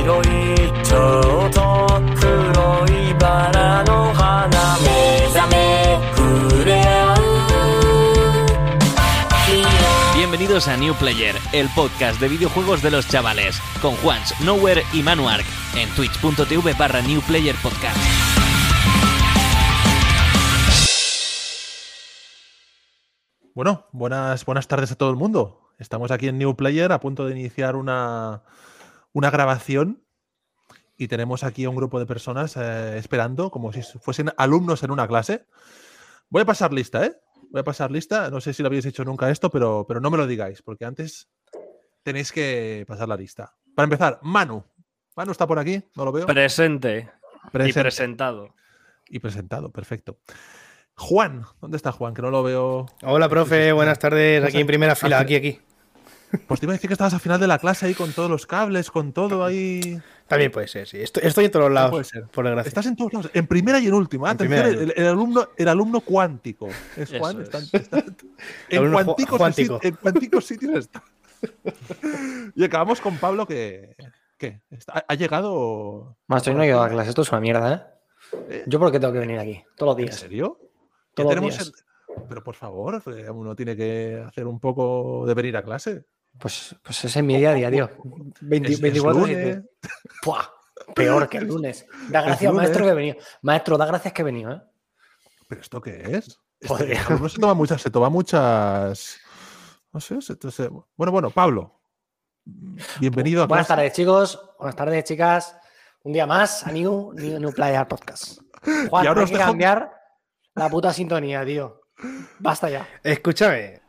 広いちょうど黒いバラの花目覚め触れ合う Bienvenidos a New Player, el podcast de videojuegos de los chavales, con Juans, Nowhere y Manuark, en twitch.tv barra New Player Podcast. Bueno, buenas, buenas tardes a todo el mundo. Estamos aquí en New Player a punto de iniciar una, una grabación y tenemos aquí a un grupo de personas eh, esperando como si fuesen alumnos en una clase. Voy a pasar lista, ¿eh? Voy a pasar lista. No sé si lo habéis hecho nunca esto, pero, pero no me lo digáis, porque antes tenéis que pasar la lista. Para empezar, Manu. Manu está por aquí, no lo veo. Presente. Y Presente. presentado. Y presentado, perfecto. Juan, ¿dónde está Juan? Que no lo veo. Hola, profe, buenas tardes. Aquí en primera fila, aquí, aquí. Pues te iba a decir que estabas al final de la clase ahí con todos los cables, con todo ahí. También puede ser, sí. Estoy, estoy en todos No lados, puede ser. por desgracia. Estás en todos lados, en primera y en última. En primera el, el alumno, el alumno cuántico. Es Juan, es. está- está- en, cuánticos, cuántico. en cuánticos sitios está. Y acabamos con Pablo que. ¿Qué? Está- ¿Ha llegado? Maestro, yo no he ido a clase, esto es una mierda, ¿eh? Eh, ¿Yo por qué tengo que venir aquí? Todos los ¿En días. serio? Ya Todos los días. el- Pero por favor, uno tiene que hacer un poco de venir a clase. Pues, pues ese es mi día a día, tío. 20 Es- es 24 lunes. 7. ¡Puah! Peor que el lunes. Da gracias, lunes. maestro, que he venido. Maestro, da gracias que he venido, ¿eh? ¿Pero esto qué es? Este Joder. alumno se toma muchas, se toma muchas. No sé, se- se- bueno, bueno, Pablo. Bienvenido a Buenas clase. tardes, chicos. Buenas tardes, chicas. Un día más a New, New, New Player Podcast. Juan, Y ahora hay os que dejo- cambiar la puta sintonía, tío. Basta ya. Escúchame.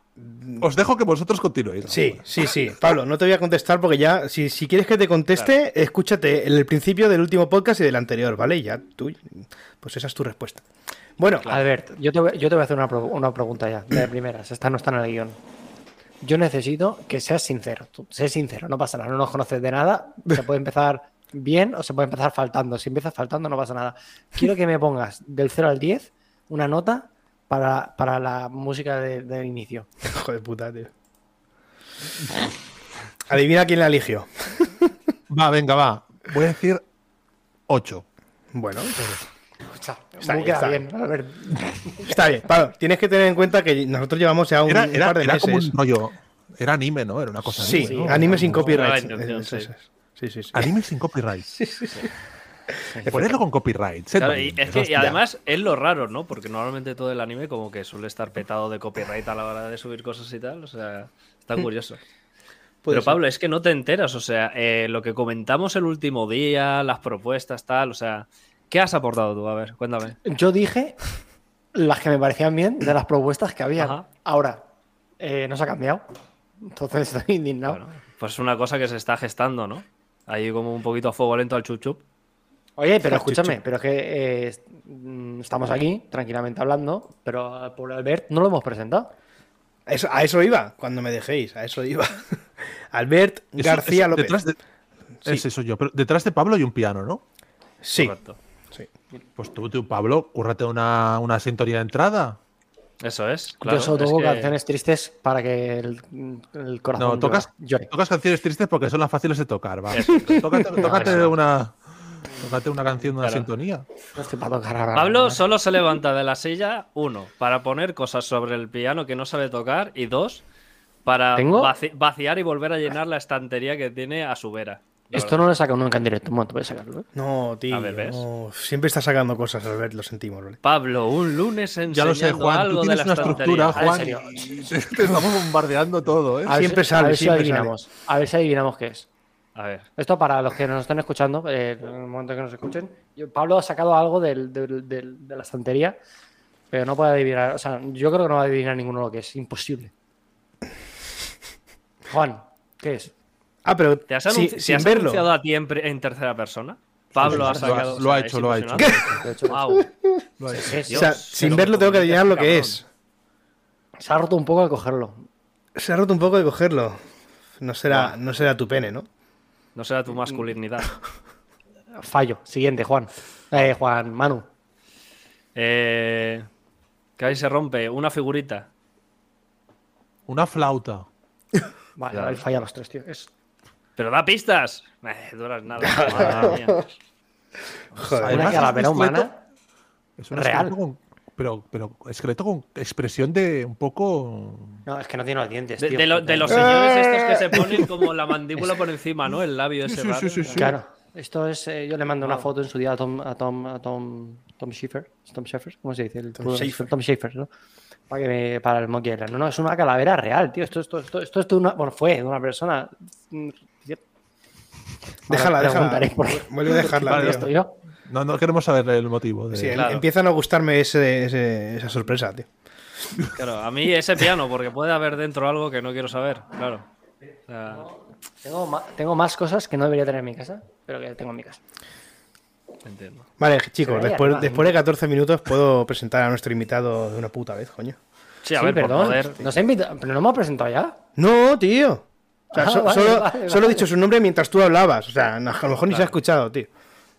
Os dejo que vosotros continuéis. Sí, sí, sí. Pablo, no te voy a contestar porque ya, si, si quieres que te conteste, escúchate el principio del último podcast y del anterior, ¿vale? Y ya tú, pues esa es tu respuesta. Bueno, Albert, yo te, voy, yo te voy a hacer una, una pregunta ya, de primeras. Esta no está en el guion. Yo necesito que seas sincero. Tú, sé sincero, no pasa nada. No nos conoces de nada. Se puede empezar bien o se puede empezar faltando. Si empiezas faltando, no pasa nada. Quiero que me pongas del 0 al 10 una nota para, para la música de- del inicio. hijo de puta, tío. Adivina quién la eligió. Va, venga, va. Voy a decir 8. Bueno, Está, Está bien, está bien, Albert. está bien. Pablo, tienes que tener en cuenta que nosotros llevamos ya un, Era, par de era como meses. un rollo. Era anime, ¿no? Era una cosa Sí, anime. ¿no? anime sin copyright. Eso sí. Sí, sí, sí. Anime sin copyright. Ponerlo con copyright. Claro, y valientes, es que y hostia. además es lo raro, ¿no? Porque normalmente todo el anime como que suele estar petado de copyright a la hora de subir cosas y tal. O sea, está curioso. Puede Pero ser. Pablo, es que no te enteras. O sea, eh, lo que comentamos el último día, las propuestas, tal. O sea, ¿qué has aportado tú? A ver, cuéntame. Yo dije las que me parecían bien de las propuestas que había. Ajá. Ahora, eh, no se ha cambiado. Entonces estoy indignado. Bueno, pues es una cosa que se está gestando, ¿no? Ahí como un poquito a fuego lento al chup chup. Oye, pero escúchame, pero es que eh, mm, estamos aquí tranquilamente hablando, pero al pobre Albert no lo hemos presentado. Eso- a eso iba, cuando me dejéis, a eso iba. Albert Eso- García eso, López. Detrás de, Sí. Ese soy yo. Pero detrás de Pablo hay un piano, ¿no? Sí, Correcto. sí. Pues tú, tú Pablo, cúrrate una, una sintonía de entrada. Eso es. Claro, Yo solo es toco que- canciones tristes para que el, el corazón No, tocas, llore. tocas canciones tristes porque son las fáciles de tocar. Va. Eso Tócate, tócate Eso. una, tócate una canción, una Claro. sintonía. Pablo solo se levanta de la silla, uno, para poner cosas sobre el piano que no sabe tocar, y dos, para ¿Tengo? vaci- vaciar y volver a llenar la estantería que tiene a su vera. Esto verdad. no lo saca nunca en directo. Un momento, voy a sacarlo. ¿eh? No, tío. A ver, ¿ves? no. Siempre está sacando cosas, Albert, lo sentimos, ¿vale? Pablo, un lunes enseñando Ya lo sé, Juan. algo Tú de tienes la una estantería. estructura, en Juan. y Te, estamos bombardeando todo, ¿eh? A ver Siempre si- sale, a ver si siempre adivinamos. A ver si adivinamos qué es. A ver, Esto para los que nos están escuchando, eh, en el momento que nos escuchen. yo- Pablo ha sacado algo del- del- del- de la estantería, pero no puede adivinar. O sea, yo creo que no va a adivinar ninguno lo que es. Imposible. Juan, ¿qué es? Ah, pero ¿te has, anunci- te sin has verlo. anunciado a ti en, tercera persona? Pablo ha Sí, lo ha- sacado. lo ha hecho, lo ha hecho. sin verlo tengo que ¿cómo adivinar lo que cabrón? es. Se ha roto un poco al cogerlo. Se ha roto un poco de cogerlo. No será, no será tu pene, ¿no? No será tu masculinidad. Fallo. Siguiente, Juan. Eh, Juan, Manu. Eh, que ahí se rompe una figurita. Una flauta. Vale, Claro. ahí falla los tres, tío. Es Pero da pistas. Eh, duras nada. Madre mía. Joder. Una calavera humana. Es un real. con- pero, pero esqueleto con expresión de un poco. No, es que no tiene los dientes. De, tío. de lo- de los señores estos que se ponen como la mandíbula por encima, ¿no? El labio Sí, ese sí, raro. sí, sí, sí. Claro. Esto es. eh, yo le mandé una foto en su día a Tom, a Tom, a Tom, Tom Schiffer. ¿Tom Schiffer? ¿Cómo se dice? El Tom Tom Schafer. Tom Schiffer, ¿no? Para, que me- para el Monkey Island. No, no, es una calavera real, tío. Esto, esto, esto, esto es de una. Bueno, fue de una persona. Mm, Déjala, déjala. Vuelve a dejarla. Tío. Esto yo. No, no queremos saber el motivo. De... Sí, em- Claro. empiezan a gustarme ese- ese- esa sorpresa, tío. Claro, a mí ese piano, porque puede haber dentro algo que no quiero saber, claro. O sea, Tengo, tengo más cosas que no debería tener en mi casa, pero que tengo en mi casa. entiendo. Vale, chicos, después, después de 14 minutos puedo presentar a nuestro invitado de una puta vez, coño. Sí, a sí, ver, por perdón. poder. Nos ha invitado. Pero no me ha presentado ya. No, tío. O sea, Ah, so- vale, solo, vale, solo he dicho su nombre mientras tú hablabas. O sea, a lo mejor ni se ha escuchado, tío.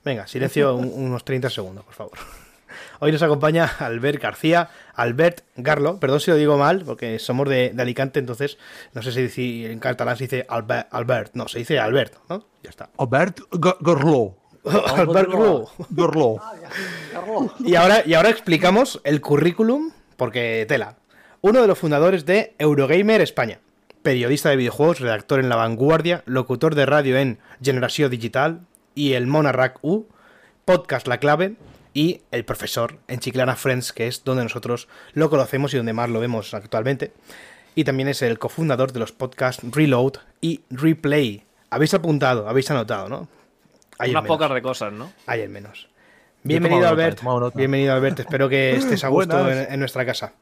Venga, silencio un- unos 30 segundos, por favor. Hoy nos acompaña Albert García, Albert Garlo, perdón si lo digo mal, porque somos de, de Alicante, entonces no sé si dice- en catalán se dice Albert, Albert, no, se dice Albert, ¿no? Ya está. Albert G- Gorló. Albert Garlo. Gorló. Y ahora, y ahora explicamos el currículum, porque tela. Uno de los fundadores de Eurogamer España. Periodista de videojuegos, redactor en La Vanguardia, locutor de radio en Generació Digital y el Monarrack U, podcast La Clave y el profesor en Chiclana Friends, que es donde nosotros lo conocemos y donde más lo vemos actualmente. Y también es el cofundador de los podcasts Reload y Replay. Habéis apuntado, habéis anotado, ¿no? Hay Unas pocas de cosas, ¿no? Hay el menos. Bienvenido, Albert. nota. Bienvenido, Albert. Espero que estés a gusto en, en nuestra casa.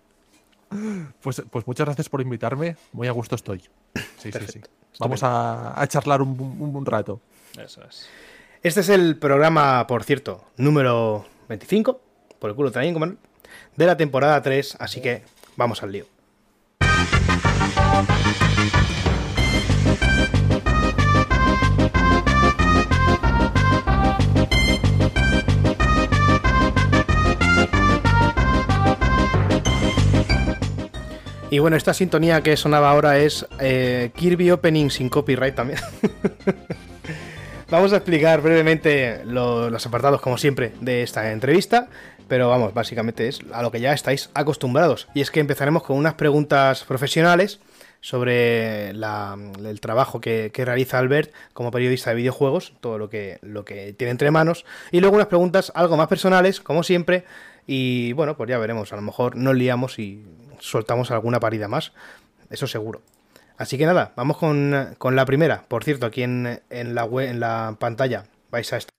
Pues, pues muchas gracias por invitarme. Muy a gusto estoy. Sí, sí, sí. Vamos a, a charlar un, un- un rato. Eso es. Este es el programa, por cierto, número 25, por el culo también, como de la temporada 3, así que vamos al lío. Y bueno, esta sintonía que sonaba ahora es eh, Kirby Opening sin copyright también. Vamos a explicar brevemente lo- los apartados, como siempre, de esta entrevista, pero vamos, básicamente es a lo que ya estáis acostumbrados. Y es que empezaremos con unas preguntas profesionales sobre el trabajo que, que realiza Albert como periodista de videojuegos, todo lo que, lo que tiene entre manos, y luego unas preguntas algo más personales, como siempre, y bueno, pues ya veremos, a lo mejor nos liamos y soltamos alguna parida más, eso seguro. Así que nada, vamos con, con la primera. Por cierto, aquí en, en la web, en la pantalla vais a estar,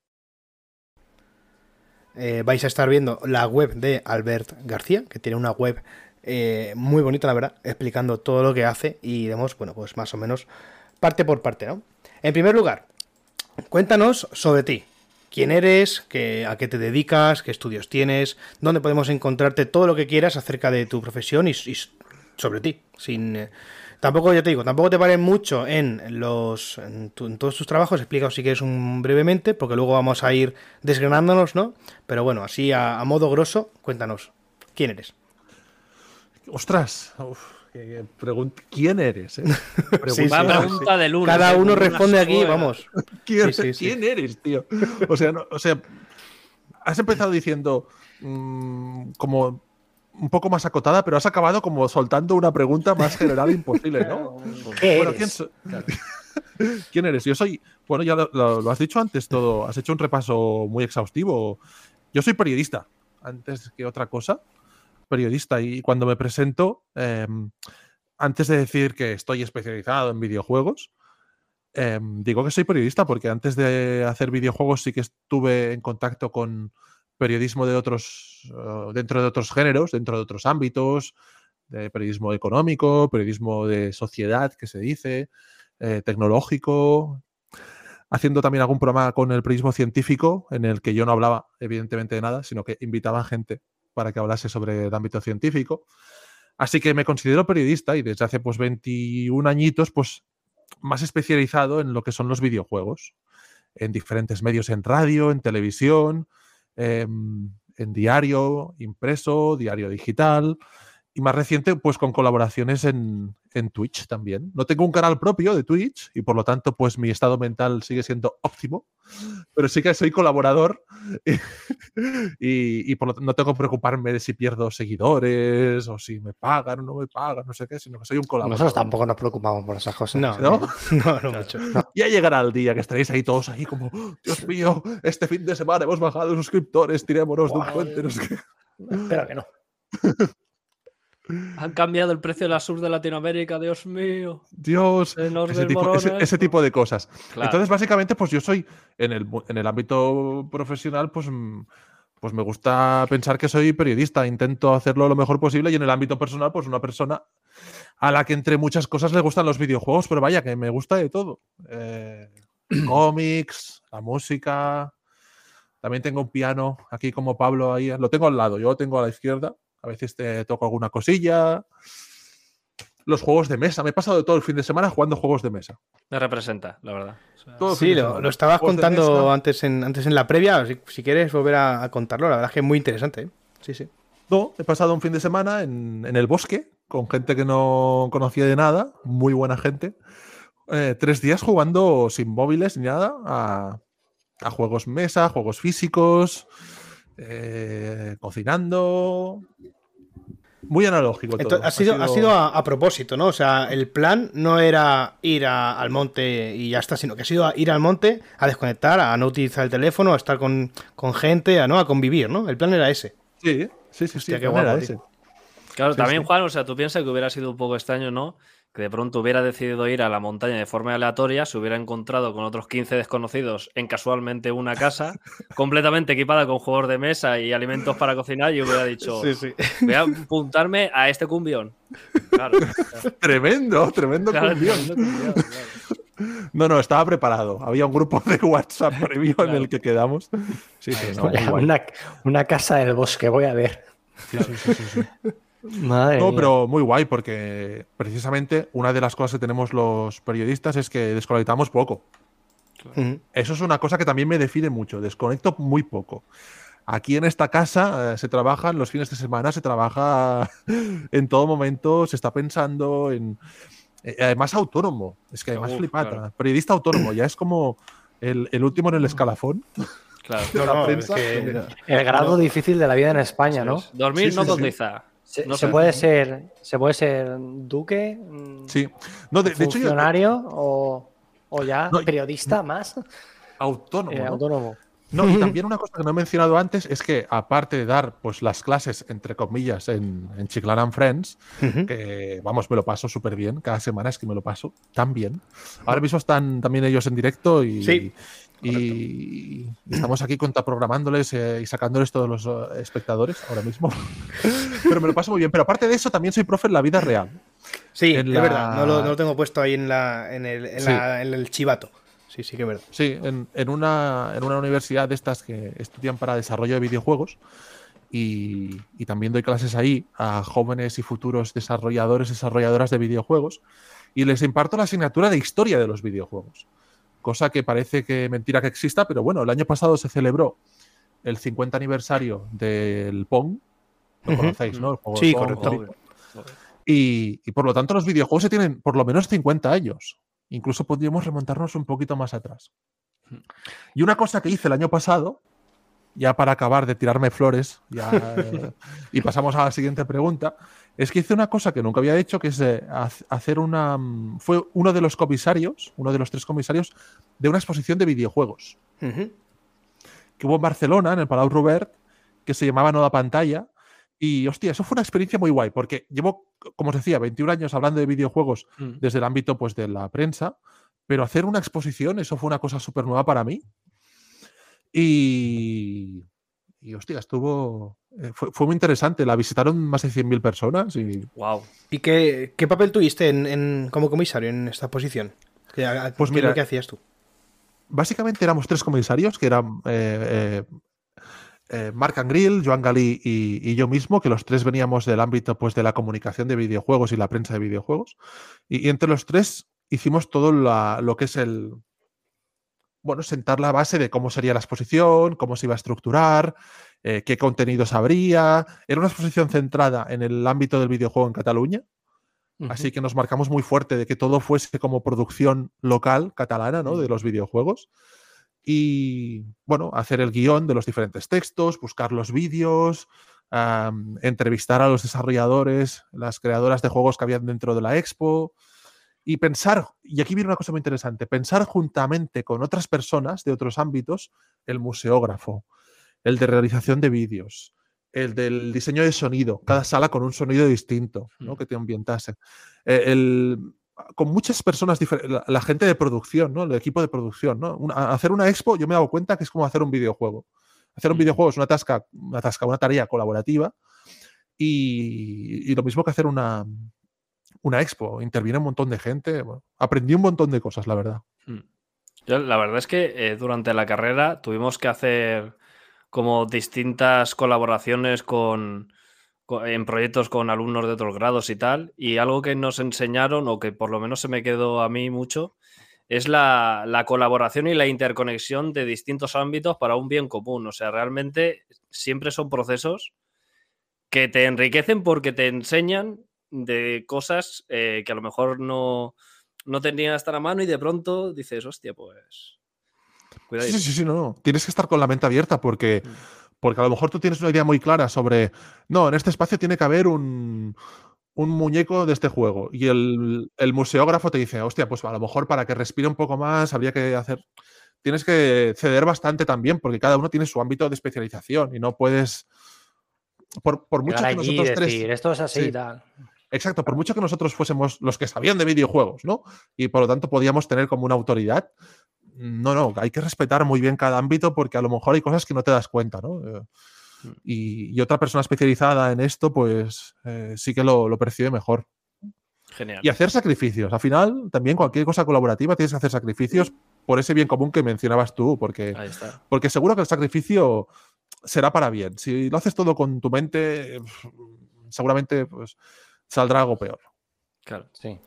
eh, vais a estar viendo la web de Albert García, que tiene una web eh, muy bonita, la verdad, explicando todo lo que hace y demos, bueno, pues más o menos parte por parte, ¿no? En primer lugar, cuéntanos sobre ti. ¿Quién eres? Qué, ¿A qué te dedicas? ¿Qué estudios tienes? ¿Dónde podemos encontrarte todo lo que quieras acerca de tu profesión y, sobre ti? Sin, eh, tampoco, ya te digo, tampoco te paren mucho en, los, en, tu- en todos tus trabajos. Explica si quieres un brevemente, porque luego vamos a ir desgranándonos, ¿no? Pero bueno, así a, a modo grosso, cuéntanos. ¿Quién eres? Ostras. uf, que- que pregun- ¿Quién eres? eh? Sí, pregunta del uno. Cada ¿eh? uno responde aquí, sola. vamos. ¿Quién, Sí, eres, tío? O sea, no- o sea, has empezado diciendo mm, como un poco más acotada, pero has acabado como soltando una pregunta más general imposible, ¿no? ¿Qué Bueno, eres? ¿quién, so- ¿quién eres? Yo soy, bueno, ya lo, lo- lo has dicho antes todo, has hecho un repaso muy exhaustivo. Yo soy periodista, antes que otra cosa, periodista. Y cuando me presento, eh, antes de decir que estoy especializado en videojuegos, eh, digo que soy periodista porque antes de hacer videojuegos sí que estuve en contacto con periodismo de otros, eh, dentro de otros géneros, dentro de otros ámbitos, de periodismo económico, periodismo de sociedad, que se dice, eh, tecnológico, haciendo también algún programa con el periodismo científico, en el que yo no hablaba evidentemente de nada, sino que invitaba a gente para que hablase sobre el ámbito científico. Así que me considero periodista y desde hace pues 21 añitos pues más especializado en lo que son los videojuegos, en diferentes medios, en radio, en televisión, em, en diario impreso, diario digital y más reciente, pues con colaboraciones en, en Twitch también. No tengo un canal propio de Twitch y por lo tanto, pues mi estado mental sigue siendo óptimo, pero sí que soy colaborador y, y por lo tanto no tengo que preocuparme de si pierdo seguidores o si me pagan o no me pagan, no sé qué, sino que soy un colaborador. Nosotros tampoco nos preocupamos por esas cosas. No, ¿No? no, no mucho. Ya llegará el día que estaréis ahí todos ahí como, Dios mío, este fin de semana hemos bajado suscriptores, tirémonos de un puente, no sé qué". Espero que no. Han cambiado el precio de la sur de Latinoamérica, Dios mío. Dios, ese tipo, desmorona ese- ese esto. tipo de cosas. Claro. Entonces, básicamente, pues yo soy en el, en el ámbito profesional, pues, mm, pues me gusta pensar que soy periodista, intento hacerlo lo mejor posible y en el ámbito personal, pues una persona a la que entre muchas cosas le gustan los videojuegos, pero vaya, que me gusta de todo. Eh, cómics, la música. También tengo un piano aquí como Pablo ahí, lo tengo al lado, yo lo tengo a la izquierda. A veces te toco alguna cosilla. Los juegos de mesa. Me he pasado todo el fin de semana jugando juegos de mesa. Me representa, la verdad. O sea, Todo Sí, lo, estabas Juegos contando antes en, antes en la previa. Si, si quieres volver a, a contarlo, la verdad es que es muy interesante. ¿eh? Sí, sí. No, he pasado un fin de semana en, en el bosque con gente que no conocía de nada, muy buena gente. Eh, tres días jugando sin móviles ni nada a, a juegos mesa, juegos físicos, eh, cocinando. Muy analógico todo. Entonces, ha sido, ha sido a, a propósito, ¿no? O sea, el plan no era ir a- al monte y ya está, sino que ha sido a ir al monte a desconectar, a no utilizar el teléfono, a estar con, con gente, a no a convivir, ¿no? El plan era ese. Sí, sí, sí, sí. Hostia, qué era guapo, ese. tío. Claro, Sí, también, sí. Juan, o sea, tú piensas que hubiera sido un poco extraño, ¿no? Que de pronto hubiera decidido ir a la montaña de forma aleatoria, se hubiera encontrado con otros 15 desconocidos en casualmente una casa, completamente equipada con juegos de mesa y alimentos para cocinar, y hubiera dicho, sí. voy a apuntarme a este cumbión. Claro, Tremendo, tremendo claro, cumbión. tremendo cumbión, claro. No, no, estaba preparado. Había un grupo de WhatsApp previo en el que quedamos. Sí, sí, no, una, una casa del bosque, voy a ver. Sí, sí, sí, sí, sí. Madre No, mía. pero muy guay porque precisamente una de las cosas que tenemos los periodistas es que desconectamos poco. Ujú. Eso es una cosa que también me define mucho. Desconecto muy poco. Aquí en esta casa eh, se trabajan los fines de semana, se trabaja en todo momento, se está pensando en. eh, además, autónomo. Es que además Uf, flipata. claro. Periodista autónomo, ya es como el, el último en el escalafón. Claro. No, la no, prensa. es que- El grado difícil de la vida en España, ¿no? Dormir Sí, no sí, sí. Se, No se puede ser, se puede ser duque, mm, Sí. No, de, de hecho, yo. funcionario o, o ya No, periodista más Autónomo. eh, ¿no? autónomo. No, y también una cosa que no he mencionado antes es que, aparte de dar pues, las clases, entre comillas, en, en Chiclana and Friends, que vamos, me lo paso súper bien, cada semana es que me lo paso tan bien. Ahora mismo están también ellos en directo y, Sí, y, y estamos aquí contraprogramándoles eh, y sacándoles todos los eh, espectadores ahora mismo. Pero me lo paso muy bien. Pero aparte de eso, también soy profe en la vida real. Sí, en es la- verdad. No lo, no lo tengo puesto ahí en, la, en, el, en, Sí. la- en el chivato. Sí, sí que es verdad. Sí, en, en una, en una universidad de estas que estudian para desarrollo de videojuegos y, y también doy clases ahí a jóvenes y futuros desarrolladores, desarrolladoras de videojuegos y les imparto la asignatura de historia de los videojuegos. Cosa que parece que mentira que exista, pero bueno, el año pasado se celebró el 50 aniversario del Pong. Lo conocéis, ¿no? El juego Sí, Pong, correcto. Y, y por lo tanto los videojuegos se tienen por lo menos 50 años. Incluso podríamos remontarnos un poquito más atrás. Y una cosa que hice el año pasado, ya para acabar de tirarme flores, ya, eh, y pasamos a la siguiente pregunta, es que hice una cosa que nunca había hecho, que es eh, hacer una... mm, Fue uno de los comisarios, uno de los tres comisarios, de una exposición de videojuegos que hubo en Barcelona, en el Palau Robert, que se llamaba No da Pantalla. Y hostia, eso fue una experiencia muy guay, porque llevo, como os decía, 21 años hablando de videojuegos Mm. desde el ámbito pues, de la prensa, pero hacer una exposición, eso fue una cosa súper nueva para mí. Y, y hostia, estuvo. Eh, fue, fue muy interesante. La visitaron más de 100.000 personas y Wow. ¿Y qué, qué papel tuviste en, en- como comisario en esta posición? ¿Qué, a- Pues qué mira, lo que hacías tú? básicamente éramos tres comisarios, que eran eh, eh, eh, Marc Angril, Joan Galí y, y yo mismo, que los tres veníamos del ámbito pues, de la comunicación de videojuegos y la prensa de videojuegos. Y, y entre los tres hicimos todo la- lo que es el... Bueno, sentar la base de cómo sería la exposición, cómo se iba a estructurar, eh, qué contenidos habría. Era una exposición centrada en el ámbito del videojuego en Cataluña. Así que nos marcamos muy fuerte de que todo fuese como producción local catalana, ¿no? De los videojuegos. Y bueno, hacer el guion de los diferentes textos, buscar los vídeos, entrevistar a los desarrolladores, las creadoras de juegos que habían dentro de la expo. Y pensar, y aquí viene una cosa muy interesante, pensar juntamente con otras personas de otros ámbitos, el museógrafo, el de realización de vídeos, el del diseño de sonido, cada sala con un sonido distinto, ¿no? Que te ambientase. Eh, el- con muchas personas diferentes, la, la gente de producción, ¿no? el equipo de producción. ¿no? Una- hacer una expo, yo me he dado cuenta que es como hacer un videojuego. Hacer un videojuego es una tasca, una tasca, una tarea colaborativa. Y, y lo mismo que hacer una, una expo. Interviene un montón de gente. bueno, aprendí un montón de cosas, la verdad. Mm. Yo, la verdad es que eh, durante la carrera tuvimos que hacer como distintas colaboraciones con, co- en proyectos con alumnos de otros grados y tal. Y algo que nos enseñaron, o que por lo menos se me quedó a mí mucho, es la, la colaboración y la interconexión de distintos ámbitos para un bien común. O sea, realmente siempre son procesos que te enriquecen porque te enseñan de cosas eh, que a lo mejor no, no tenías tan a mano y de pronto dices, hostia, pues. Cuidado. Sí, sí, sí, no, no. Tienes que estar con la mente abierta porque, Mm. porque a lo mejor tú tienes una idea muy clara sobre, no, en este espacio tiene que haber un, un muñeco de este juego. Y el, el museógrafo te dice, hostia, pues a lo mejor para que respire un poco más habría que hacer... Tienes que ceder bastante también porque cada uno tiene su ámbito de especialización y no puedes... Por, por mucho que nosotros decir, tres... esto es así Sí. y tal. Exacto, por mucho que nosotros fuésemos los que sabían de videojuegos, ¿no? Y por lo tanto podíamos tener como una autoridad. No, no, hay que respetar muy bien cada ámbito porque a lo mejor hay cosas que no te das cuenta, ¿no? Eh, Y, y otra persona especializada en esto, pues eh, sí que lo, lo percibe mejor. Genial. Y hacer sacrificios. Al final, también cualquier cosa colaborativa tienes que hacer sacrificios por ese bien común que mencionabas tú, porque Ahí está. porque seguro que el sacrificio será para bien. Si lo haces todo con tu mente, seguramente pues, saldrá algo peor. Claro. Sí.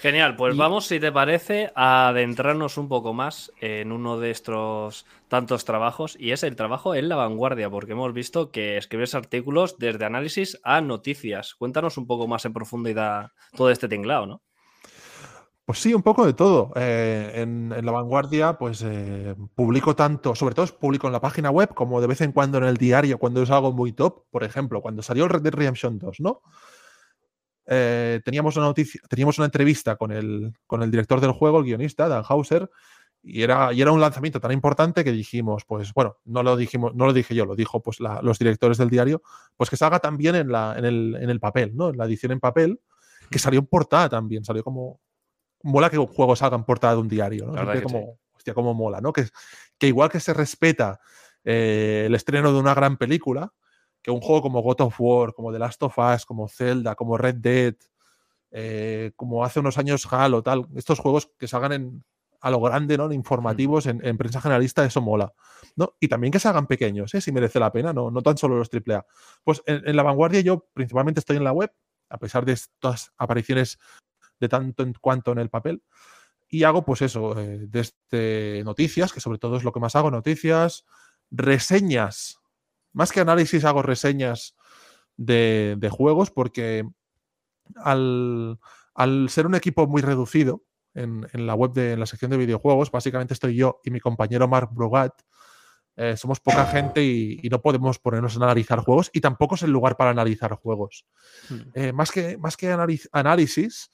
Genial, pues Y- vamos, si te parece, a adentrarnos un poco más en uno de estos tantos trabajos, y es el trabajo en la vanguardia, porque hemos visto que escribes artículos desde análisis a noticias. Cuéntanos un poco más en profundidad todo este tinglado, ¿no? Pues sí, un poco de todo. Eh, en, en La Vanguardia, pues eh, publico tanto, sobre todo publico en la página web, como de vez en cuando en el diario, cuando es algo muy top. Por ejemplo, cuando salió el Red Dead Redemption 2, ¿no? Eh, teníamos, una noticia, teníamos una entrevista con el, con el director del juego, el guionista, Dan Hauser, y era, y era un lanzamiento tan importante que dijimos, pues bueno, no lo dijimos, no lo dije yo, lo dijo pues la- los directores del diario, pues que salga también en, la, en, el, en el papel, ¿no? En la edición en papel, que salió en portada también, salió como, mola que un juego salga en portada de un diario, ¿no? La como, hostia, cómo mola, ¿no? Que, que igual que se respeta eh, el estreno de una gran película, que un juego como God of War, como The Last of Us, como Zelda, como Red Dead, eh, como hace unos años Halo, tal, estos juegos que salgan en, a lo grande, ¿no? En informativos, en, en prensa generalista, eso mola. ¿no? Y también que se hagan pequeños, ¿eh? si merece la pena, no, no tan solo los AAA. Pues en, en la vanguardia yo principalmente estoy en la web, a pesar de estas apariciones de tanto en cuanto en el papel. Y hago pues eso, eh, desde noticias, que sobre todo es lo que más hago, noticias, reseñas. Más que análisis hago reseñas de, de juegos porque al, al ser un equipo muy reducido en, en la web de en la sección de videojuegos, básicamente estoy yo y mi compañero Marc Brugat. eh, somos poca gente y, y no podemos ponernos a analizar juegos y tampoco es el lugar para analizar juegos. Eh, más que, más que análisis,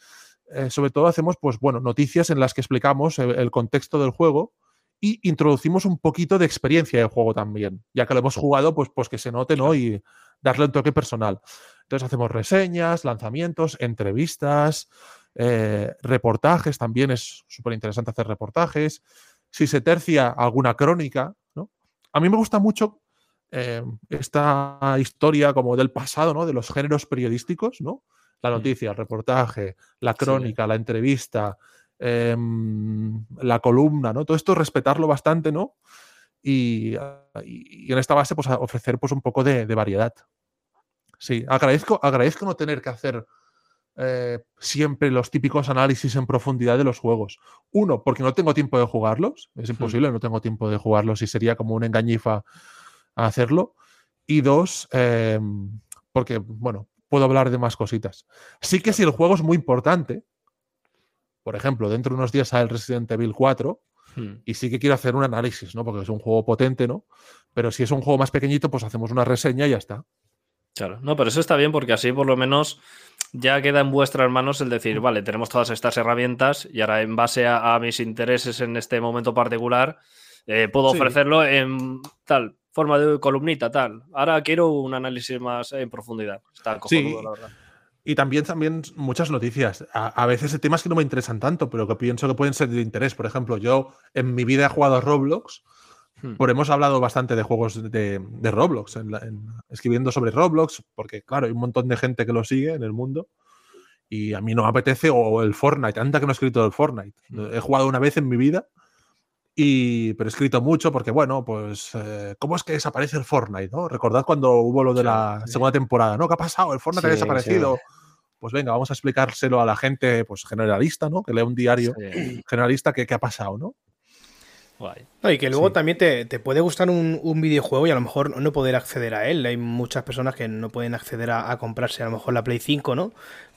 eh, sobre todo hacemos pues, bueno, noticias en las que explicamos el, el contexto del juego y introducimos un poquito de experiencia del juego también, ya que lo hemos jugado, pues, pues que se note ¿no? y darle un toque personal. Entonces hacemos reseñas, lanzamientos, entrevistas, eh, reportajes, también es súper interesante hacer reportajes. Si se tercia alguna crónica, ¿no? A mí me gusta mucho eh, esta historia como del pasado, ¿no? De los géneros periodísticos, ¿no? La noticia, el reportaje, la crónica, la entrevista, em, la columna, ¿no? Todo esto respetarlo bastante, ¿no? Y, y- y en esta base, pues ofrecer pues un poco de, de variedad. Sí, agradezco, agradezco no tener que hacer eh, siempre los típicos análisis en profundidad de los juegos. Uno, porque no tengo tiempo de jugarlos, es imposible, no tengo tiempo de jugarlos y sería como una engañifa a hacerlo. Y dos, eh, porque, bueno, puedo hablar de más cositas. Sí que si el juego es muy importante, por ejemplo, dentro de unos días sale el Resident Evil 4, Hmm. y sí que quiero hacer un análisis, ¿no? Porque es un juego potente, ¿no? Pero si es un juego más pequeñito, pues hacemos una reseña y ya está. Claro, no, pero eso está bien porque así por lo menos ya queda en vuestras manos el decir, vale, tenemos todas estas herramientas y ahora en base a, a mis intereses en este momento particular, eh, puedo Sí. ofrecerlo en tal forma de columnita, tal. Ahora quiero un análisis más en profundidad. Está cojonudo, Sí. la verdad. Y también, también muchas noticias. A, a veces de temas que no me interesan tanto, pero que pienso que pueden ser de interés. Por ejemplo, yo en mi vida he jugado a Roblox, Hmm. pero hemos hablado bastante de juegos de, de Roblox, en la- en- escribiendo sobre Roblox, porque claro, hay un montón de gente que lo sigue en el mundo. Y a mí no me apetece, o el Fortnite, anda que no he escrito el Fortnite. He jugado una vez en mi vida, y, pero he escrito mucho porque, bueno, pues, eh, ¿cómo es que desaparece el Fortnite? ¿no? Recordad cuando hubo lo de la segunda temporada, ¿no? ¿Qué ha pasado? El Fortnite ha Sí, desaparecido. Pues venga, vamos a explicárselo a la gente pues, generalista, ¿no? Que lee un diario Sí, generalista que, qué ha pasado, ¿no? guay. No, y que luego Sí. también te, te puede gustar un, un videojuego y a lo mejor no poder acceder a él. Hay muchas personas que no pueden acceder a, a comprarse a lo mejor la Play 5, ¿no?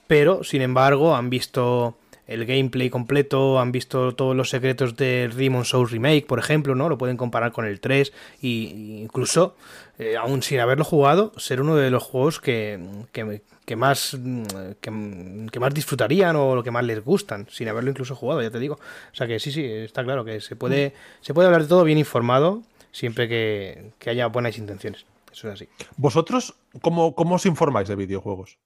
Pero, sin embargo, han visto el gameplay completo, han visto todos los secretos del Demon Souls Remake, por ejemplo, ¿no? Lo pueden comparar con el 3 y incluso, eh, aún sin haberlo jugado, ser uno de los juegos que, que, que más, mm, que, que más disfrutarían o lo que más les gustan, sin haberlo incluso jugado, ya te digo. O sea que sí, sí, está claro que se puede, se puede hablar de todo bien informado siempre que, que haya buenas intenciones. Eso es así. ¿Vosotros cómo, cómo os informáis de videojuegos?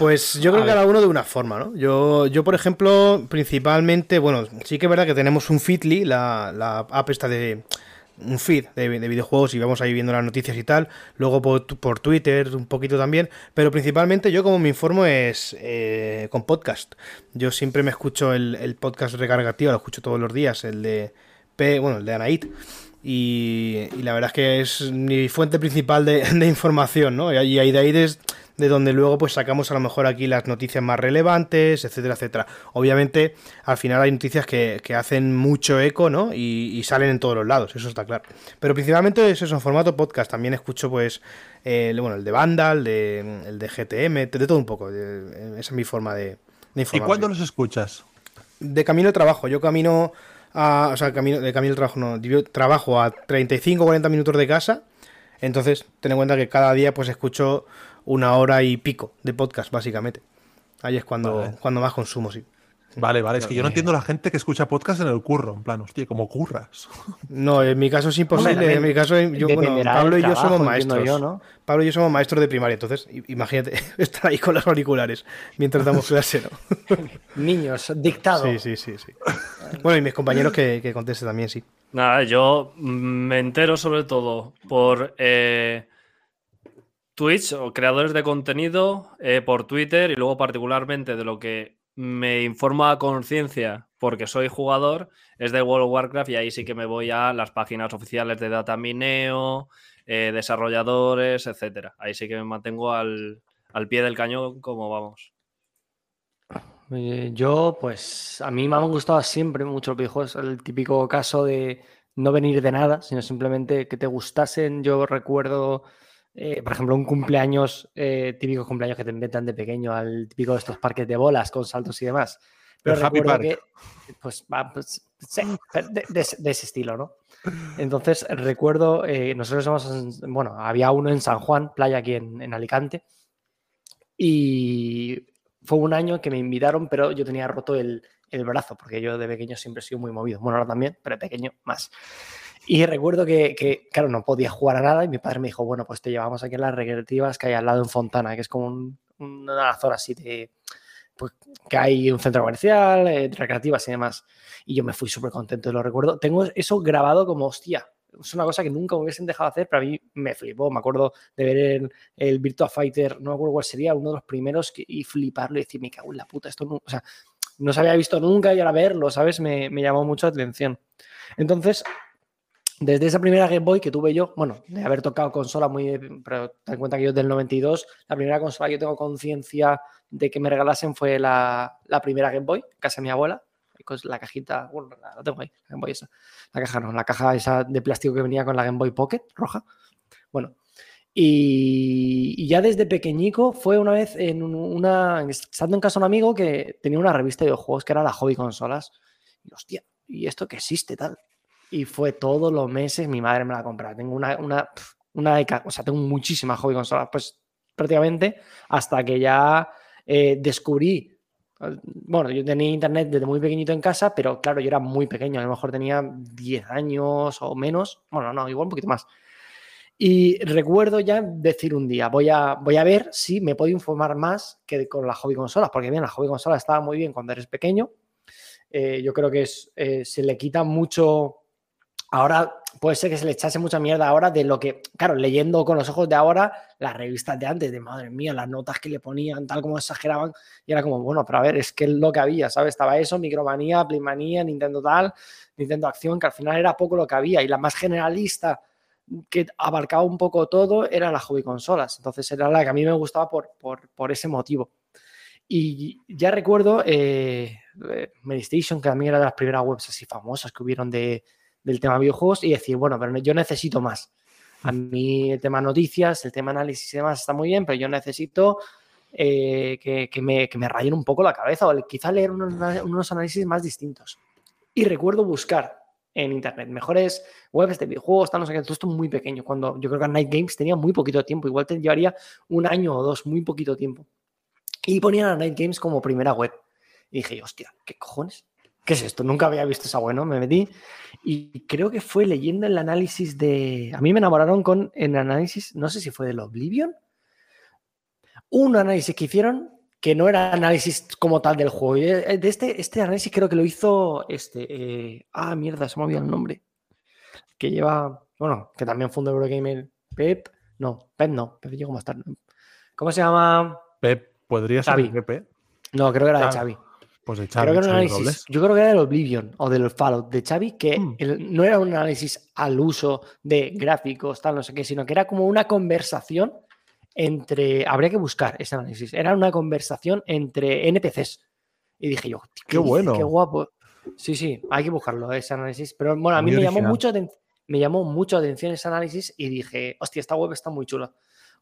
Pues yo creo que cada uno de una forma, ¿no? Yo, yo, por ejemplo, principalmente, bueno, sí que es verdad que tenemos un Feedly, la, la app esta de un feed de, de videojuegos y vamos ahí viendo las noticias y tal. Luego por, por Twitter un poquito también. Pero principalmente yo como me informo es eh, con podcast. Yo siempre me escucho el, el podcast recargativo, lo escucho todos los días, el de P, bueno, el de Anait. Y, y la verdad es que es mi fuente principal de, de información, ¿no? Y ahí de ahí es de donde luego pues sacamos a lo mejor aquí las noticias más relevantes, etcétera, etcétera. Obviamente, al final hay noticias que, que hacen mucho eco, ¿no? Y, y salen en todos los lados, eso está claro. Pero principalmente es eso, en formato podcast. También escucho, pues, eh, el- bueno, el de Vandal, el de, el de GTM, de todo un poco. esa es mi forma de, de ¿Y informarme. cuándo los escuchas? De camino de trabajo. Yo camino a. O sea, camino, de camino de trabajo no. Yo trabajo a 35 o 40 minutos de casa. Entonces, ten en cuenta que cada día pues escucho una hora y pico de podcast, básicamente. Ahí es cuando, Vale. cuando más consumo, sí. Vale, vale, es que yo no entiendo la gente que escucha podcast en el curro, en plan, hostia, como curras. No, en mi caso es imposible. Hombre, en mi caso, yo, bueno, Pablo y yo trabajo, somos maestros. yo, ¿no? Pablo y yo somos maestros de primaria, entonces imagínate estar ahí con los auriculares mientras damos clase, ¿no? Niños, dictado. Sí, sí, sí, sí. Bueno, y mis compañeros que, que contesten también, sí. Nada, yo mm, me entero sobre todo por eh, Twitch o creadores de contenido, eh, por Twitter y luego particularmente de lo que me informa a conciencia porque soy jugador es de World of Warcraft y ahí sí que me voy a las páginas oficiales de Datamineo, eh, desarrolladores, etcétera. Ahí sí que me mantengo al, al pie del cañón como vamos. Eh, Yo, pues, a mí me han gustado siempre mucho los videojuegos. El típico caso de no venir de nada, sino simplemente que te gustasen. Yo recuerdo, eh, por ejemplo, un cumpleaños, eh, típicos cumpleaños que te inventan de pequeño, al típico de estos parques de bolas con saltos y demás. Pero El Happy recuerdo Park. que, pues, va, pues, sí, de, de ese- de ese estilo, ¿no? Entonces, recuerdo, eh, nosotros somos, en- bueno, había uno en San Juan, playa aquí en, en Alicante, y fue un año que me invitaron, pero yo tenía roto el, el brazo, porque yo de pequeño siempre he sido muy movido. Bueno, ahora también, pero de pequeño más. Y recuerdo que, que, claro, no podía jugar a nada y mi padre me dijo, bueno, pues te llevamos aquí a las recreativas que hay al lado en Fontana, que es como un- una zona así de... Pues, que hay un centro comercial, eh, recreativas y demás. Y yo me fui súper contento, lo recuerdo. Tengo eso grabado como, hostia, es una cosa que nunca me hubiesen dejado hacer, pero a mí me flipó. Me acuerdo de ver el, el Virtua Fighter, no me acuerdo cuál sería, uno de los primeros, que, y fliparlo y decir, me cago en la puta, esto no, o sea, no se había visto nunca y ahora verlo, ¿sabes? Me, me llamó mucho la atención. Entonces, desde esa primera Game Boy que tuve yo, bueno, de haber tocado consola muy, pero ten en cuenta que yo del 92, la primera consola que yo tengo conciencia de que me regalasen fue la, primera Game Boy, casa de mi abuela, con la cajita, bueno, la, tengo ahí, la Game Boy esa, la caja no, la caja esa de plástico que venía con la Game Boy Pocket roja, Bueno, y, ya desde pequeñico fue una vez en un- una. Estando en casa de un amigo que tenía una revista de videojuegos que era la Hobby Consolas. Y hostia, ¿y esto que existe tal? Y fue todos los meses mi madre me la compraba. Tengo una, una, una o sea, tengo muchísimas hobby consolas, pues prácticamente hasta que ya eh, descubrí. Bueno, yo tenía internet desde muy pequeñito en casa, pero claro, yo era muy pequeño, a lo mejor tenía 10 años o menos. Bueno, no, igual un poquito más. Y recuerdo ya decir un día, voy a, voy a ver si me puedo informar más que con las hobby consolas, porque bien, la hobby consola estaba muy bien cuando eres pequeño. Eh, yo creo que es, eh, se le quita mucho. Ahora puede ser que se le echase mucha mierda ahora de lo que, claro, leyendo con los ojos de ahora las revistas de antes, de madre mía, las notas que le ponían, tal como exageraban, y era como, bueno, pero a ver, es que es lo que había, ¿sabes? Estaba eso, Micromanía, Playmanía, Nintendo tal, Nintendo Acción, que al final era poco lo que había, y la más generalista que abarcaba un poco todo era la hobby. Entonces era la que a mí me gustaba por, por, por ese motivo. Y ya recuerdo eh, eh, que también era de las primeras webs así famosas que hubieron de, del tema videojuegos, y decir, bueno, pero yo necesito más. A mí el tema noticias, el tema análisis y demás está muy bien, pero yo necesito eh, que, que me, que me rayen un poco la cabeza o quizá leer unos, unos análisis más distintos. Y recuerdo buscar en internet mejores webs de videojuegos, tal, no sé qué, todo esto muy pequeño. Cuando yo creo que Night Games tenía muy poquito tiempo, igual te llevaría un año o dos, muy poquito tiempo. Y ponían a Night Games como primera web. Y dije, hostia, ¿qué cojones? ¿Qué es esto? Nunca había visto esa web, ¿no? Me metí y creo que fue leyendo el análisis de... A mí me enamoraron con el análisis, no sé si fue del Oblivion, un análisis que hicieron que no era análisis como tal del juego. Y De este, este análisis creo que lo hizo este... eh, ah, mierda, se me olvidó el nombre. Que lleva... Bueno, que también fundó Eurogamer Pep. No, Pep no, Pep llegó más tarde. ¿Cómo se llama? Pep, podría ser Xavi. Pepe. No, creo que era de Xavi. Pues de Xavi, Creo que era un Xavi análisis, Robles. yo creo que era del Oblivion o del Fallout de Xavi, que Hmm. el- no era un análisis al uso de gráficos, tal, no sé qué, sino que era como una conversación entre. Habría que buscar ese análisis. Era una conversación entre NPCs. Y dije yo, "Tío, Qué bueno. Qué guapo. Sí, sí, hay que buscarlo, ese análisis. Pero bueno, a mí Muy me llamó, mucho me llamó mucho atención ese análisis y dije, hostia, esta web está muy chula.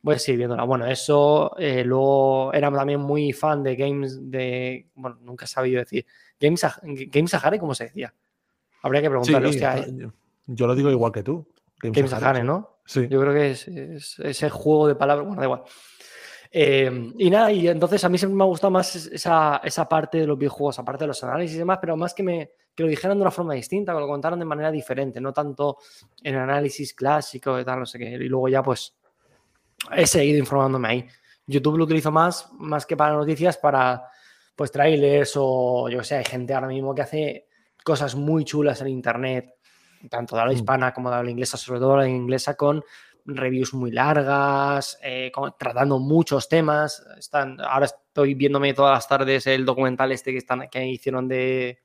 Voy a seguir viéndola. Bueno, eso eh, luego era también muy fan de games de. Bueno, nunca he sabido decir. Games, Games Sahara, ¿cómo se decía? Habría que Sí, preguntarle, hostia, eh, yo- yo lo digo igual que tú. Games Games Sahara, sí. ¿no? Sí. Yo creo que es, es- ese juego de palabras, bueno, da igual. Eh, y nada, y entonces a mí siempre me ha gustado más es- esa, esa parte de los videojuegos, aparte de los análisis y demás, pero más que, me, que lo dijeran de una forma distinta, que lo contaran de manera diferente, no tanto en análisis clásico y tal, no sé qué. Y luego ya pues he seguido informándome ahí. YouTube lo utilizo más, más que para noticias, para pues trailers o yo sé, hay gente ahora mismo que hace cosas muy chulas en internet, tanto de habla Mm. hispana como de habla inglesa, sobre todo la inglesa, con reviews muy largas, eh, con- tratando muchos temas. Están, ahora estoy viéndome todas las tardes el documental este que, están, que hicieron de,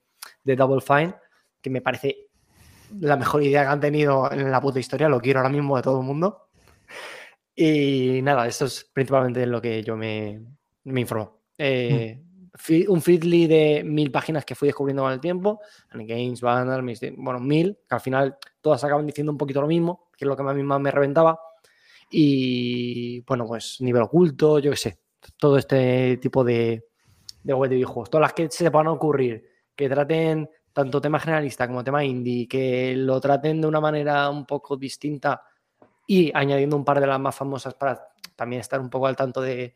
de Double Fine, que me parece la mejor idea que han tenido en la puta historia, lo quiero ahora mismo de todo el mundo. Y nada, eso es principalmente lo que yo me, me informo. Eh, fi- un Feedly de mil páginas que fui descubriendo con el tiempo, Any Games, Banner, bueno, mil, que al final todas acaban diciendo un poquito lo mismo, que es lo que a mí más me reventaba. Y bueno, pues nivel oculto, yo qué sé, todo este tipo de, de web de videojuegos, todas las que se van a ocurrir, que traten tanto tema generalista como tema indie, que lo traten de una manera un poco distinta y añadiendo un par de las más famosas para también estar un poco al tanto de,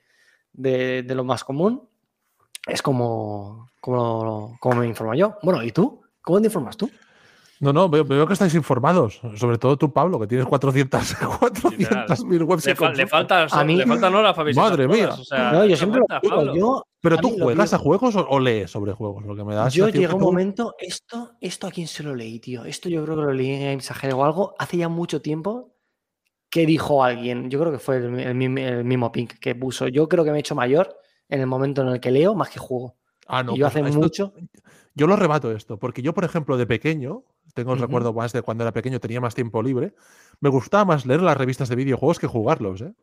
de- de lo más común, es como, como, como me informo yo. Bueno, ¿y tú? ¿Cómo te informas tú? No, no, veo, veo que estáis informados. Sobre todo tú, Pablo, que tienes 400 400.000 webs Le, fa- le A mí- le faltan horas para Madre todas, mía. o sea, no, yo ¿qué siempre lo digo, yo, ¿Pero tú juegas a juegos o, o lees sobre juegos? Lo que me da Yo que un momento, esto, esto a quién se lo leí, tío. Esto yo creo que lo leí en Gamesajere o algo hace ya mucho tiempo que dijo alguien, yo creo que fue el, el el mismo Pink que puso, yo creo que me he hecho mayor en el momento en el que leo más que juego. Ah, no, y yo pues hace esto- mucho, Yo lo rebato esto, porque yo, por ejemplo, de pequeño, tengo el Ujú. recuerdo más de cuando era pequeño, tenía más tiempo libre, me gustaba más leer las revistas de videojuegos que jugarlos, ¿eh?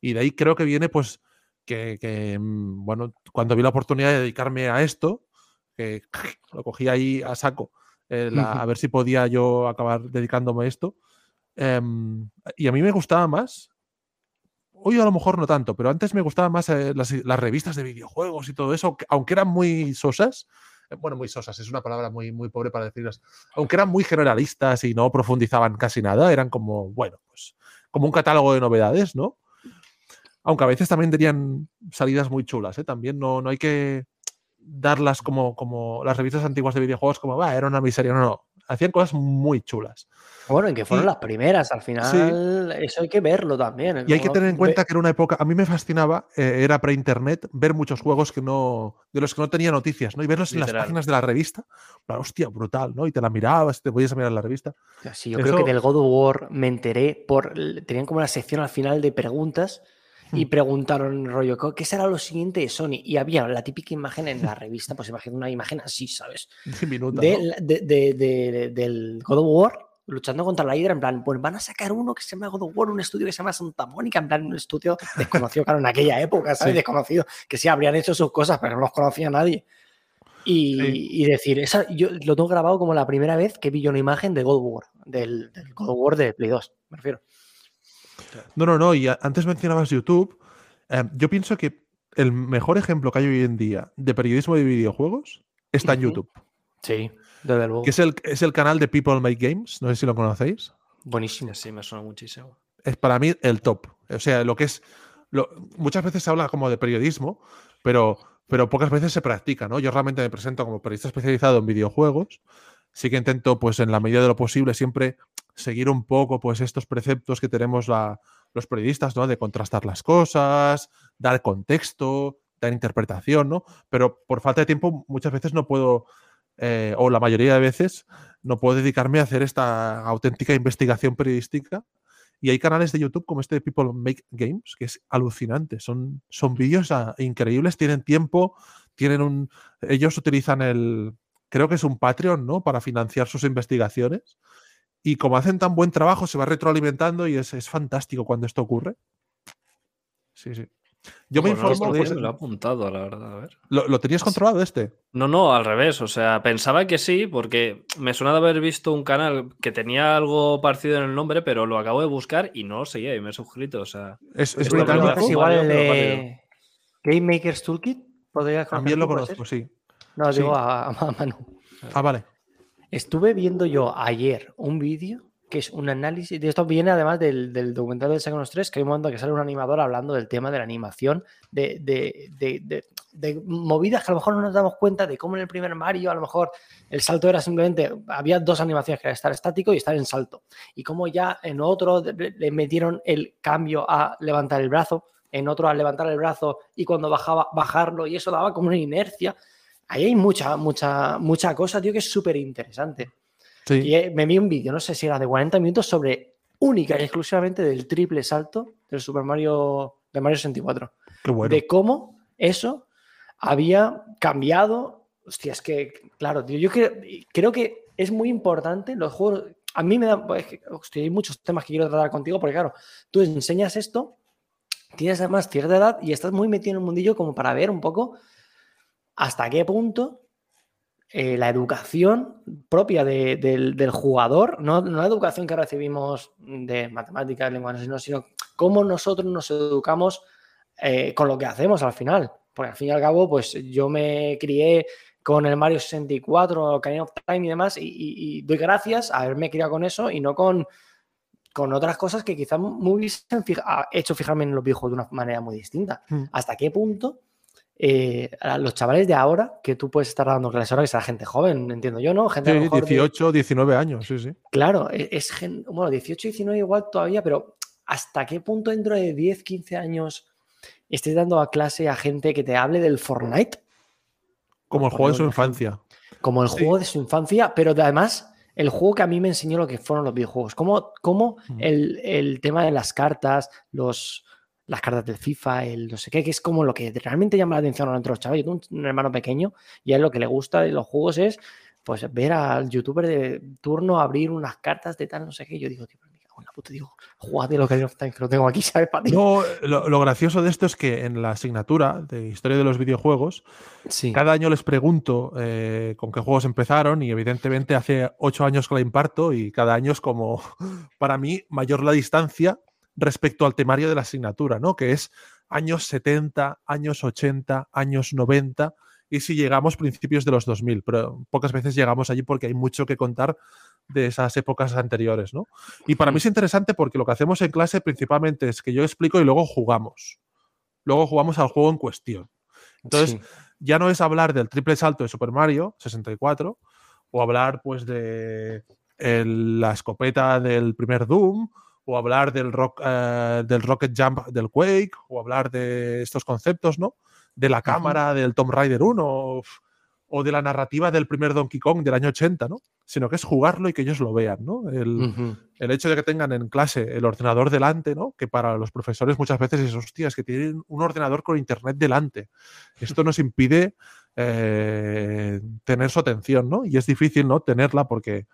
Y de ahí creo que viene, pues, que, que, mm, bueno, cuando vi la oportunidad de dedicarme a esto, que lo cogí ahí a saco, eh, la- a ver si podía yo acabar dedicándome a esto, Em, y a mí me gustaba más. Hoy a lo mejor no tanto, pero antes me gustaban más eh, las, revistas de videojuegos y todo eso, que aunque eran muy sosas. eh, Bueno, muy sosas, es una palabra muy, muy pobre para decirlas. Aunque eran muy generalistas y no profundizaban casi nada, eran como, bueno, pues como un catálogo de novedades, ¿no? Aunque a veces también tenían salidas muy chulas, ¿eh? También no, no hay que darlas como, como las revistas antiguas de videojuegos, como, va, era una miseria. No, no. Hacían cosas muy chulas. Bueno, en que fueron Y- las primeras, al final, eso hay que verlo también. Y hay que tener en cuenta que era una época, a mí me fascinaba, eh, era pre-internet, ver muchos juegos que no, de los que no tenía noticias, ¿no? Y verlos en las páginas de la revista. plan, hostia, brutal, ¿no? Y te la mirabas, te podías a mirar la revista. Sí, yo creo que del God of War me enteré por. Tenían como una sección al final de preguntas y Hmm. preguntaron, rollo, "¿Qué- ¿qué será lo siguiente de Sony? Y había la típica imagen en la revista, pues imagina una imagen así, ¿sabes? Diminuta, De, ¿no? de- de- del God of War luchando contra la Hydra, en plan, pues van a sacar uno que se llama God of War, un estudio que se llama Santa Mónica, en plan, un estudio desconocido, claro, en aquella época, ¿sabes? Sí. Desconocido, que sí habrían hecho sus cosas, pero no los conocía nadie. Y, Sí. y decir, esa, yo lo tengo grabado como la primera vez que vi yo una imagen de God of War, del, del God of War de Play 2, me refiero. No, no, no. Y antes mencionabas YouTube. Eh, yo pienso que el mejor ejemplo que hay hoy en día de periodismo de videojuegos está en. YouTube, Sí, desde luego. que es el, es el canal de People Make Games. No sé si lo conocéis. Buenísimo. Sí, me suena muchísimo. es para mí el top. O sea, lo que es. lo- muchas veces se habla como de periodismo, pero, pero pocas veces se practica, ¿no? Yo realmente me presento como periodista especializado en videojuegos. Sí que intento, pues, en la medida de lo posible, siempre seguir un poco, pues, estos preceptos que tenemos la- los periodistas, ¿no? De contrastar las cosas, dar contexto, dar interpretación, ¿no? Pero por falta de tiempo, muchas veces no puedo, eh, o la mayoría de veces, no puedo dedicarme a hacer esta auténtica investigación periodística. Y hay canales de YouTube como este de People Make Games, que es alucinante. Son, son vídeos ah, increíbles, tienen tiempo, tienen un. Ellos utilizan el. Creo que es un Patreon, ¿no? Para financiar sus investigaciones. Y como hacen tan buen trabajo, se va retroalimentando y es, es fantástico cuando esto ocurre. Sí, sí. Yo me Ojo, no lo informo. conocía, de- me lo he apuntado, la verdad. A ver. ¿Lo, lo tenías controlado este? No, no, al revés. O sea, pensaba que sí, porque me suena de haber visto un canal que tenía algo parecido en el nombre, pero lo acabo de buscar y no lo seguía y me he suscrito. O sea, Es, es lo británico. conozco. ¿Es igual Game Maker's Toolkit? ¿Podrías También lo conozco, ser? sí. No, Sí. digo a, a Manu. Ah, vale. Estuve viendo yo ayer un vídeo que es un análisis, de esto viene además del, del documental del Psychonauts 3, que hay un momento que sale un animador hablando del tema de la animación, de, de- de- de- movidas que a lo mejor no nos damos cuenta de cómo en el primer Mario a lo mejor el salto era simplemente, había dos animaciones que era estar estático y estar en salto, y cómo ya en otro le metieron el cambio a levantar el brazo, en otro a levantar el brazo y cuando bajaba, bajarlo, y eso daba como una inercia. Ahí hay mucha, mucha, mucha cosa, tío, que es súper interesante. Sí. Y eh, me vi un vídeo, no sé si era de 40 minutos, sobre única y exclusivamente del triple salto del Super Mario de Mario 64. Qué bueno. De cómo eso había cambiado. Hostia, es que, claro, tío, yo creo, creo que es muy importante los juegos. A mí me da. es que, hostia, hay muchos temas que quiero tratar contigo, porque, claro, tú enseñas esto, tienes además cierta edad y estás muy metido en el mundillo como para ver un poco hasta qué punto eh, la educación propia de- del, del jugador, no, no la educación que recibimos de matemáticas, lenguaje, sino, sino cómo nosotros nos educamos eh, con lo que hacemos al final. Porque al fin y al cabo, pues yo me crié con el Mario 64, Ocarina of Time y demás, y, y- y doy gracias a haberme criado con eso y no con, con otras cosas que quizás me hubiesen fija- hecho fijarme en los viejos de una manera muy distinta. Mm. ¿Hasta qué punto eh, a los chavales de ahora, que tú puedes estar dando clases ahora, que será gente joven, entiendo yo, ¿no? Gente a lo Sí, mejor de- 18, 19 años, sí, sí. Claro, e- es, gen- bueno, 18, 19 igual todavía, pero ¿hasta qué punto dentro de 10, 15 años estés dando a clase a gente que te hable del Fortnite Como el juego de su infancia. como el Sí. juego de su infancia, pero de- además el juego que a mí me enseñó lo que fueron los videojuegos? ¿Cómo, cómo Ujú. el, el tema de las cartas, los, las cartas del FIFA, el no sé qué, que es como lo que realmente llama la atención a nuestros chavales? Yo tengo un, hermano pequeño y a él lo que le gusta de los juegos es pues ver al youtuber de turno abrir unas cartas de tal, no sé qué. Yo digo, tío, la puta, digo, of Time, que lo tengo aquí, ¿sabes? Para ti. No, lo, lo gracioso de esto es que en la asignatura de historia de los videojuegos, Sí. cada año les pregunto eh, con qué juegos empezaron y evidentemente hace ocho años que la imparto y cada año es como, para mí, mayor la distancia respecto al temario de la asignatura, ¿no? Que es años 70, años 80, años 90 y si llegamos principios de los 2000, pero pocas veces llegamos allí porque hay mucho que contar de esas épocas anteriores, ¿no? Y para mí es interesante porque lo que hacemos en clase principalmente es que yo explico y luego jugamos. Luego jugamos al juego en cuestión. Entonces, Sí. ya no es hablar del triple salto de Super Mario 64 o hablar pues de el- la escopeta del primer Doom o hablar del, rock, eh, del Rocket Jump del Quake o hablar de estos conceptos, ¿no? De la cámara del Tomb Raider 1 o, o de la narrativa del primer Donkey Kong del año 80, ¿no? Sino que es jugarlo y que ellos lo vean, ¿no? El, el hecho de que tengan en clase el ordenador delante, ¿no? Que para los profesores muchas veces es, hostia, es que tienen un ordenador con internet delante. Esto nos impide eh, tener su atención, ¿no? Y es difícil, ¿no? Tenerla porque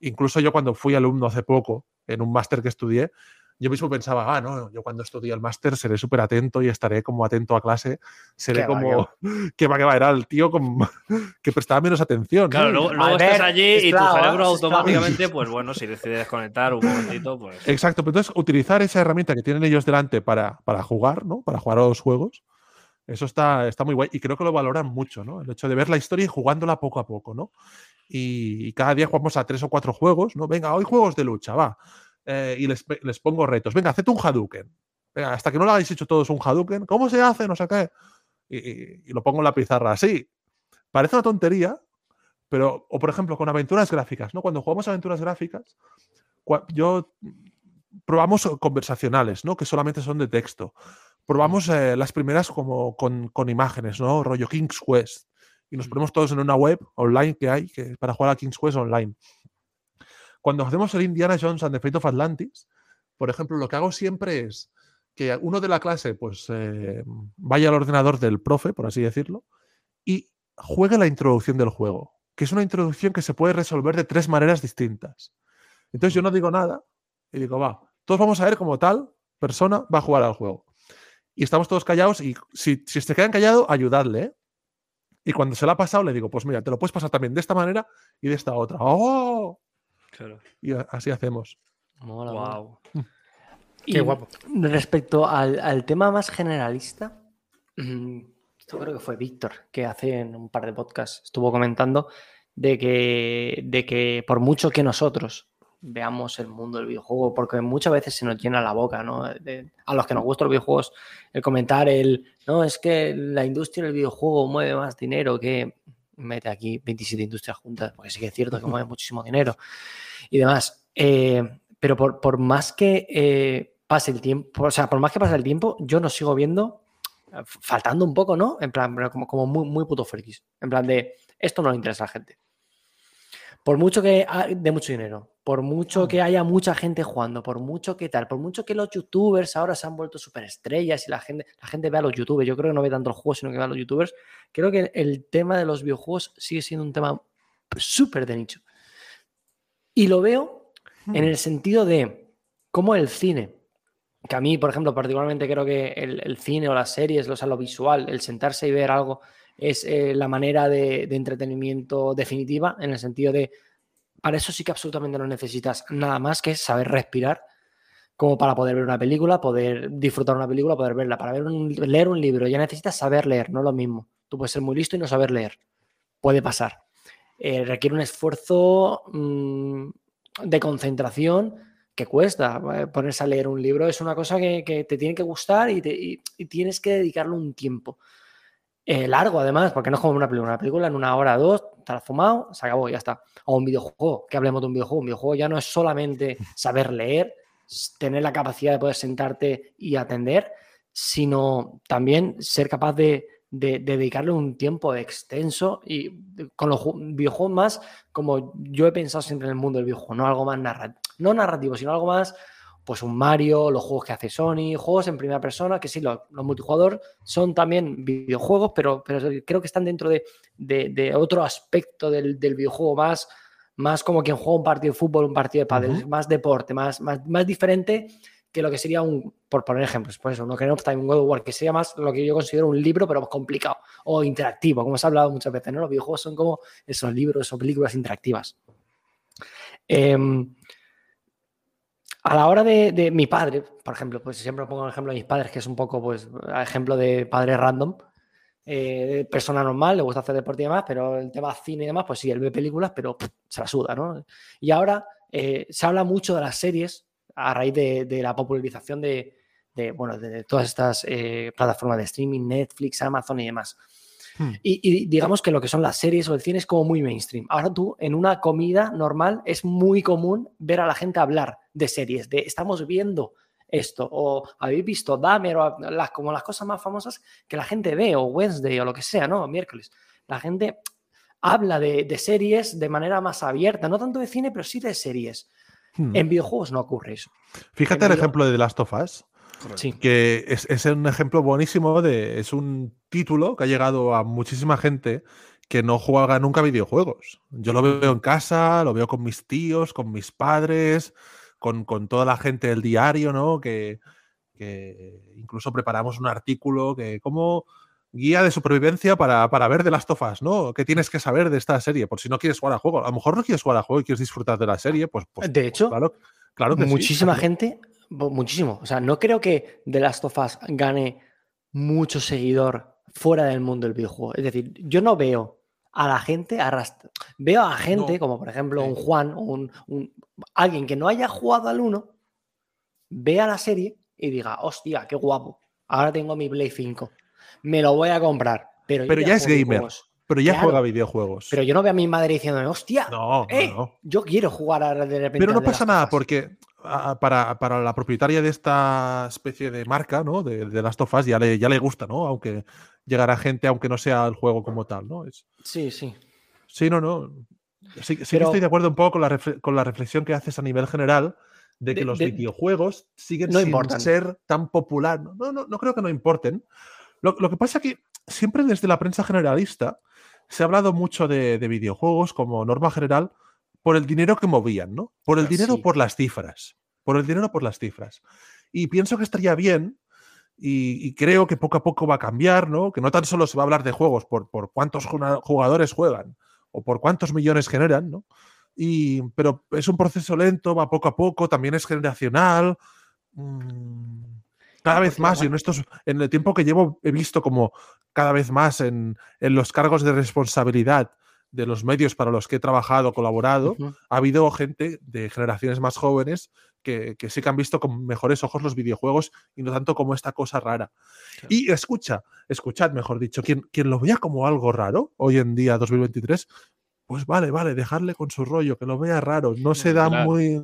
incluso yo cuando fui alumno hace poco en un máster que estudié, yo mismo pensaba, ah, no, yo cuando estudie el máster seré súper atento y estaré como atento a clase, seré Qué va, como, que va, que va, era el tío con- que prestaba menos atención. ¿no? Claro, luego, estás allí y tu esclava, cerebro automáticamente, pues bueno, si decide desconectar un momentito, pues. Exacto, pero entonces utilizar esa herramienta que tienen ellos delante para, para jugar, ¿no? Para jugar a los juegos, eso está, está muy guay y creo que lo valoran mucho, ¿no? El hecho de ver la historia y jugándola poco a poco, ¿no? Y, y cada día jugamos a tres o cuatro juegos, ¿no? Venga, hoy juegos de lucha, va. Eh, y les, les pongo retos. Venga, haced un Hadouken. Venga, hasta que no lo hayáis hecho todos un Hadouken, ¿cómo se hace? No sé qué. Y, y- y lo pongo en la pizarra así. Parece una tontería, pero, o por ejemplo, con aventuras gráficas, ¿no? Cuando jugamos aventuras gráficas, yo probamos conversacionales, ¿no? Que solamente son de texto. Probamos eh, las primeras como con, con imágenes, ¿no? Rollo King's Quest. Y nos ponemos todos en una web online que hay que, para jugar a King's Quest online. Cuando hacemos el Indiana Jones and the Fate of Atlantis, por ejemplo, lo que hago siempre es que uno de la clase pues eh, vaya al ordenador del profe, por así decirlo, y juegue la introducción del juego, que es una introducción que se puede resolver de tres maneras distintas. Entonces yo no digo nada y digo, va, todos vamos a ver cómo tal persona va a jugar al juego. Y estamos todos callados y si, si se quedan callados, ayudadle. ¿eh? Y cuando se lo ha pasado, le digo, pues mira, te lo puedes pasar también de esta manera y de esta otra. ¡Oh! Claro. Y así hacemos. Mola, mola. Wow. Qué Y guapo. Respecto al, al tema más generalista, mm, esto creo que fue Víctor, que hace en un par de podcasts estuvo comentando de que, de que por mucho que nosotros veamos el mundo del videojuego, porque muchas veces se nos llena la boca, ¿no? De- a los que nos gustan los videojuegos, el comentar el, no, es que la industria del videojuego mueve más dinero que mete aquí 27 industrias juntas, porque sí que es cierto que mueve muchísimo dinero y demás. Eh, pero por, por más que eh, pase el tiempo, o sea, por más que pase el tiempo, yo no sigo viendo faltando un poco, ¿no? En plan, como, como muy, muy puto frikis. En plan de, esto no le interesa a la gente. Por mucho que de mucho dinero, por mucho que haya mucha gente jugando, por mucho que tal, por mucho que los youtubers ahora se han vuelto superestrellas y la gente, la gente ve a los youtubers, yo creo que no ve tanto los juegos, sino que ve a los youtubers, creo que el tema de los videojuegos sigue siendo un tema súper de nicho. Y lo veo en el sentido de cómo el cine, que a mí, por ejemplo, particularmente creo que el, el cine o las series, o sea, lo visual, el sentarse y ver algo, es eh, la manera de, entretenimiento definitiva, en el sentido de, para eso sí que absolutamente no necesitas nada más que saber respirar, como para poder ver una película, poder disfrutar una película, poder verla. Para ver un- leer un libro ya necesitas saber leer, no lo mismo. Tú puedes ser muy listo y no saber leer. Puede pasar. Eh, requiere un esfuerzo mm, de concentración que cuesta. Eh, Ponerse a leer un libro es una cosa que, te tiene que gustar y tienes que dedicarle un tiempo. Eh, largo, además, porque no es como una película. Una película en una hora o dos, te la has fumado, se acabó, ya está. O un videojuego, que hablemos de un videojuego. Un videojuego ya no es solamente saber leer, tener la capacidad de poder sentarte y atender, sino también ser capaz de, de- de dedicarle un tiempo extenso y con los ju- videojuegos más como yo he pensado siempre en el mundo del videojuego, no algo más narrativo, no narrativo, sino algo más, pues un Mario, los juegos que hace Sony, juegos en primera persona, que sí, los, los multijugador son también videojuegos, pero, pero creo que están dentro de, de- de otro aspecto del, del videojuego más, más como quien juega un partido de fútbol, un partido de pádel, Ujú. es más deporte, más, más, más diferente que lo que sería un, por poner ejemplos, por eso, no que of Time, un God of War, que sería más lo que yo considero un libro, pero más complicado, o interactivo, como se ha hablado muchas veces, ¿no? Los videojuegos son como esos libros o películas interactivas. Em, a la hora de, de mi padre, por ejemplo, pues siempre pongo el ejemplo de mis padres, que es un poco, pues, ejemplo de padre random, eh, persona normal, le gusta hacer deporte y demás, pero el tema cine y demás, pues sí, él ve películas, pero pff, se la suda, ¿no? Y ahora eh, se habla mucho de las series a raíz de, de la popularización de, de, bueno, de, de todas estas eh, plataformas de streaming, Netflix, Amazon y demás. Hmm. Y, y digamos que lo que son las series o el cine es como muy mainstream. Ahora tú, en una comida normal, es muy común ver a la gente hablar de series, de estamos viendo esto, o habéis visto Dahmer, o las, como las cosas más famosas que la gente ve, o Wednesday, o lo que sea, ¿no? Miércoles. La gente habla de, de series de manera más abierta, no tanto de cine, pero sí de series. Hmm. En videojuegos no ocurre eso. Fíjate en el ejemplo de The Last of Us, Sí. que es, es un ejemplo buenísimo de. Es un título que ha llegado a muchísima gente que no juega nunca a videojuegos. Yo lo veo en casa, lo veo con mis tíos, con mis padres, con, con toda la gente del diario, ¿no? Que, que incluso preparamos un artículo que como guía de supervivencia para, para ver The Last of Us, ¿no? ¿Qué tienes que saber de esta serie? Por si no quieres jugar al juego. A lo mejor no quieres jugar al juego y quieres disfrutar de la serie, pues, pues De hecho, claro, claro que muchísima gente, muchísimo. O sea, no creo que The Last of Us gane mucho seguidor fuera del mundo del videojuego. Es decir, yo no veo a la gente arrastrar. Veo a gente, No. como por ejemplo un Juan o un, un- alguien que no haya jugado al 1, vea la serie y diga, hostia, qué guapo. Ahora tengo mi Play 5. Me lo voy a comprar. Pero, Pero ya es gamer. Pero ya Claro. juega videojuegos. Pero yo no veo a mi madre diciéndome, hostia, no, eh, no. yo quiero jugar ahora de repente. Pero a no pasa nada Us". porque para, para la propietaria de esta especie de marca, ¿no? De, of Us ya le, ya le gusta, ¿no? Aunque llegará gente, aunque no sea el juego como tal, ¿no? Es, Sí, sí. sí, no, no. Sí, sí que Pero- estoy de acuerdo un poco con la, con la reflexión que haces a nivel general de que De- los de- videojuegos siguen no sin importan. ser tan popular. No, no, no creo que no importen. Lo, lo que pasa que siempre desde la prensa generalista se ha hablado mucho de, de videojuegos como norma general por el dinero que movían, ¿no? Por el dinero Sí. por las cifras. Por el dinero por las cifras. Y pienso que estaría bien y, y creo que poco a poco va a cambiar, ¿no? Que no tan solo se va a hablar de juegos por, por cuántos jugadores juegan o por cuántos millones generan, ¿no? Y, pero es un proceso lento, va poco a poco, también es generacional. mm, Cada vez porque más, y en, estos, en el tiempo que llevo, he visto como cada vez más en, en los cargos de responsabilidad de los medios para los que he trabajado, colaborado, ha habido gente de generaciones más jóvenes que, que sí que han visto con mejores ojos los videojuegos y no tanto como esta cosa rara. Y escucha, escuchad, mejor dicho, quien, quien lo vea como algo raro hoy en día, 2023, pues vale, vale, dejarle con su rollo, que lo vea raro, no se da Claro. muy.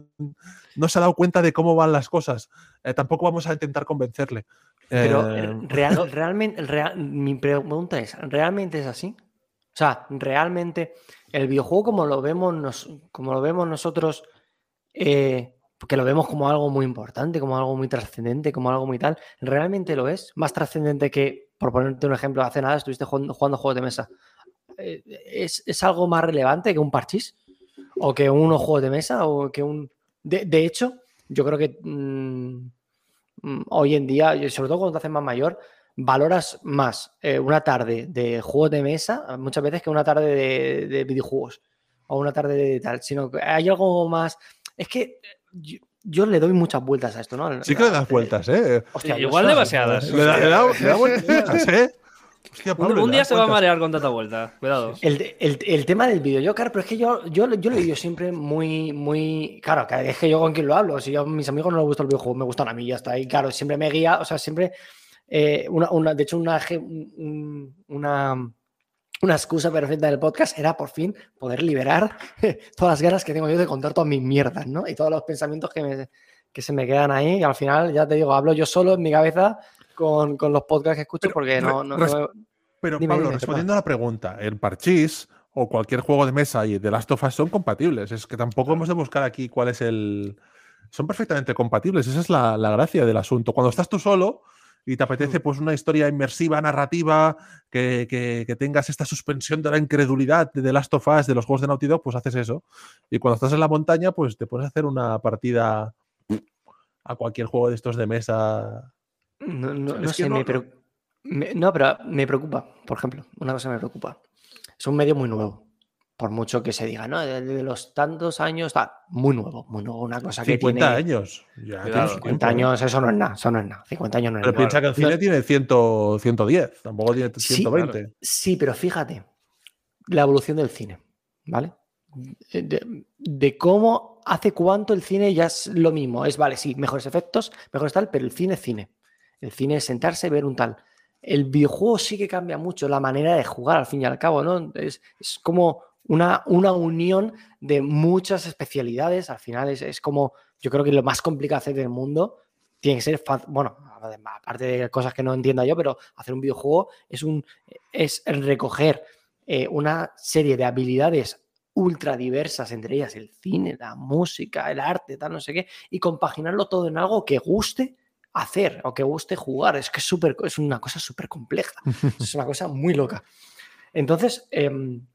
No se ha dado cuenta de cómo van las cosas. Eh, tampoco vamos a intentar convencerle. Pero Eh, eh, real- realmente, real- mi pregunta es, ¿realmente es así? O sea, ¿realmente el videojuego como lo vemos, nos- como lo vemos nosotros, eh, que lo vemos como algo muy importante, como algo muy trascendente, como algo muy tal, ¿realmente lo es? Más trascendente que, por ponerte un ejemplo, hace nada estuviste jugando, jugando juegos de mesa. Eh, ¿Es, es algo más relevante que un parchís? ¿O que unos juegos de mesa? ¿O que un... De, hecho, yo creo que mm, mm, hoy en día, sobre todo cuando te haces más mayor, valoras más eh, una tarde de juegos de mesa muchas veces que una tarde de, de videojuegos o una tarde de tal, sino que hay algo más. Es que yo, yo le doy muchas vueltas a esto, ¿no? sí que le das vueltas, ¿eh? Hostia, igual demasiadas. Le da, le da- le da vueltas, ¿eh? Hostia, Un, Pablo, un le día se va a marear con tanta vuelta. Cuidado. El, el- el tema del claro, pero es que yo, yo, yo lo he vivido siempre muy, muy. Claro, es que yo con quien lo hablo. Si yo a mis amigos no les gusta el videojuego, me gustan a mí, ya está. Y claro, siempre me guía, o sea, siempre. Eh, una, una- de hecho, una, una, una excusa perfecta del podcast era por fin poder liberar todas las ganas que tengo yo de contar todas mis mierdas, ¿no? Y todos los pensamientos que, me- que se me quedan ahí. Y al final, ya te digo, hablo yo solo en mi cabeza con, con los podcasts que escucho Pero porque no. Pero Dime, Pablo, dime, respondiendo a la pregunta, el parchís o cualquier juego de mesa y de Last of Us son compatibles. Es que tampoco hemos de buscar aquí cuál es el. Son perfectamente compatibles. Esa es la, la gracia del asunto. Cuando estás tú solo y te apetece pues una historia inmersiva, narrativa, que, que- que tengas esta suspensión de la incredulidad de The Last of Us, de los juegos de Naughty Dog, pues haces eso. Y cuando estás en la montaña, pues te pones a hacer una partida a cualquier juego de estos de mesa. No, no- Es no que sé, no- me me- no, pero me preocupa, por ejemplo, una cosa me preocupa. Es un medio muy nuevo, por mucho que se diga, ¿no? De, de los tantos años, tal, muy nuevo, muy nuevo, una cosa que 50 tiene años. Ya tienes 50 tiempo, ¿eh? años, eso no es nada, eso no es nada, 50 años no es Pero nada. piensa que el cine No- tiene 100, 110, tampoco tiene Sí, 120. Sí, pero fíjate, la evolución del cine, ¿vale? De, de cómo hace cuánto el cine ya es lo mismo. Es, vale, sí, mejores efectos, mejores tal, pero el cine es cine. El cine es sentarse, ver un tal. El videojuego sí que cambia mucho la manera de jugar, al fin y al cabo, ¿no? Es, es como una, una unión de muchas especialidades. Al final es, es como, yo creo que lo más complicado hacer del mundo tiene que ser, bueno, aparte de cosas que no entienda yo, pero hacer un videojuego es, un, es recoger eh, una serie de habilidades ultra diversas, entre ellas el cine, la música, el arte, tal, no sé qué, y compaginarlo todo en algo que guste hacer o que guste jugar. Es que es, súper- es una cosa súper compleja, es una cosa muy loca. Entonces, em,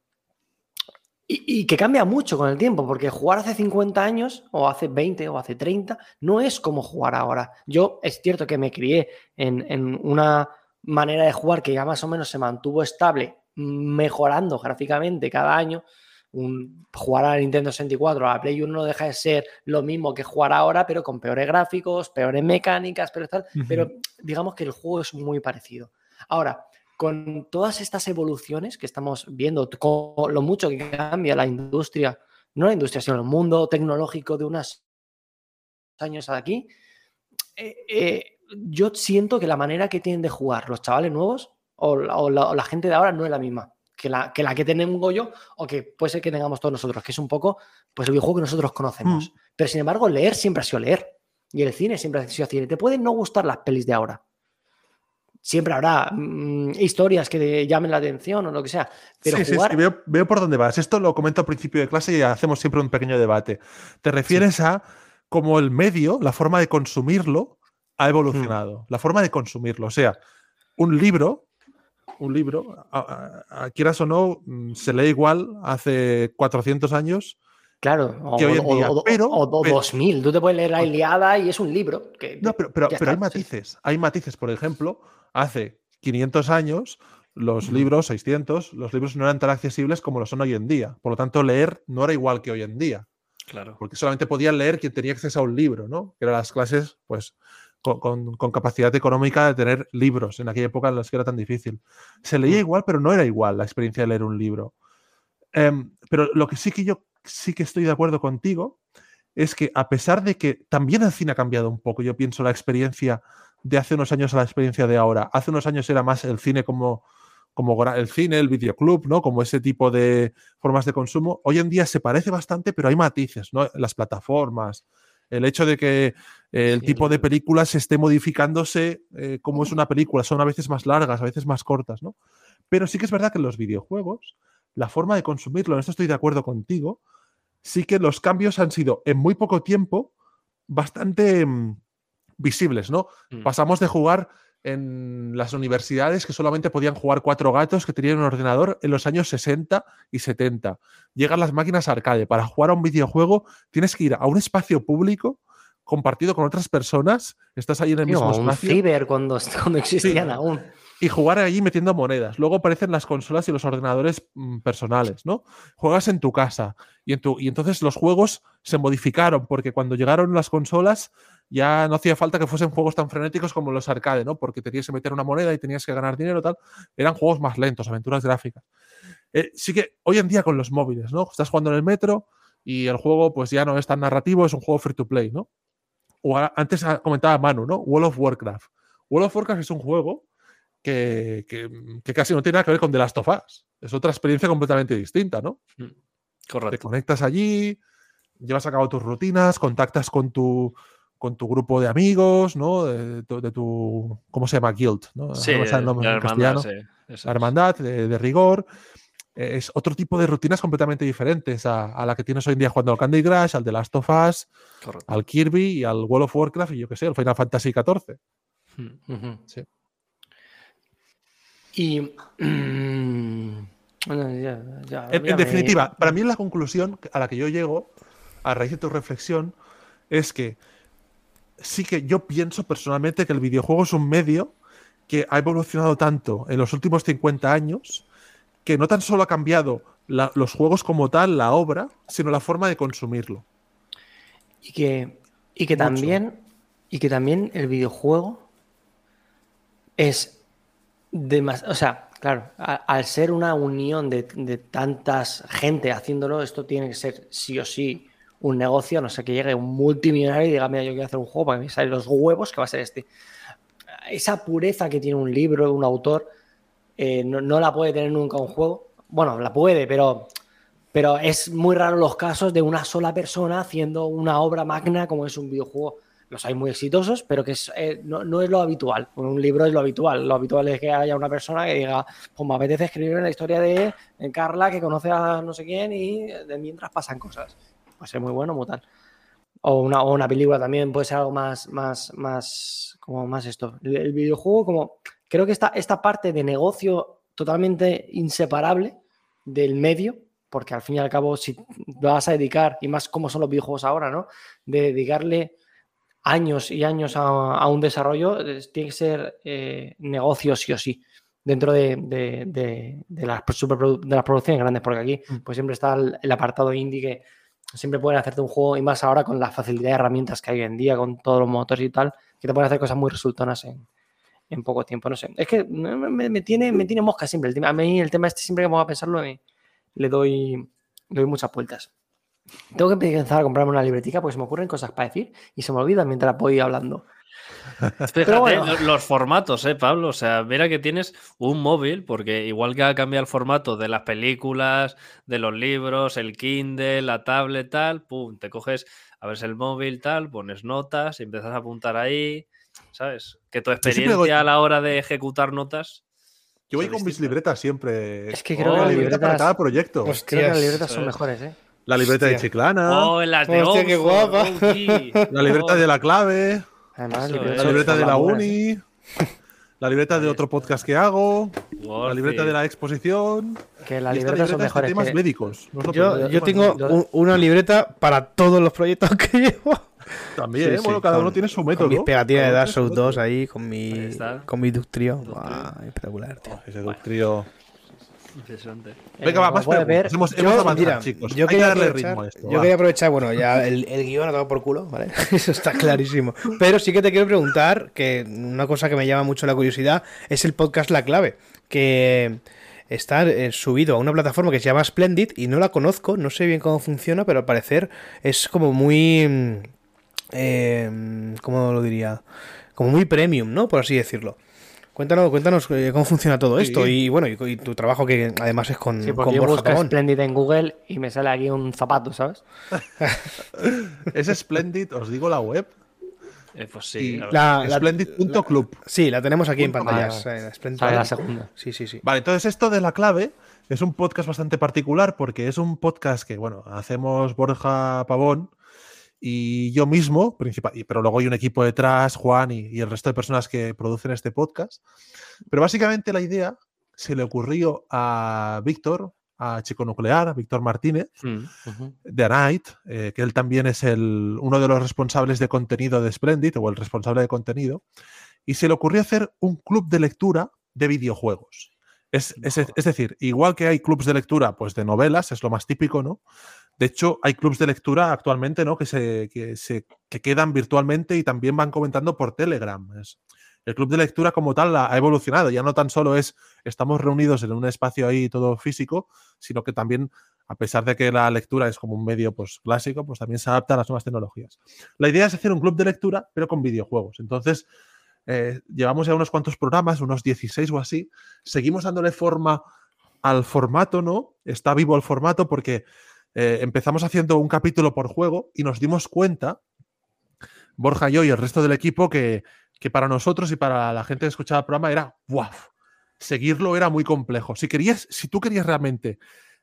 y, y que cambia mucho con el tiempo, porque jugar hace 50 años, o hace 20, o hace 30, no es como jugar ahora. Yo es cierto que me crié en, en una manera de jugar que ya más o menos se mantuvo estable, mejorando gráficamente cada año. Un, jugar a Nintendo 64 a la Play 1 no deja de ser lo mismo que jugar ahora, pero con peores gráficos, peores mecánicas, pero tal. Pero digamos que el juego es muy parecido. Ahora, con todas estas evoluciones que estamos viendo, con lo mucho que cambia la industria, no la industria, sino el mundo tecnológico de unos años aquí, eh, eh, yo siento que la manera que tienen de jugar los chavales nuevos o la, o la- o la gente de ahora no es la misma que la, que la que tenemos yo o que puede ser que tengamos todos nosotros, que es un poco pues el videojuego que nosotros conocemos. Pero sin embargo, leer siempre ha sido leer. Y el cine siempre ha sido cine. Te pueden no gustar las pelis de ahora. Siempre habrá mm, historias que te llamen la atención o lo que sea. Pero sí, jugar. sí, veo, veo por dónde vas. Esto lo comento al principio de clase y hacemos siempre un pequeño debate. Te refieres a cómo el medio, la forma de consumirlo, ha evolucionado. La forma de consumirlo. O sea, un libro, un libro, a- a- a- quieras o no, mm, se lee igual hace 400 años. Claro, o, día, o- pero- o- o pero- 2000. Tú te puedes leer la Iliada y es un libro. Que, No, pero, pero, pero hay matices. Hay matices. Por ejemplo, hace 500 años, los libros, 600, los libros no eran tan accesibles como lo son hoy en día. Por lo tanto, leer no era igual que hoy en día. Claro. porque solamente podían leer quien tenía acceso a un libro, ¿no? Que eran las clases, pues, con, con- con capacidad económica de tener libros en aquella época en las que era tan difícil. Se leía Mm. igual, pero no era igual la experiencia de leer un libro. Em, pero lo que sí que yo sí que estoy de acuerdo contigo es que a pesar de que también el cine ha cambiado un poco, yo pienso la experiencia de hace unos años a la experiencia de ahora. Hace unos años era más el cine como, como el cine, el videoclub, ¿no? Como ese tipo de formas de consumo. Hoy en día se parece bastante, pero hay matices, ¿no? Las plataformas, el hecho de que eh, el Sí, tipo de el- películas esté modificándose eh, como es una película, son a veces más largas, a veces más cortas, ¿no? Pero sí que es verdad que en los videojuegos, la forma de consumirlo, en esto estoy de acuerdo contigo, sí que los cambios han sido en muy poco tiempo bastante mm, visibles, ¿no? Mm. Pasamos de jugar en las universidades que solamente podían jugar cuatro gatos que tenían un ordenador en los años 60 y 70. Llegan las máquinas arcade. Para jugar a un videojuego tienes que ir a un espacio público compartido con otras personas. Estás ahí en el Tío, mismo un espacio ciber cuando, cuando existían aún. y jugar allí metiendo monedas. Luego aparecen las consolas y los ordenadores mm, personales, ¿no? Juegas en tu casa y, en tu, y entonces los juegos se modificaron porque cuando llegaron las consolas ya no hacía falta que fuesen juegos tan frenéticos como los arcade, ¿no? Porque tenías que meter una moneda y tenías que ganar dinero, tal. Eran juegos más lentos, aventuras gráficas. Eh, sí que hoy en día con los móviles, ¿no? Estás jugando en el metro y el juego pues ya no es tan narrativo, es un juego free to play, ¿no? O a- antes ah, comentaba Manu, ¿no? World of Warcraft. World of Warcraft es un juego que, que- que casi no tiene nada que ver con The Last of Us. Es otra experiencia completamente distinta, ¿no? Te Correcto. conectas allí, llevas a cabo tus rutinas, contactas con tu, con tu grupo de amigos, ¿no? De, tu- de tu, ¿cómo se llama? Guild, ¿no? Sí, No el nombre la en hermandad, sí, La hermandad de, de rigor. Eh, Es otro tipo de rutinas completamente diferentes a, a la que tienes hoy en día jugando al Candy Crush, al The Last of Us, Correcto. al Kirby y al World of Warcraft y yo qué sé, al Final Fantasy XIV. Ujú. Sí. Y. mm, bueno, ya- ya- En, definitiva, para mí la conclusión a la que yo llego, a raíz de tu reflexión, es que sí que yo pienso personalmente que el videojuego es un medio que ha evolucionado tanto en los últimos 50 años que no tan solo ha cambiado la- los juegos como tal, la obra, sino la forma de consumirlo. Y que, y que Mucho. también. Y que también el videojuego es demasiado. O sea, claro, a- al ser una unión de, de tantas gente haciéndolo, esto tiene que ser sí o sí un negocio, no sé que llegue un multimillonario y diga, mira, yo quiero hacer un juego para que me salen los huevos, que va a ser este. Esa pureza que tiene un libro, un autor, eh, no, no la puede tener nunca un juego. Bueno, la puede, pero pero es muy raro los casos de una sola persona haciendo una obra magna como es un videojuego. Los hay muy exitosos, pero que eh, no, no es lo habitual. Un libro es lo habitual. Lo habitual es que haya una persona que diga, pues me apetece escribir la historia de eh, Carla que conoce a no sé quién y de mientras pasan cosas. Puede ser muy bueno, muy tal. O una, o una película también puede ser algo más, más, más, como más esto. El, el videojuego, como creo que esta, esta parte de negocio totalmente inseparable del medio, porque al fin y al cabo, si vas a dedicar, y más como son los videojuegos ahora, ¿no? De dedicarle años y años a, a un desarrollo, es- tiene que ser eh, negocio sí o sí, dentro de, de- de- de las, de las producciones grandes, porque aquí Mm. pues siempre está el, el apartado indie que siempre pueden hacerte un juego, y más ahora con la facilidad de herramientas que hay hoy en día, con todos los motores y tal, que te pueden hacer cosas muy resultonas en, en poco tiempo, no sé. Es que me, me- tiene, me tiene mosca siempre. El tema, a mí el tema este siempre que me voy a pensarlo me- le doy, doy muchas vueltas. Tengo que empezar a comprarme una libretica porque se me ocurren cosas para decir y se me olvidan mientras voy hablando. Fíjate bueno. los formatos, ¿eh, Pablo? O sea, mira que tienes un móvil, porque igual que ha cambiado el formato de las películas, de los libros, el Kindle, la tablet, tal, pum, te coges, abres el móvil, tal, pones notas y empiezas a apuntar ahí, ¿sabes? Que tu experiencia voy- a la hora de ejecutar notas. Yo voy con mis libretas siempre. Es que creo Oh, que las Una libreta para libretas, cada proyecto. Hostia. creo que las libretas son mejores, ¿eh? La libreta de. Chiclana, ¡Oh, las de Hostia, qué guapa. La libreta Oh, de la clave, Además, es. la son- libreta son de la uni, la libreta de otro podcast que hago, la libreta de la exposición. Que son libreta es de mejores. temas que- médicos. no Yo, tengo un- una libreta para todos los proyectos que llevo. También, Sí, ¿eh? bueno, sí, cada con- uno tiene su Con método. mis pegatinas de Dark Souls 2 método. ahí, con mi, Ahí con mi Ductrio. Ductrio. Buah, espectacular, tío. Ese Ductrio. Impresionante. Venga, va, más preguntas. Hemos, Yo, hemos avanzado, mira, chicos. yo Hay quería darle aprovechar, ritmo a esto. yo va. quería aprovechar, bueno, ya el, el guion ha dado por culo, ¿vale? Eso está clarísimo. Pero sí que te quiero preguntar que una cosa que me llama mucho la curiosidad es el podcast La Clave, que está eh, subido a una plataforma que se llama Splendid y no la conozco, no sé bien cómo funciona, pero al parecer es como muy... mm, eh, ¿Cómo lo diría? Como muy premium, ¿no? Por así decirlo. Cuéntanos, cuéntanos eh, cómo funciona todo esto Sí. y bueno, y, y tu trabajo que además es con, Sí, con porque yo Borja busco. Splendid en Google y me sale aquí un zapato, ¿sabes? Es Splendid, os digo la web. Eh, pues sí. la. La- Splendid.club. Sí, la tenemos aquí en pantallas. com. eh, Splendid. Sale la segunda. Sí, sí, sí. Vale, entonces esto de la clave es un podcast bastante particular porque es un podcast que, bueno, hacemos Borja Pavón y yo mismo, principal, y- pero luego hay un equipo detrás, Juan y, y el resto de personas que producen este podcast. Pero básicamente la idea se le ocurrió a Víctor, a Chico Nuclear, a Víctor Martínez, Mm. De Night, eh, que él también es el, uno de los responsables de contenido de Splendid, o el responsable de contenido, y se le ocurrió hacer un club de lectura de videojuegos. Es, es- es decir, igual que hay clubs de lectura pues de novelas, es lo más típico, ¿no? De hecho, hay clubs de lectura actualmente, ¿no? Que se, que se que quedan virtualmente y también van comentando por Telegram. El club de lectura como tal ha ha evolucionado. Ya no tan solo es estamos reunidos en un espacio ahí todo físico, sino que también a pesar de que la lectura es como un medio pues, clásico, pues también se adapta a las nuevas tecnologías. La idea es hacer un club de lectura, pero con videojuegos. Entonces, eh, llevamos ya unos cuantos programas, unos 16 o así. Seguimos dándole forma al formato, ¿no? Está vivo el formato porque eh, empezamos haciendo un capítulo por juego y nos dimos cuenta, Borja y yo y el resto del equipo, que, que para nosotros y para la gente que escuchaba el programa era, ¡guau! Seguirlo era muy complejo. Si querías, si tú querías realmente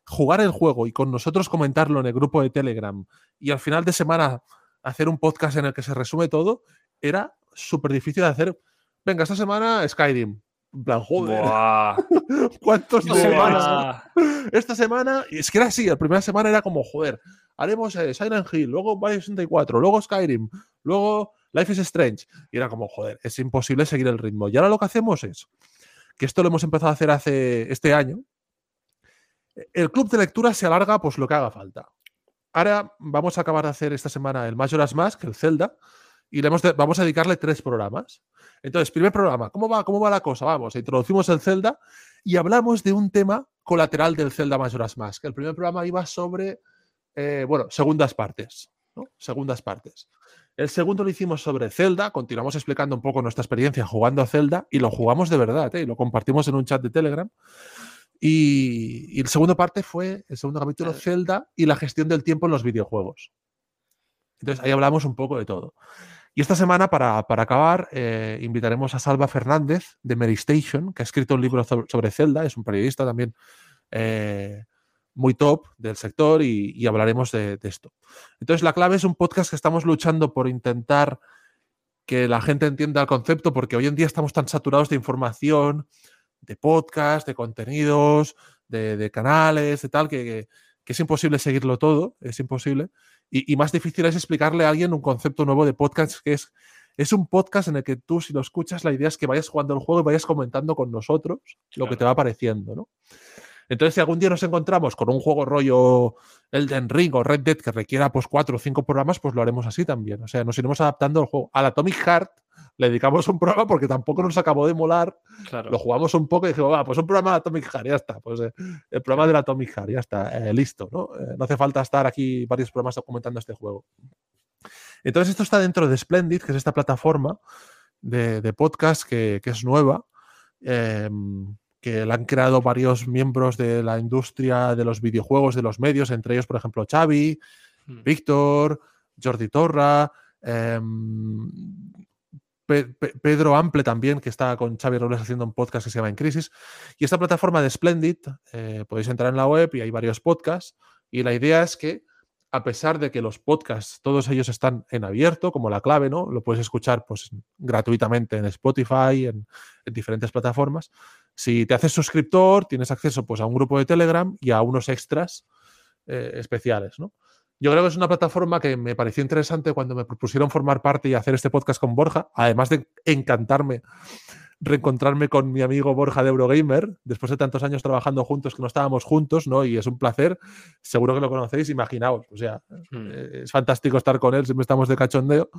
jugar el juego y con nosotros comentarlo en el grupo de Telegram y al final de semana hacer un podcast en el que se resume todo, era súper difícil de hacer venga, esta semana Skyrim. En plan, joder, Buah. ¿cuántos Esta días? semana. Esta semana, es que era así, la primera semana era como, joder, haremos eh, Silent Hill, luego Mario 64, luego Skyrim, luego Life is Strange. Y era como, joder, es imposible seguir el ritmo. Y ahora lo que hacemos es, que esto lo hemos empezado a hacer hace este año, el club de lectura se alarga pues lo que haga falta. Ahora vamos a acabar de hacer esta semana el Majora's Mask, el Zelda, y le hemos de- vamos a dedicarle tres programas. Entonces, primer programa, ¿cómo va, ¿cómo va la cosa? Vamos, introducimos el Zelda y hablamos de un tema colateral del Zelda Majora's Mask. El primer programa iba sobre, eh, bueno, segundas partes, ¿no? Segundas partes. El segundo lo hicimos sobre Zelda, continuamos explicando un poco nuestra experiencia jugando a Zelda y lo jugamos de verdad, ¿eh? y lo compartimos en un chat de Telegram. Y, y el segundo parte fue el segundo capítulo, Zelda y la gestión del tiempo en los videojuegos. Entonces ahí hablamos un poco de todo. Y esta semana, para, para acabar, eh, invitaremos a Salva Fernández de Medistation, que ha escrito un libro so- sobre Zelda, es un periodista también eh, muy top del sector y, hablaremos de, esto. Entonces, la clave es un podcast que estamos luchando por intentar que la gente entienda el concepto, porque hoy en día estamos tan saturados de información, de podcast, de contenidos, de, canales, de tal, que- que es imposible seguirlo todo, es imposible. Y, y más difícil es explicarle a alguien un concepto nuevo de podcast que es, es un podcast en el que tú, si lo escuchas, la idea es que vayas jugando el juego y vayas comentando con nosotros lo que te va apareciendo, ¿no? Entonces, si algún día nos encontramos con un juego rollo Elden Ring o Red Dead que requiera pues cuatro o cinco programas, pues lo haremos así también. O sea, nos iremos adaptando al juego. Al Atomic Heart le dedicamos un programa porque tampoco nos acabó de molar. Claro. Lo jugamos un poco y dijimos, va, pues un programa de Atomic Heart, ya está. Pues eh, el programa del Atomic Heart, ya está, eh, listo, ¿no? Eh, no hace falta estar aquí varios programas documentando este juego. Entonces, esto está dentro de Splendid, que es esta plataforma de, de podcast que, que es nueva, eh, que la han creado varios miembros de la industria de los videojuegos, de los medios, entre ellos, por ejemplo, Xavi, Mm. Víctor, Jordi Torra, eh, Pe- Pe- Pedro Ample también, que está con Xavi Robles haciendo un podcast que se llama En Crisis. Y esta plataforma de Splendid, eh, podéis entrar en la web y hay varios podcasts. Y la idea es que, a pesar de que los podcasts, todos ellos están en abierto, como la clave, ¿no? Lo puedes escuchar pues, gratuitamente en Spotify, en, en diferentes plataformas. Si te haces suscriptor, tienes acceso pues, a un grupo de Telegram y a unos extras eh, especiales, ¿no? Yo creo que es una plataforma que me pareció interesante cuando me propusieron formar parte y hacer este podcast con Borja, además de encantarme reencontrarme con mi amigo Borja de Eurogamer, después de tantos años trabajando juntos que no estábamos juntos, ¿no? Y es un placer, seguro que lo conocéis, imaginaos, o sea, Mm. eh, es fantástico estar con él, siempre estamos de cachondeo.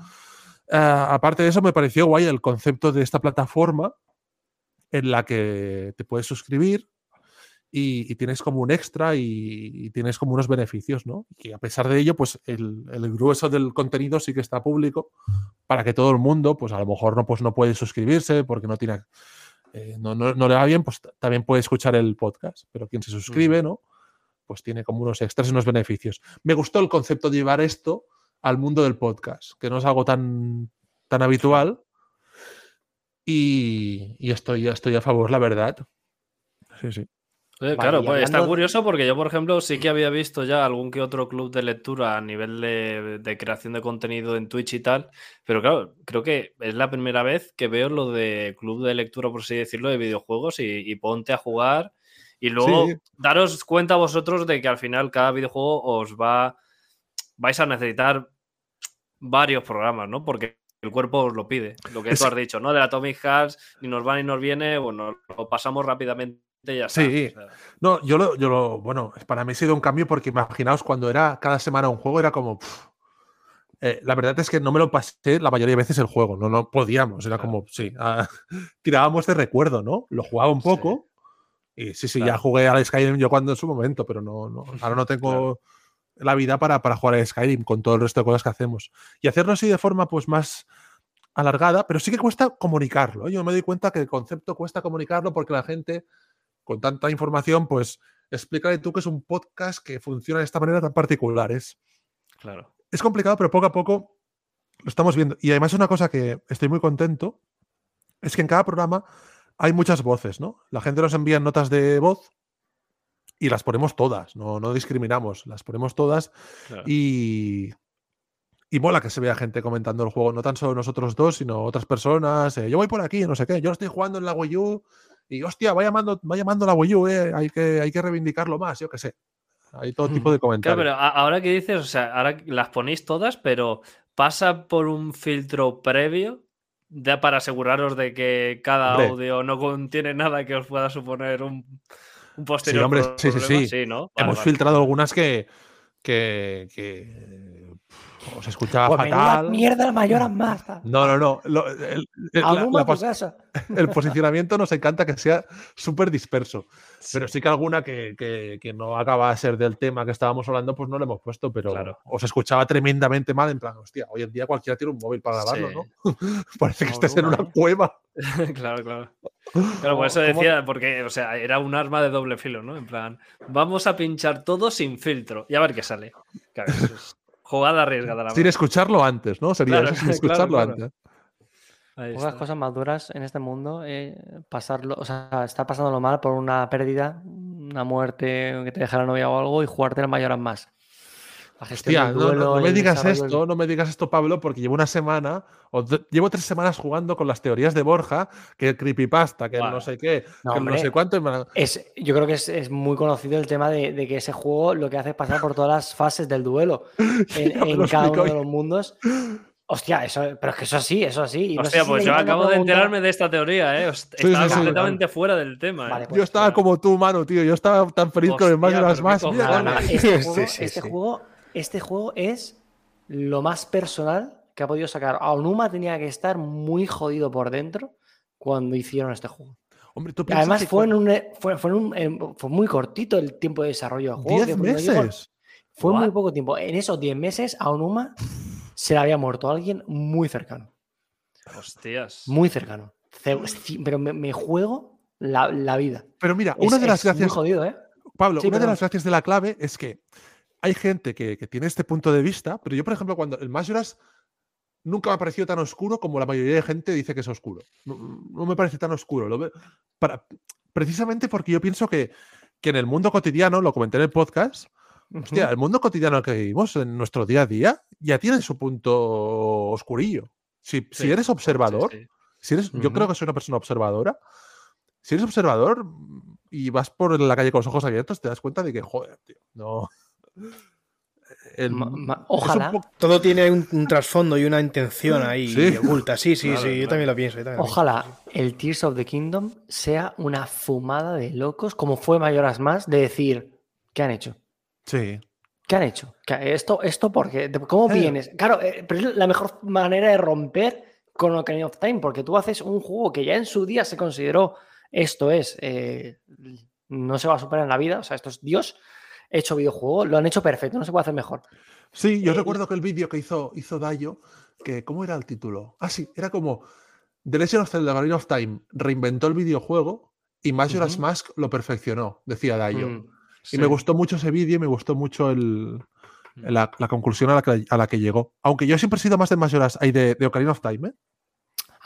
Ah, aparte de eso, me pareció guay el concepto de esta plataforma en la que te puedes suscribir y, y tienes como un extra y, y tienes como unos beneficios, ¿no? Y a pesar de ello, pues el, el grueso del contenido sí que está público para que todo el mundo, pues a lo mejor no, pues no puede suscribirse porque no tiene... eh, no, no- no le va bien, pues también puede escuchar el podcast, pero quien se suscribe, ¿no? Pues tiene como unos extras y unos beneficios. Me gustó el concepto de llevar esto al mundo del podcast, que no es algo tan, tan habitual. Y, y estoy, estoy a favor, la verdad. Sí, sí. Eh, Vale, claro, pues está curioso porque yo, por ejemplo, sí que había visto ya algún que otro club de lectura a nivel de, de creación de contenido en Twitch y tal, pero claro, creo que es la primera vez que veo lo de club de lectura, por así decirlo, de videojuegos y, y ponte a jugar y luego Sí. daros cuenta vosotros de que al final cada videojuego os va, vais a necesitar varios programas, ¿no? Porque el cuerpo os lo pide, lo que tú has dicho, ¿no? De la Atomic Hearts, ni nos va ni nos viene, bueno, lo pasamos rápidamente y ya está. Sí. O sea, No, yo lo, yo lo, bueno, para mí ha sido un cambio porque imaginaos cuando era cada semana un juego, era como, eh, la verdad es que no me lo pasé la mayoría de veces el juego, no, no podíamos, era Claro. como, sí, ah, tirábamos de recuerdo, ¿no? Lo jugaba un Sí. poco y sí, sí, ya jugué al Skyrim yo cuando en su momento, pero no, no ahora no tengo la vida para, para jugar al Skyrim con todo el resto de cosas que hacemos. Y hacerlo así de forma pues más alargada, pero sí que cuesta comunicarlo. ¿eh? Yo me doy cuenta que el concepto cuesta comunicarlo porque la gente con tanta información, pues explícale tú que es un podcast que funciona de esta manera tan particular. Es, claro. es complicado, pero poco a poco lo estamos viendo. Y además una cosa que estoy muy contento es que en cada programa hay muchas voces, ¿no? La gente nos envía notas de voz y las ponemos todas, no, no discriminamos, las ponemos todas claro. y, y mola que se vea gente comentando el juego, no tan solo nosotros dos, sino otras personas. eh, yo voy por aquí, no sé qué. Yo estoy jugando en la Wii U y hostia, va llamando, va llamando la Wii U, eh, hay, que, hay que reivindicarlo más, yo qué sé. Hay todo tipo de Claro, comentarios. pero a- ahora que dices, o sea, ahora las ponéis todas, pero pasa por un filtro previo ya para aseguraros de que cada Hombre. audio no contiene nada que os pueda suponer un, un posterior hombre, sí, sí, problema. sí. ¿no? Vale, Hemos vale. filtrado algunas que, que, que os escuchaba Pues fatal. mierda mayoras más. No, no, no. lo- el, el- la- Aluma la tu pos- casa. el posicionamiento nos encanta que sea súper disperso. Pero sí que alguna que, que- que no acaba de ser del tema que estábamos hablando, pues no lo hemos puesto, pero Claro. os escuchaba tremendamente mal, en plan, hostia, hoy en día cualquiera tiene un móvil para grabarlo, Sí. ¿no? Parece que estés en una ¿eh? cueva. claro, claro. Claro, por eso ¿Cómo- decía, porque, o sea, era un arma de doble filo, ¿no? En plan, vamos a pinchar todo sin filtro y a ver qué sale. Claro, eso es jugada arriesgada, la Sin escucharlo antes, ¿no? Sería Claro, eso, sin escucharlo claro. antes. Ahí Pocas está. cosas más duras en este mundo, eh, pasarlo, o sea, estar pasándolo mal por una pérdida, una muerte, que te deja la novia o algo y jugarte el mayoras más. La gestión Hostia, del no, no- duelo no y me digas esto, no me digas esto, Pablo, porque llevo una semana, o de- llevo tres semanas jugando con las teorías de Borja, que el creepypasta, que el no sé qué, No, que el no sé cuánto. me Es, yo creo que es, es muy conocido el tema de, de que ese juego lo que hace es pasar por todas las fases del duelo en, en cada uno de los mundos. Hostia, eso, pero es que eso sí, eso sí. y no sé Hostia, si pues le yo acabo de enterarme de esta teoría, ¿eh? Sí, Estaba sí, sí. completamente fuera del tema. ¿eh? Vale, Yo pues, estaba como tú, mano, tío. Yo estaba tan feliz con el Hostia, pero qué Mask. cojones. mira, Nada, nada, dale. Este, Sí, juego, sí, este sí. juego- este juego es lo más personal que ha podido sacar. Aonuma tenía que estar muy jodido por dentro cuando hicieron este juego. Hombre, tú además que fue, en con un, fue, fue en un- en- fue muy cortito el tiempo de desarrollo del juego. 10 que fue- no digo- meses. Fue muy poco tiempo. En esos 10 meses, a Onuma se le había muerto alguien muy cercano. Hostias. Muy cercano. Pero me, me juego la, la vida. Pero mira, Es- una de las gracias, jodido, ¿eh? Pablo, Sí, una de las gracias de la clave es que hay gente que, que tiene este punto de vista, pero yo, por ejemplo, cuando el Majora's nunca me ha parecido tan oscuro como la mayoría de gente dice que es oscuro. No, no me parece tan oscuro. Lo para, precisamente porque yo pienso que, que en el mundo cotidiano, lo comenté en el podcast, hostia, Ujú. el mundo cotidiano que vivimos en nuestro día a día ya tiene su punto oscurillo. Si, si Sí, eres sí, observador, sí. si eres, yo Ujú. creo que soy una persona observadora. Si eres observador y vas por la calle con los ojos abiertos, te das cuenta de que, joder, tío, no. El- Ma- ma- es un ojalá. poco- Todo tiene un, un trasfondo y una intención ahí Sí. oculta. Sí, sí, Claro, sí, yo también lo pienso. lo. Ojalá el Tears of the Kingdom sea una fumada de locos, como fue Mayoras Más, de decir, ¿qué han hecho? Sí. ¿Qué han hecho? ¿Qué- Esto, esto porque, ¿cómo Eh. vienes? Claro, eh, pero es la mejor manera de romper con Ocarina of Time, porque tú haces un juego que ya en su día se consideró, esto es, eh, no se va a superar en la vida, o sea, esto es Dios, hecho videojuego, lo han hecho perfecto, no se puede hacer mejor. Sí, yo Eh, recuerdo que el vídeo que hizo, hizo Dayo, que, ¿cómo era el título? Ah, sí, era como The Legend of Zelda Ocarina of Time reinventó el videojuego y Majora's Ujú. Mask lo perfeccionó, decía Dayo. Mm. Y me gustó mucho ese vídeo y me gustó mucho el, Mm. la, la conclusión a la, que, a la que llegó. Aunque yo siempre he sido más de Majora's, ay, de, de Ocarina of Time, ¿eh?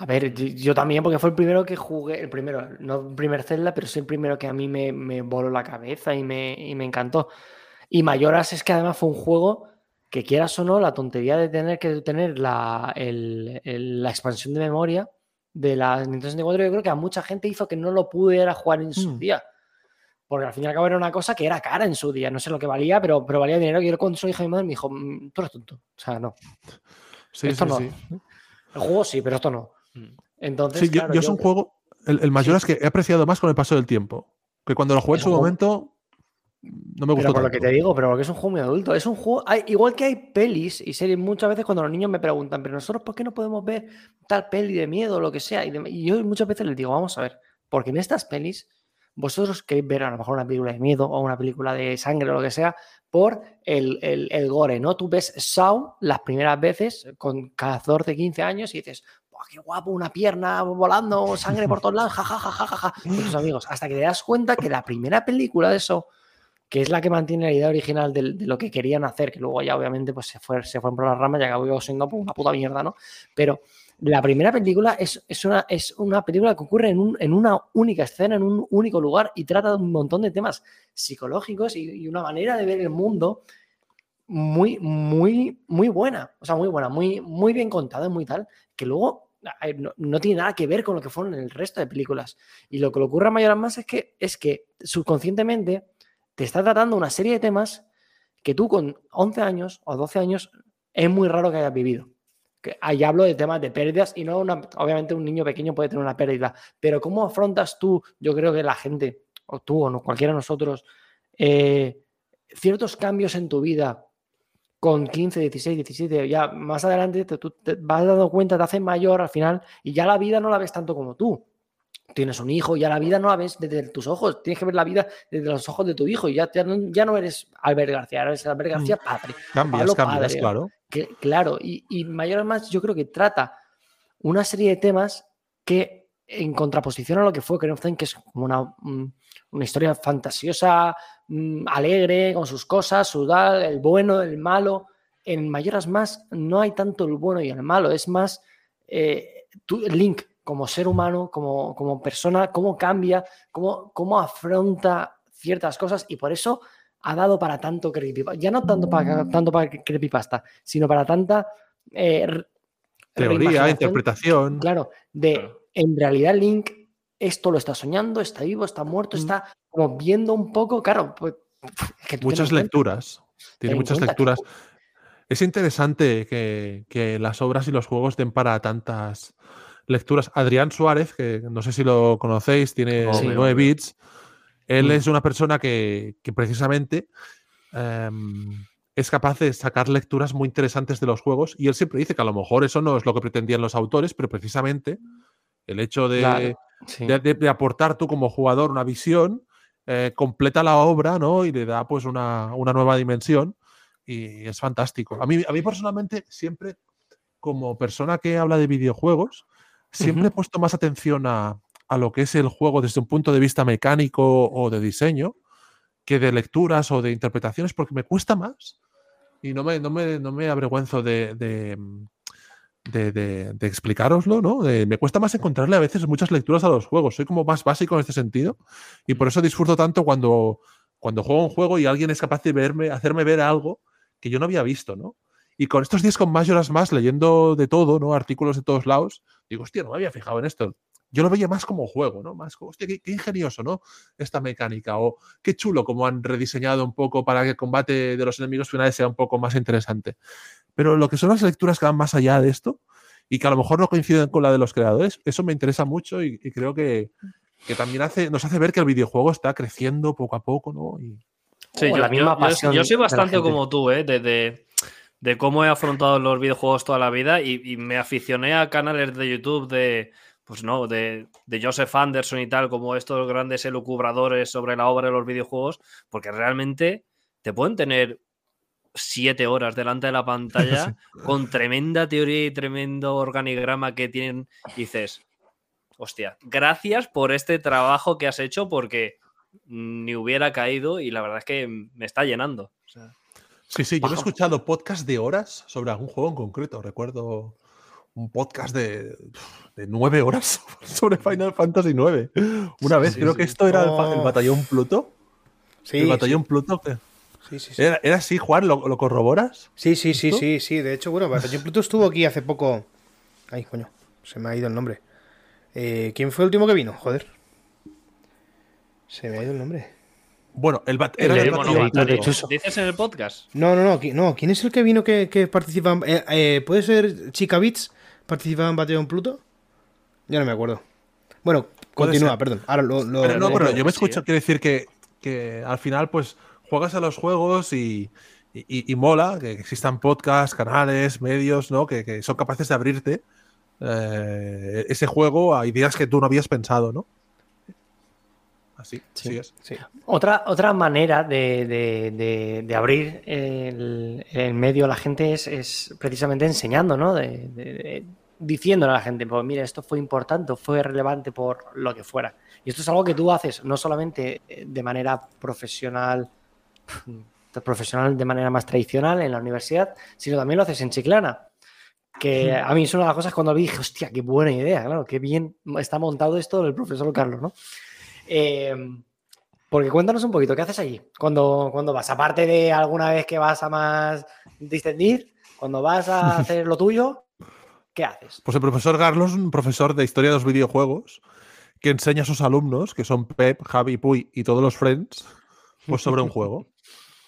A ver, yo, también, porque fue el primero que jugué, el primero, no el primer Zelda, pero sí el primero que a mí me, me voló la cabeza y me, y me encantó. Y Mayoras es que además fue un juego que quieras o no, la tontería de tener que tener la, el- el- la expansión de memoria de la Nintendo 64, yo creo que a mucha gente hizo que no lo pudiera jugar en su Mm. día. Porque al fin y al cabo era una cosa que era cara en su día, no sé lo que valía, pero, pero valía dinero. Y yo cuando se lo dije a mi madre me dijo, "Mm, tú eres tonto. O sea, no. Sí, Esto sí, no. sí. El juego sí, pero esto no. Mm. Entonces, Sí, yo, claro, yo es yo- un juego, el, el Majora's que he apreciado más con el paso del tiempo. Que cuando lo jugué en Es su juego- momento, no me gustó Pero por lo que te digo, pero porque es un juego muy adulto. Es un juego. hay- igual que hay pelis y series, muchas veces cuando los niños me preguntan, pero nosotros, ¿por qué no podemos ver tal peli de miedo o lo que sea? Y, de- y yo muchas veces les digo, vamos a ver, porque en estas pelis, vosotros queréis ver a lo mejor una película de miedo o una película de sangre o lo que sea, por el, el- el gore, ¿no? Tú ves Saw las primeras veces con 14, 15 años y dices, "Buah, qué guapo, una pierna volando, sangre por todos lados, jajajajaja, con tus amigos. Hasta que te das cuenta que la primera película de eso que es la que mantiene la idea original de, lo que querían hacer, que luego ya obviamente pues se, fue, se fueron por las ramas y acabó siendo pues, una puta mierda, ¿no? Pero la primera película es, es, una, es una película que ocurre en, un- en una única escena, en un único lugar y trata de un montón de temas psicológicos y, una manera de ver el mundo muy, muy, muy buena. O sea, muy buena, muy, muy bien contada, muy tal, que luego no, no tiene nada que ver con lo que fueron el resto de películas. Y lo que le ocurre a Mayoras más es que, es que subconscientemente te está tratando una serie de temas que tú con 11 años o 12 años es muy raro que hayas vivido. Que ahí hablo de temas de pérdidas y no obviamente un niño pequeño puede tener una pérdida, pero ¿cómo afrontas tú? Yo creo que la gente, o tú o no, cualquiera de nosotros, eh, ciertos cambios en tu vida con 15, 16, 17, ya más adelante te, tú te vas dando cuenta, te haces mayor al final y ya la vida no la ves tanto como tú. Tienes un hijo, ya la vida no la ves desde tus ojos, tienes que ver la vida desde los ojos de tu hijo y ya, ya, no, ya no eres Albert García, eres Albert García padre. Cambias, Pablo cambias, padre. claro. Que- claro, y, y Mayor más yo creo que trata una serie de temas que en contraposición a lo que fue Karen of Time, que es como una, mm, una historia fantasiosa, mm, alegre, con sus cosas, su tal, el bueno, el malo. En Mayoras más no hay tanto el bueno y el malo, es más eh, Link como ser humano, como, como persona, cómo cambia, cómo, cómo afronta ciertas cosas y por eso ha dado para tanto creepypasta. Ya no tanto para, tanto para creepypasta, sino para tanta eh, Teoría, interpretación. Claro, de Claro. En realidad Link esto lo está soñando, está vivo, está muerto, Mm. está como viendo un poco, claro, pues, es que Muchas lecturas. Tiene muchas que- lecturas. Es interesante que, que las obras y los juegos den para tantas lecturas. Adrián Suárez, que no sé si lo conocéis, tiene Obvio, 9 obvio. bits. Él Mm. es una persona que, que precisamente em, es capaz de sacar lecturas muy interesantes de los juegos y él siempre dice que a lo mejor eso no es lo que pretendían los autores, pero precisamente el hecho de, Claro, sí. de, de- de aportar tú como jugador una visión eh, completa la obra ¿no? y le da pues una, una nueva dimensión y es fantástico. A mí, a mí personalmente siempre, como persona que habla de videojuegos, siempre he puesto más atención a, a lo que es el juego desde un punto de vista mecánico o de diseño que de lecturas o de interpretaciones porque me cuesta más y no me, no me, no me avergüenzo de, de, mm, de, de- de explicároslo, ¿no? De- me cuesta más encontrarle a veces muchas lecturas a los juegos. Soy como más básico en este sentido y por eso disfruto tanto cuando, cuando juego un juego y alguien es capaz de verme, hacerme ver algo que yo no había visto, ¿no? Y con estos días con más horas más, leyendo de todo, ¿no? Artículos de todos lados, digo, hostia, no me había fijado en esto. Yo lo veía más como juego, ¿no? Más como, hostia, qué, qué ingenioso, ¿no? Esta mecánica. O qué chulo como han rediseñado un poco para que el combate de los enemigos finales sea un poco más interesante. Pero lo que son las lecturas que van más allá de esto y que a lo mejor no coinciden con la de los creadores, eso me interesa mucho y, y creo que, que también hace, nos hace ver que el videojuego está creciendo poco a poco, ¿no? Y, Sí, O yo, la misma yo- yo- pasión yo soy bastante como tú, ¿eh? De, de- de cómo he afrontado los videojuegos toda la vida y, y me aficioné a canales de YouTube de, pues no, de, de Joseph Anderson y tal, como estos grandes elucubradores sobre la obra de los videojuegos, porque realmente te pueden tener siete horas delante de la pantalla con tremenda teoría y tremendo organigrama que tienen. Y dices, hostia, gracias por este trabajo que has hecho porque ni hubiera caído y la verdad es que me está llenando. O sea, Sí, sí, yo he escuchado podcast de horas sobre algún juego en concreto. Recuerdo un podcast de, de nueve horas sobre Final Fantasy IX. Una vez, sí, creo sí. que esto era el, batallón Pluto. Sí, el batallón Pluto. que- sí, sí, sí. Era, era así, Juan, ¿lo, lo corroboras? Sí, sí, sí, sí, sí. De hecho, bueno, Batallón Pluto estuvo aquí hace poco. Ay, coño, se me ha ido el nombre. Eh, ¿Quién fue el último que vino? Joder. Se me ha ido el nombre. Bueno, el, bat- El el. ¿Dices en el podcast? No, no, no, qui- no. ¿Quién es el que vino que, que participa? en- eh, eh, ¿Puede ser Chica Beats? ¿Participaba en Batallón Pluto? Ya no me acuerdo. Bueno, continúa, ser. perdón. Ahora lo. lo- Pero no, lo- pero yo me escucho, ¿eh? quiere decir que, que al final, pues, juegas a los juegos y, y- y mola que existan podcasts, canales, medios, ¿no? Que, que son capaces de abrirte eh, ese juego a ideas que tú no habías pensado, ¿no? Así, Sí. es. Sí. Otra, otra manera de, de- de- de abrir el, el medio a la gente es, es precisamente enseñando, ¿no? Diciéndole a la gente, pues mira, esto fue importante, fue relevante por lo que fuera. Y esto es algo que tú haces no solamente eh, de manera profesional, profesional de manera más tradicional en la universidad, sino también lo haces en Chiclana. Que a mí es una de las cosas cuando vi, dije, hostia, qué buena idea, claro, qué bien está montado esto del profesor Carlos, ¿no? Eh, Porque cuéntanos un poquito, ¿qué haces allí? Cuando, cuando vas, aparte de alguna vez que vas a más distinguir, cuando vas a hacer lo tuyo, ¿qué haces? Pues el profesor Garlos es un profesor de historia de los videojuegos que enseña a sus alumnos, que son Pep, Javi, Puy y todos los friends, pues sobre un juego.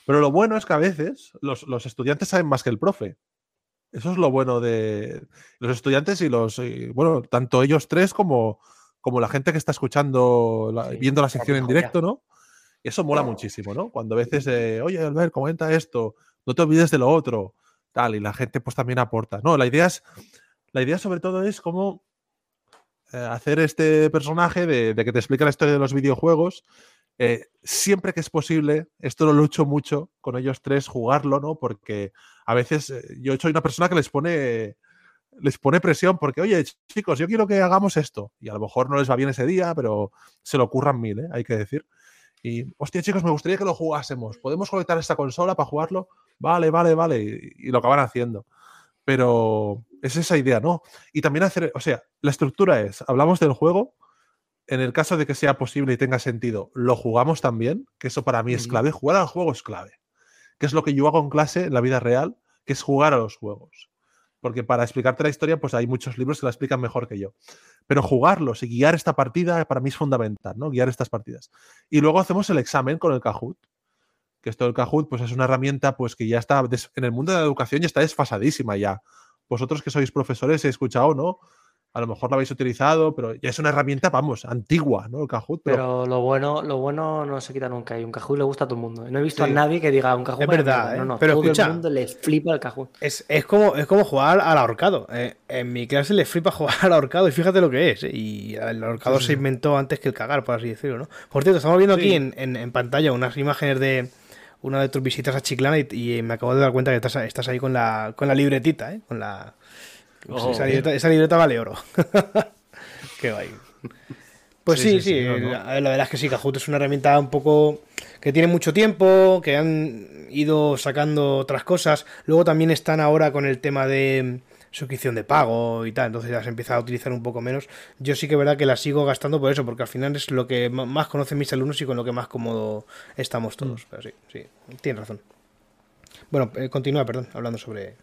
Pero lo bueno es que a veces los, los estudiantes saben más que el profe. Eso es lo bueno de los estudiantes y los, y, bueno, tanto ellos tres como, como la gente que está escuchando, la- Sí, viendo la sección en directo, ¿no? Y eso mola muchísimo, ¿no? Cuando a veces, eh, oye, Albert, comenta esto, no te olvides de lo otro, tal, y la gente pues también aporta. No, la idea es, la idea sobre todo es cómo eh, hacer este personaje de, de que te explica la historia de los videojuegos. Eh, siempre que es posible, esto lo lucho mucho con ellos tres, jugarlo, ¿no? Porque a veces eh, yo soy una persona que les pone, les pone presión porque, oye, ch- chicos, yo quiero que hagamos esto. Y a lo mejor no les va bien ese día, pero se lo ocurran mil, ¿eh? hay que decir. Y, hostia, chicos, me gustaría que lo jugásemos. ¿Podemos conectar esta consola para jugarlo? Vale, vale, vale. Y, y lo acaban haciendo. Pero es esa idea, ¿no? Y también hacer, o sea, la estructura es, hablamos del juego, en el caso de que sea posible y tenga sentido, lo jugamos también, que eso para mí es clave. Jugar al juego es clave. Que es lo que yo hago en clase, en la vida real, que es jugar a los juegos. Porque para explicarte la historia, pues hay muchos libros que la explican mejor que yo. Pero jugarlos y guiar esta partida para mí es fundamental, ¿no? Guiar estas partidas. Y luego hacemos el examen con el Kahoot. Que esto del Kahoot, pues es una herramienta pues que ya está, en el mundo de la educación ya está desfasadísima ya. Vosotros que sois profesores he escuchado, ¿no? A lo mejor lo habéis utilizado, pero ya es una herramienta, vamos, antigua, ¿no? El Kahoot. Pero, Pero lo bueno, lo bueno no se quita nunca. Y un Kahoot le gusta a todo el mundo. No he visto Sí. a nadie que diga un Kahoot. Es verdad, mierda". ¿eh? No, no, Pero todo escucha. el mundo les flipa el Kahoot. Es, es como, es como jugar al ahorcado. Eh, en mi clase les flipa jugar al ahorcado y fíjate lo que es. eh, Y el ahorcado Sí, se inventó antes que el cagar, por así decirlo, ¿no? Por cierto, estamos viendo aquí en, en- en pantalla unas imágenes de una de tus visitas a Chiclana y, y me acabo de dar cuenta que estás, estás ahí con la, con la libretita, ¿eh? Con la... Oh, esa, libreta, esa libreta vale oro. Qué guay. Pues Sí, sí, sí, sí, no, no. La, la verdad es que sí, Kahoot es una herramienta un poco que tiene mucho tiempo, que han ido sacando otras cosas. Luego también están ahora con el tema de suscripción de pago y tal, entonces ya se empieza a utilizar un poco menos. Yo sí que es verdad que la sigo gastando por eso, porque al final es lo que más conocen mis alumnos y con lo que más cómodo estamos todos. Pero sí, sí, tienes razón. Bueno, eh, continúa, perdón, hablando sobre...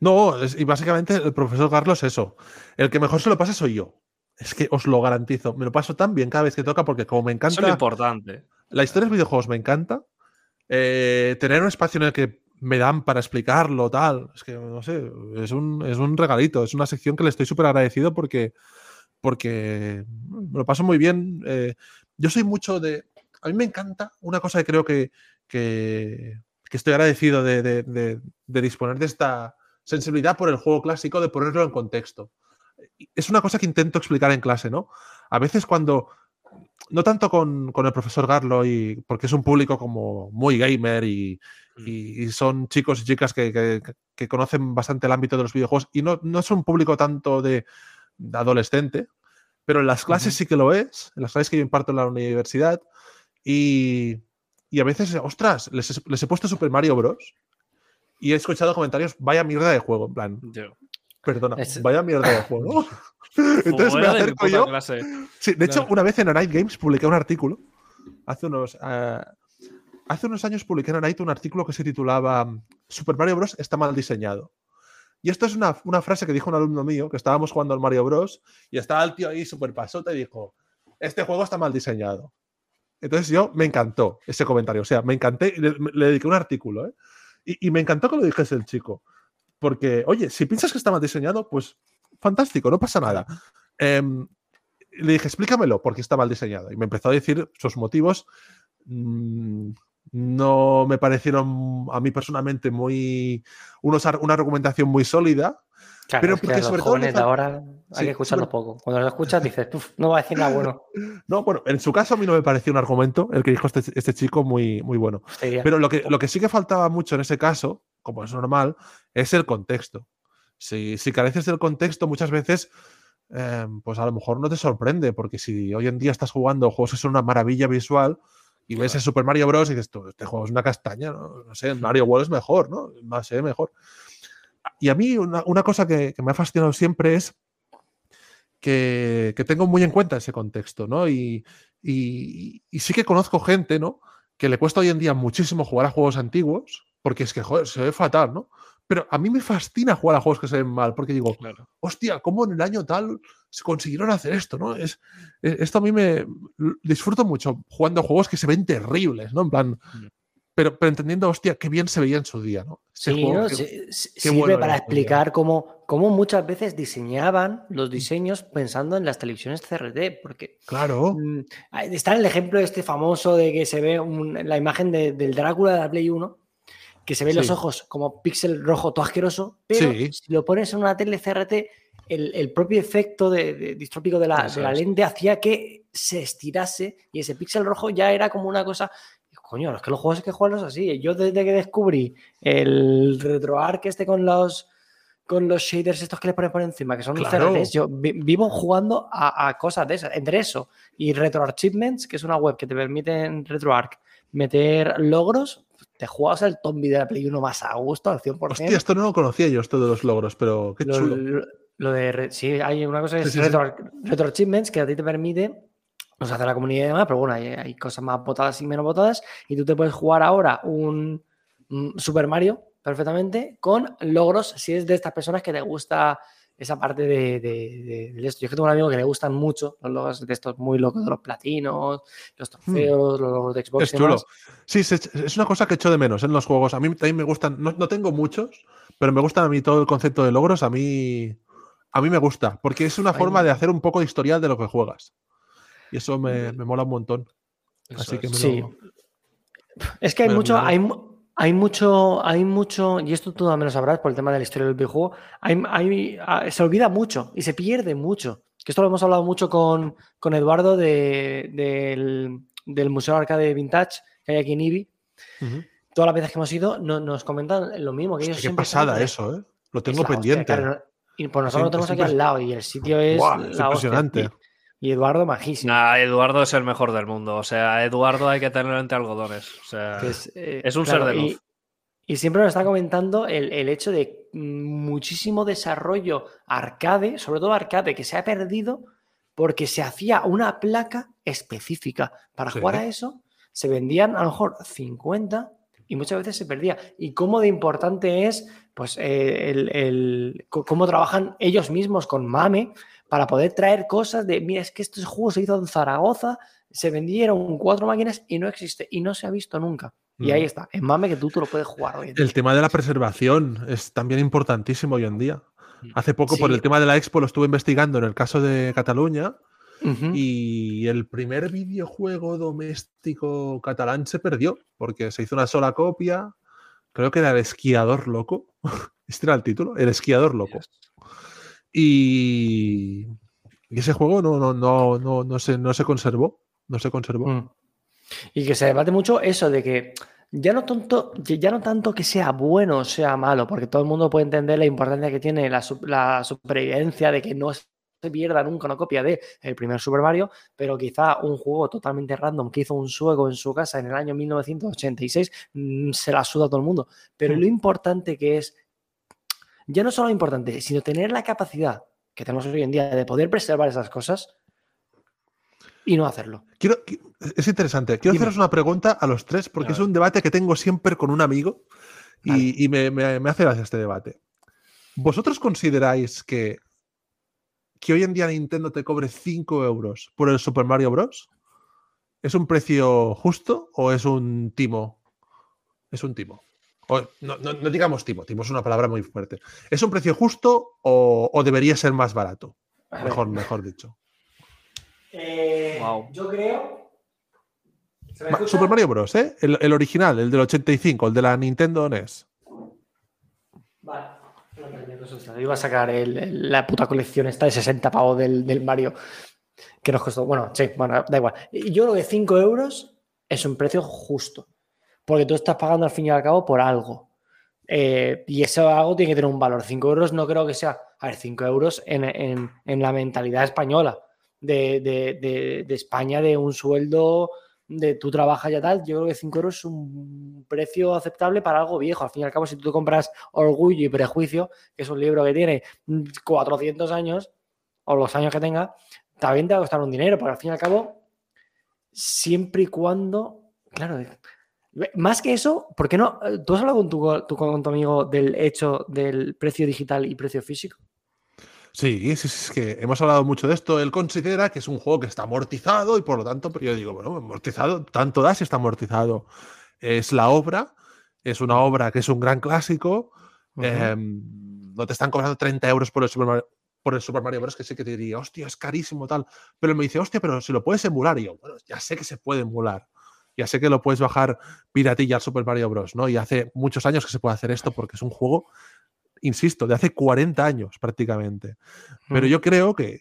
No, es- y básicamente el profesor Carlos es eso. El que mejor se lo pasa soy yo. Es que os lo garantizo. Me lo paso tan bien cada vez que toca porque como me Eso es lo encanta... importante. La historia de los videojuegos me encanta. Eh, tener un espacio en el que me dan para explicarlo, tal. Es que, no sé, es un, es un regalito. Es una sección que le estoy súper agradecido porque, porque me lo paso muy bien. Eh, yo soy mucho de... A mí me encanta una cosa que creo que, que, que estoy agradecido de, de- de- de disponer de esta sensibilidad por el juego clásico, de ponerlo en contexto. Es una cosa que intento explicar en clase, ¿no? A veces cuando no tanto con, con el profesor Garlo, y, porque es un público como muy gamer y, y- y son chicos y chicas que, que- que conocen bastante el ámbito de los videojuegos y no, no es un público tanto de, de adolescente, pero en las clases sí que lo es, en las clases que yo imparto en la universidad y, y a veces, ostras, les, les he puesto Super Mario Bros. Y he escuchado comentarios, vaya mierda de juego, en plan, Yo. perdona, Es- vaya mierda de juego. Entonces me de acerco puta yo clase. Sí, de hecho, una vez en Night Games publiqué un artículo. Hace unos, eh, hace unos años publiqué en Night un artículo que se titulaba Super Mario Bros. está mal diseñado. Y esto es una, una frase que dijo un alumno mío, que estábamos jugando al Mario Bros. y estaba el tío ahí súper pasota y dijo, este juego está mal diseñado. Entonces yo me encantó ese comentario. O sea, me encanté, y le, le dediqué un artículo, ¿eh? Y, me encantó que lo dijese el chico. Porque, oye, si piensas que está mal diseñado, pues fantástico, no pasa nada. Em, le dije, explícamelo, porque está mal diseñado. Y me empezó a decir sus motivos. mm, no me parecieron a mí personalmente muy. Unos, una argumentación muy sólida. Claro, Pero es que sobre todo de ahora hay Sí, que escucharlo sobre- poco. Cuando lo escuchas dices, "Uf, no va a decir nada bueno. No, bueno, en su caso a mí no me pareció un argumento el que dijo este, este chico muy, muy bueno. Pero lo que, lo que sí que faltaba mucho en ese caso, como es normal, es el contexto. Si, si careces del contexto, muchas veces, eh, pues a lo mejor no te sorprende, porque si hoy en día estás jugando juegos que son una maravilla visual y ves el Super Mario Bros. y dices, tú, este juego es una castaña, no, no sé, Mario World es mejor, ¿no? Más sé mejor. Y a mí una, una cosa que, que me ha fascinado siempre es que, que tengo muy en cuenta ese contexto, ¿no? Y, Y, y sí que conozco gente, ¿no? Que le cuesta hoy en día muchísimo jugar a juegos antiguos, porque es que, joder, se ve fatal, ¿no? Pero a mí me fascina jugar a juegos que se ven mal, porque digo, Claro. hostia, ¿cómo en el año tal se consiguieron hacer esto, no? Es, e- esto a mí me disfruto mucho jugando a juegos que se ven terribles, ¿no? En plan, Mm. Pero, pero entendiendo, hostia, qué bien se veía en su día, ¿no? Ese Sí, sirve bueno para en explicar cómo, cómo muchas veces diseñaban Mm. los diseños pensando en las televisiones CRT, porque Claro, mm, está el ejemplo este famoso de que se ve un- la imagen de- del Drácula de la Play 1, que se ven los ojos como píxel rojo todo asqueroso, pero Sí. si lo pones en una tele CRT, el, el propio efecto de, de- distrópico de la, de la lente hacía que se estirase y ese píxel rojo ya era como una cosa. Coño, es que los juegos hay que jugarlos así. Yo desde que descubrí el RetroArch este con los con los shaders estos que le ponen por encima, que son los Claro. CRTs, yo vi- vivo jugando a, a cosas de esas. Entre eso y RetroAchievements, que es una web que te permite en RetroArch meter logros, te juegas el Tombi de la Play 1 más a gusto, al 100%. hostia, esto no lo conocía yo, esto de los logros, pero qué Lo, chulo. lo- lo de. Sí, hay una cosa que Sí, es sí, sí. retro, retro achievements que a ti te permite. Nos hace la comunidad y demás, pero bueno, hay, hay cosas más votadas y menos votadas. Y tú te puedes jugar ahora un, un Super Mario perfectamente con logros si es de estas personas que te gusta esa parte de, de- de- de esto. Yo que tengo un amigo que le gustan mucho los logros de estos muy locos, de los platinos, los trofeos, los logros de Xbox. Hmm. Es y chulo. Sí, es una cosa que echo de menos en los juegos. A mí también me gustan, no, no tengo muchos, pero me gusta a mí todo el concepto de logros. A mí, a mí me gusta, porque es una forma de hacer un poco de historial de lo que juegas. Y eso me, me mola un montón. Eso Así que es. me Sí. lo- Es que hay lo mucho, hay, hay mucho, hay mucho, y esto tú también lo sabrás por el tema de la historia del videojuego, hay, hay- se olvida mucho y se pierde mucho. Que esto lo hemos hablado mucho con, con Eduardo de- del, del Museo Arcade Vintage que hay aquí en IBI. Todas las veces que hemos ido no- nos comentan lo mismo. Que ellos Hostia, qué pasada eso, ¿eh? Lo tengo hostia, pendiente. claro, y por nosotros lo tenemos aquí al lado y el sitio es, Buah, impresionante. Y Eduardo majísimo. Nah, Eduardo es el mejor del mundo. O sea, Eduardo hay que tenerlo entre algodones. O sea, es, eh, es un claro, ser de luz. Y, siempre nos está comentando el, el hecho de muchísimo desarrollo arcade, sobre todo arcade, que se ha perdido porque se hacía una placa específica. Para Sí. jugar a eso, se vendían a lo mejor 50 y muchas veces se perdía. Y cómo de importante es, pues, eh, el, el- cómo trabajan ellos mismos con MAME para poder traer cosas de, mira, es que este juego se hizo en Zaragoza, se vendieron cuatro máquinas y no existe y no se ha visto nunca. Y Mm. ahí está, en MAME que tú, tú lo puedes jugar hoy en día. El tema de la preservación es también importantísimo hoy en día. Mm. Hace poco, por el tema de la expo, lo estuve investigando en el caso de Cataluña y el primer videojuego doméstico catalán se perdió porque se hizo una sola copia. Creo que era El Esquiador Loco. Este era el título, El Esquiador Loco. Y, y ese juego no, no, no, no, no, se, no se conservó. No se conservó. Mm. Y que se debate mucho eso de que ya no, tonto, ya no tanto que sea bueno o sea malo, porque todo el mundo puede entender la importancia que tiene la, la supervivencia de que no se pierda nunca una copia de el primer Super Mario, pero quizá un juego totalmente random que hizo un sueco en su casa en el año 1986 mm, se la suda a todo el mundo. Pero Mm. lo importante que es, ya no solo lo importante, sino tener la capacidad que tenemos hoy en día de poder preservar esas cosas y no hacerlo. Quiero, qui- es interesante. Quiero Dime. haceros una pregunta a los tres, porque es un debate que tengo siempre con un amigo y, Vale. y me, me- me hace gracia este debate. ¿Vosotros consideráis que, que hoy en día Nintendo te cobre 5 euros por el Super Mario Bros? ¿Es un precio justo o es un timo? Es un timo. O- no, no- no digamos timo, timo es una palabra muy fuerte. ¿Es un precio justo o, o debería ser más barato? Mejor, mejor dicho. Eh, Wow. Yo creo. Super Mario Bros, ¿eh? El, el original, el del 85, el de la Nintendo NES. Vale. Yo Iba a sacar el- el- la puta colección esta de 60 pavos del, del Mario. Que nos costó. Bueno, sí, bueno, da igual. Y Yo creo que 5 euros es un precio justo. Porque tú estás pagando al fin y al cabo por algo. Eh, y eso algo tiene que tener un valor. 5 euros no creo que sea. A ver, 5 euros en, en- en la mentalidad española. De, de- de- España, de un sueldo, de tú trabajas ya tal. Yo creo que 5 euros es un precio aceptable para algo viejo. Al fin y al cabo, si tú compras Orgullo y Prejuicio, que es un libro que tiene mm, 400 años, o los años que tenga, también te va a costar un dinero, porque al fin y al cabo siempre y cuando. Claro, más que eso, ¿por qué no? Eh, ¿Tú has hablado con tu, tu- con tu amigo del hecho del precio digital y precio físico? Sí, sí, sí, es que hemos hablado mucho de esto. Él considera que es un juego que está amortizado y por lo tanto, pero yo digo, bueno, amortizado, tanto da si está amortizado. Es la obra, es una obra que es un gran clásico. em, no te están cobrando 30 euros por el Super Mario, por el Super Mario Bros. que sí que te diría, hostia, es carísimo tal. Pero él me dice, hostia, pero si lo puedes emular. Y yo, bueno, ya sé que se puede emular. Ya sé que lo puedes bajar piratilla al Super Mario Bros. ¿no? Y hace muchos años que se puede hacer esto porque es un juego, insisto, de hace 40 años prácticamente. Pero Mm. yo creo que,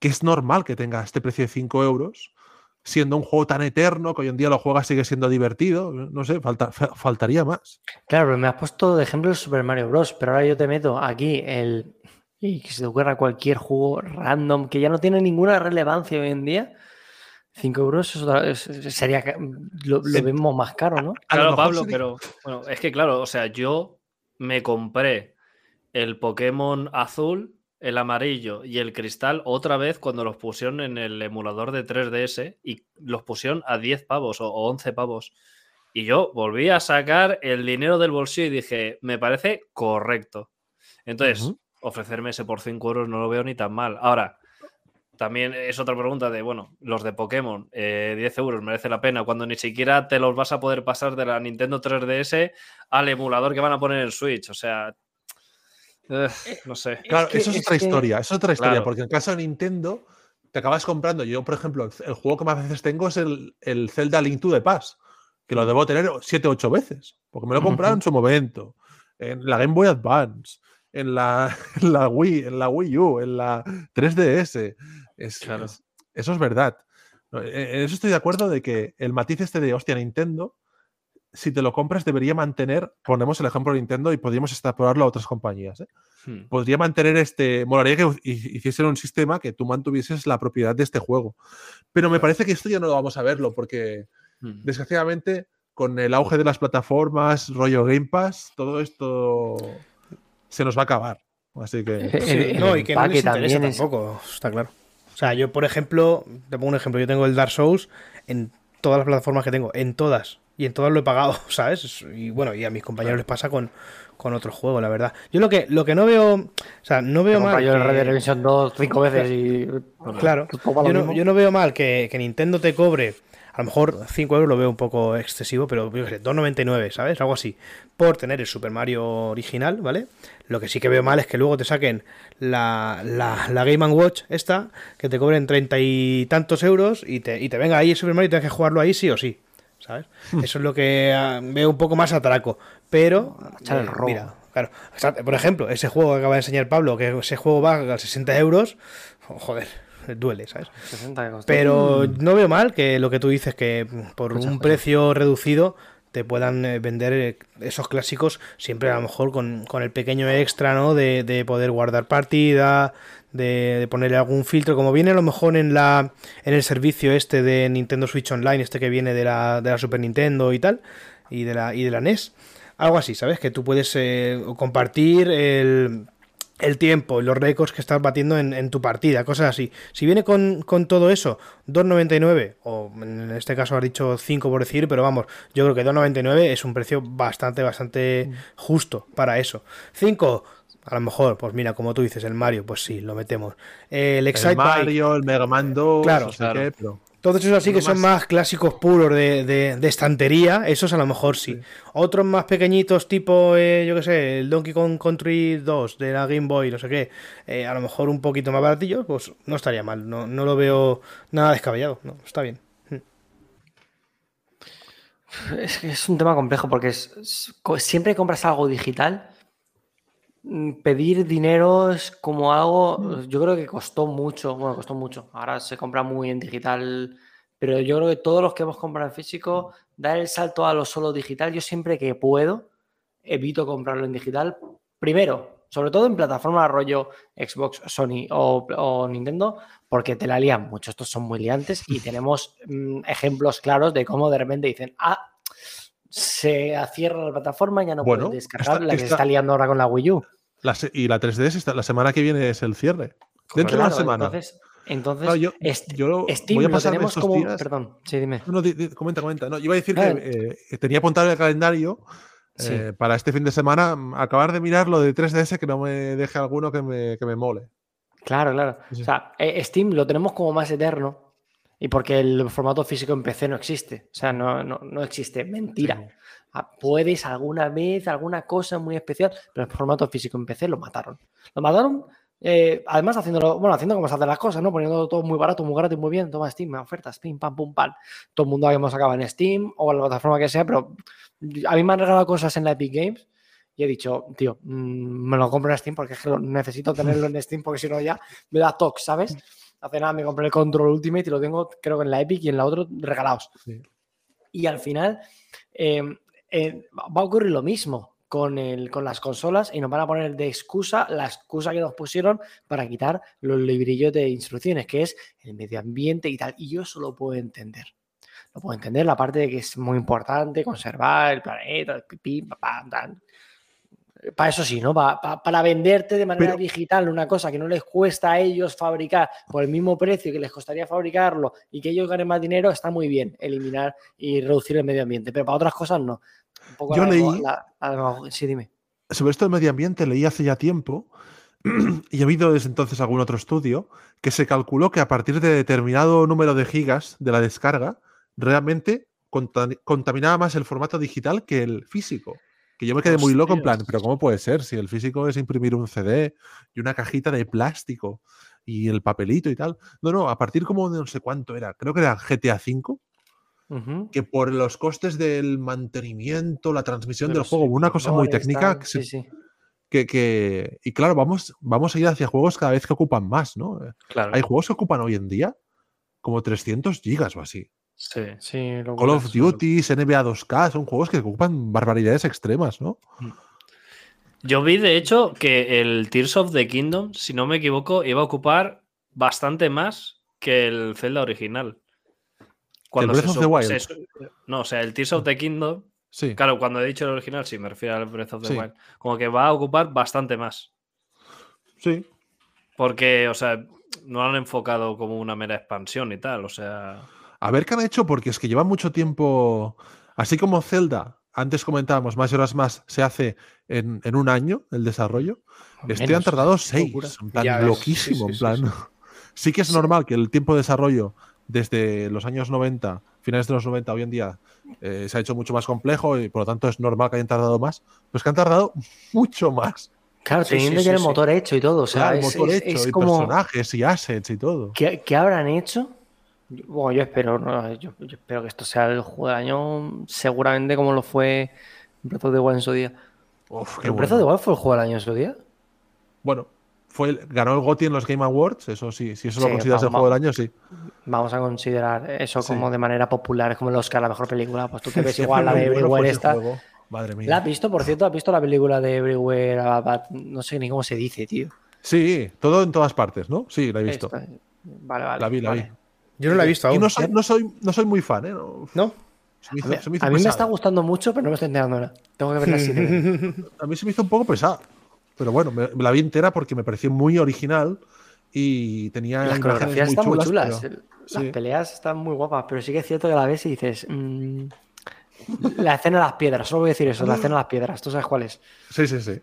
que es normal que tenga este precio de 5 euros, siendo un juego tan eterno que hoy en día lo juegas sigue siendo divertido. No sé, falta, fa- faltaría más. Claro, pero me has puesto de ejemplo el Super Mario Bros. Pero ahora yo te meto aquí el. Y que se te ocurra cualquier juego random que ya no tiene ninguna relevancia hoy en día. 5 euros es otra- es- es- sería. ca- Lo, lo Sí. vemos más caro, ¿no? A Claro, Pablo, sería- pero bueno, es que claro, o sea, yo me compré el Pokémon azul, el amarillo y el cristal otra vez cuando los pusieron en el emulador de 3DS y los pusieron a 10 pavos o, o 11 pavos. Y yo volví a sacar el dinero del bolsillo y dije, me parece correcto. Entonces, ofrecerme ese por 5 euros no lo veo ni tan mal. Ahora, también es otra pregunta de, bueno, los de Pokémon, eh, 10 euros merece la pena cuando ni siquiera te los vas a poder pasar de la Nintendo 3DS al emulador que van a poner en Switch. O sea, eh, no sé. Claro, que- eso es, es otra que- historia, eso es otra historia, Claro. porque en el caso de Nintendo, te acabas comprando. Yo, por ejemplo, el, juego que más veces tengo es el, el Zelda Link to the Past, que lo debo tener 7 o 8 veces, porque me lo he comprado en su momento, en la Game Boy Advance, en la, en la Wii, en la Wii U, en la 3DS. Es, Claro. es- eso es verdad. No, En eso estoy de acuerdo de que el matiz este de, hostia, Nintendo, si te lo compras, debería mantener, ponemos el ejemplo de Nintendo y podríamos extrapolarlo a otras compañías. ¿eh? Hmm. podría mantener este. Molaría que hi- hiciesen un sistema que tú mantuvieses la propiedad de este juego. Pero me parece que esto ya no lo vamos a verlo, porque Hmm. desgraciadamente, con el auge de las plataformas, rollo Game Pass, todo esto se nos va a acabar. Así que. Eh, Sí, el- no, y que no les interesa es- tampoco, está claro. O sea, yo, por ejemplo, te pongo un ejemplo, yo tengo el Dark Souls en todas las plataformas que tengo, en todas. Y en todas lo he pagado, ¿sabes? Es- Y bueno, y a mis compañeros les pasa con, con otro juego, la verdad. Yo lo que, lo que no veo, o sea, no veo mal. yo el que- Red Dead Redemption 2 cinco veces y. Claro, no, yo no veo mal que, que Nintendo te cobre, a lo mejor 5 euros lo veo un poco excesivo, pero yo qué sé, 2,99, ¿sabes? Algo así, por tener el Super Mario original, ¿vale? Lo que sí que veo mal es que luego te saquen la, la, la Game Watch esta, que te cobren treinta y tantos euros y te, y te venga ahí el Super Mario y tengas que jugarlo ahí sí o sí, ¿sabes? Eso es lo que ah, veo un poco más atraco, pero... eh, robo. mira, claro, por ejemplo, ese juego que acaba de enseñar Pablo, que ese juego va a 60 euros, joder, duele, ¿sabes? 60 que costó. Pero no veo mal que lo que tú dices, que por un precio reducido te puedan eh, vender eh, esos clásicos, siempre a lo mejor con, con el pequeño extra, ¿no? De, de poder guardar partida, de, de ponerle algún filtro, como viene a lo mejor en la en el servicio este de Nintendo Switch Online, este que viene de la, de la Super Nintendo y tal, y de la, y de la NES. Algo así, ¿sabes? Que tú puedes eh, compartir el, el tiempo y los récords que estás batiendo en, en tu partida, cosas así. Si viene con, con todo eso, 2.99, o en este caso has dicho 5 por decir, pero vamos, yo creo que 2.99 es un precio bastante, bastante justo para eso. 5, a lo mejor, pues mira, como tú dices, el Mario, pues sí, lo metemos. El El Excite Bike, Mario, el Mega Man 2, Claro, qué, pero. Todos esos así que son más- más clásicos puros de, de- de estantería, esos a lo mejor sí. Otros más pequeñitos, tipo, eh, yo qué sé, el Donkey Kong Country 2 de la Game Boy, no sé qué, eh, a lo mejor un poquito más baratillos, pues no estaría mal, no, no lo veo nada descabellado, no, está bien. Es que es un tema complejo porque es- es- siempre compras algo digital. Mm, Pedir dinero es como algo, yo creo que costó mucho, bueno, costó mucho. Ahora se compra muy en digital, pero yo creo que todos los que hemos comprado en físico, dar el salto a lo solo digital, yo siempre que puedo, evito comprarlo en digital. Primero, sobre todo en plataformas rollo Xbox, Sony o, o Nintendo, porque te la lían mucho. Estos son muy liantes y tenemos mm, ejemplos claros de cómo de repente dicen, ah, se cierra la plataforma y ya no Bueno, puedes descargar la que se está liando ahora con la Wii U. La se- y la 3DS, está, la semana que viene es el cierre. Dentro de una semana. entonces, Entonces, Claro, yo- est- yo Steam voy a lo pasarme tenemos como. días- Perdón, sí, dime. No, no, comenta, comenta. No, yo iba a decir que eh, tenía apuntado el calendario Sí. eh, para este fin de semana mm, acabar de mirar lo de 3DS que no me deje alguno que me, que me mole. Claro, claro. Sí. O sea, eh, Steam lo tenemos como más eterno y porque el formato físico en PC no existe. O sea, no, no, no existe. Mentira. Puedes alguna vez, alguna cosa muy especial, pero el formato físico en PC lo mataron. Lo mataron, eh, además haciéndolo, bueno, haciendo como se hacen las cosas, ¿no? Poniendo todo muy barato, muy y muy bien. Toma Steam, ofertas, pim, pam, pum, pam. Todo el mundo hemos acabado en Steam o en la plataforma que sea, pero a mí me han regalado cosas en la Epic Games y he dicho, tío, mm, me lo compro en Steam porque es que lo- necesito tenerlo en Steam porque si no ya me da tox, ¿sabes? Hace nada me compré el Control Ultimate y lo tengo creo que en la Epic y en la otra regalados. Sí. Y al final eh, eh, va a ocurrir lo mismo con, el, con las consolas y nos van a poner de excusa la excusa que nos pusieron para quitar los librillos de instrucciones, que es el medio ambiente y tal. Y yo eso lo puedo entender. Lo puedo entender, la parte de que es muy importante conservar el planeta, el pipí, papá, tal. Para eso sí, ¿no? Pa- pa- para venderte de manera Pero- digital una cosa que no les cuesta a ellos fabricar por el mismo precio que les costaría fabricarlo y que ellos ganen más dinero, está muy bien eliminar y reducir el medio ambiente. Pero para otras cosas no. Un poco Yo la leí- la- la demagogia. sí, dime. Sobre esto del medio ambiente leí hace ya tiempo y ha habido desde entonces algún otro estudio que se calculó que a partir de determinado número de gigas de la descarga, realmente conta- contaminaba más el formato digital que el físico. Que yo me quedé muy loco en plan, pero ¿cómo puede ser? Si el físico es imprimir un CD y una cajita de plástico y el papelito y tal. No, no, a partir como de no sé cuánto era, creo que era GTA V, que por los costes del mantenimiento, la transmisión Pero del juego, sí, una cosa muy técnica que, sí, sí. que, que- y claro, vamos, vamos a ir hacia juegos cada vez que ocupan más, ¿no? Claro. Hay juegos que ocupan hoy en día como 300 gigas o así. Sí. Sí, Call of Duty, NBA 2K, son juegos que ocupan barbaridades extremas, ¿no? Yo vi, de hecho, que el Tears of the Kingdom, si no me equivoco, iba a ocupar bastante más que el Zelda original. Breath se of the Wild? se no, o sea, el Tears of the Kingdom, Sí. claro, cuando he dicho el original, sí, me refiero al Breath of the Sí. Wild, como que va a ocupar bastante más. Sí. Porque, o sea, no han enfocado como una mera expansión y tal, o sea. A ver qué han hecho, porque es que llevan mucho tiempo. Así como Zelda, antes comentábamos, más horas más se hace en, en un año el desarrollo. Este han tardado seis. locura. En plan, Ya loquísimo. sí, sí, en plan. Sí, que es normal que el tiempo de desarrollo desde los años 90, finales de los 90, hoy en día, eh, se ha hecho mucho más complejo y por lo tanto es normal que hayan tardado más. Pero es que han tardado mucho más. Claro, Sí, teniendo sí, ya sí, el sí. motor hecho y todo. O sea, Claro, el motor es- hecho es y como. personajes y assets y todo. ¿Qué, qué habrán hecho? Bueno, yo espero, ¿no? yo, yo espero que esto sea el juego del año, seguramente como lo fue Breath of the Wild en su día. Uf, qué ¿Pero Breath of bueno. the Wild fue el juego del año en su día? Bueno, fue el- ganó el GOTY en los Game Awards, eso sí, si eso lo consideras el juego del año, sí. Vamos a considerar eso Sí. como de manera popular, es como el Oscar, la mejor película. Pues tú te ves igual la de bueno, Everywhere esta. juego. Madre mía. ¿La has visto, por cierto? ¿Has visto la película de Everywhere? No sé ni cómo se dice, tío. Sí, todo en todas partes, ¿no? Sí, la he visto. Esta- Vale, vale. La vi, la vale. vi. Yo no la he visto Y aún. no soy, no, soy, no soy muy fan, ¿eh? No, ¿No? se me hizo- A mí, se me hizo a mí me pesada. está gustando mucho, pero no me estoy enterando ahora. Tengo que verla así. A mí se me hizo un poco pesada. Pero bueno, me, me la vi entera porque me pareció muy original y tenía Las coreografías están muy chulas. pero- Las sí. peleas están muy guapas, pero sí que es cierto que a la vez y dices. mm, la escena de las piedras, solo voy a decir eso, la escena de las piedras. ¿Tú sabes cuál es? Sí, sí, sí.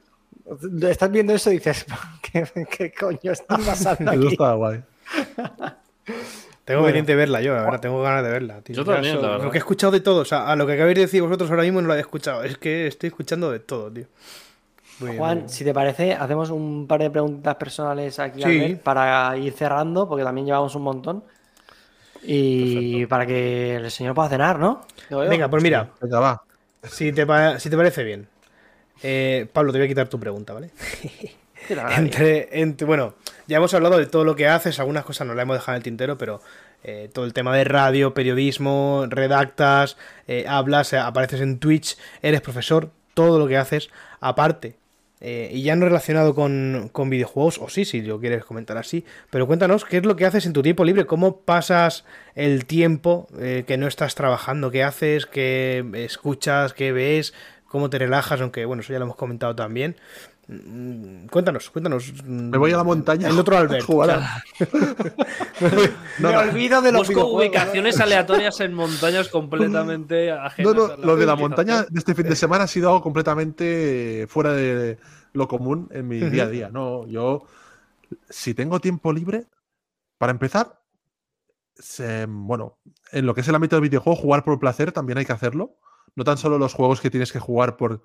Estás viendo eso y dices, ¿qué, qué coño está pasando Eso aquí? guay. Tengo Bueno. pendiente verla yo, verdad, tengo ganas de verla. tío. Yo también, la verdad. Lo que he escuchado de todo, o sea, a lo que acabáis de decir vosotros ahora mismo no lo había escuchado. Es que estoy escuchando de todo, tío. Muy Juan, bien. si te parece, hacemos un par de preguntas personales aquí Sí. Albert, para ir cerrando, porque también llevamos un montón. Y para que el señor pueda cenar, ¿no? Venga, pues mira, Venga, va. si te, si te parece bien. Eh, Pablo, te voy a quitar tu pregunta, ¿vale? Entre, entre- bueno, ya hemos hablado de todo lo que haces, algunas cosas no las hemos dejado en el tintero, pero eh, todo el tema de radio, periodismo, redactas, eh, hablas, eh, apareces en Twitch, eres profesor, todo lo que haces, aparte. eh, y ya no relacionado con, con videojuegos, o sí, si lo quieres comentar así, pero cuéntanos qué es lo que haces en tu tiempo libre, cómo pasas el tiempo eh, que no estás trabajando, qué haces, qué escuchas, qué ves, cómo te relajas, aunque bueno, eso ya lo hemos comentado también. Mm, Cuéntanos, cuéntanos. Me voy a la montaña. El otro Albert. jugar a- Me olvido de los Busco ubicaciones aleatorias en montañas completamente No, ajenas. no, la lo de la montaña de este fin de semana ha sido algo completamente fuera de lo común en mi día a día. No, yo, si tengo tiempo libre, para empezar, se- bueno, en lo que es el ámbito del videojuego, jugar por placer también hay que hacerlo. No tan solo los juegos que tienes que jugar por,